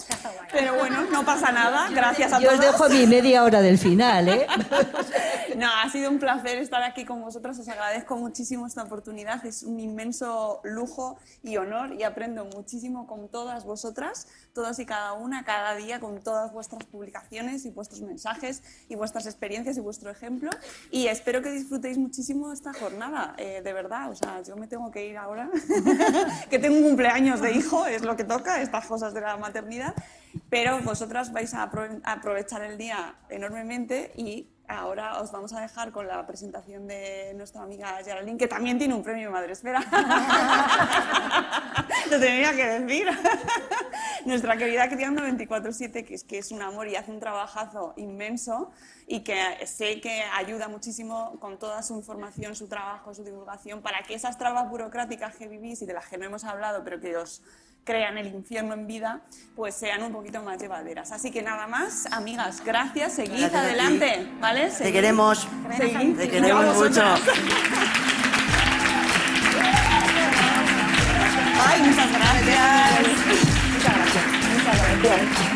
Pero bueno, no pasa nada. Gracias a Yo os todos. dejo mi media hora del final, ¿eh? [laughs] No, ha sido un placer estar aquí con vosotros. Os agradezco muchísimo esta oportunidad. Es un inmenso lujo y honor y aprendo muchísimo con todas vosotras, todas y cada una, cada día, con todas vuestras publicaciones y vuestros mensajes y vuestras experiencias y vuestro ejemplo. Y espero que disfrutéis muchísimo esta jornada, eh, de verdad. O sea, yo me tengo que ir ahora, [laughs] que tengo un cumpleaños de hijo, es lo que toca, estas cosas de la maternidad. Pero vosotras vais a apro- a aprovechar el día enormemente y ahora os vamos a dejar con la presentación de nuestra amiga Geraldine, que también tiene un premio Madre Esfera. [laughs] Lo tenía que decir. Nuestra querida Criando 24-7, que es, que es un amor y hace un trabajazo inmenso y que sé que ayuda muchísimo con toda su información, su trabajo, su divulgación, para que esas trabas burocráticas que vivís y de las que no hemos hablado, pero que os crean el infierno en vida, pues sean un poquito más llevaderas. Así que nada más, amigas, gracias, seguid Gracias adelante, ¿vale? Te queremos. Seguid. Te queremos mucho. Ay, muchas gracias. Muchas gracias. Muchas gracias.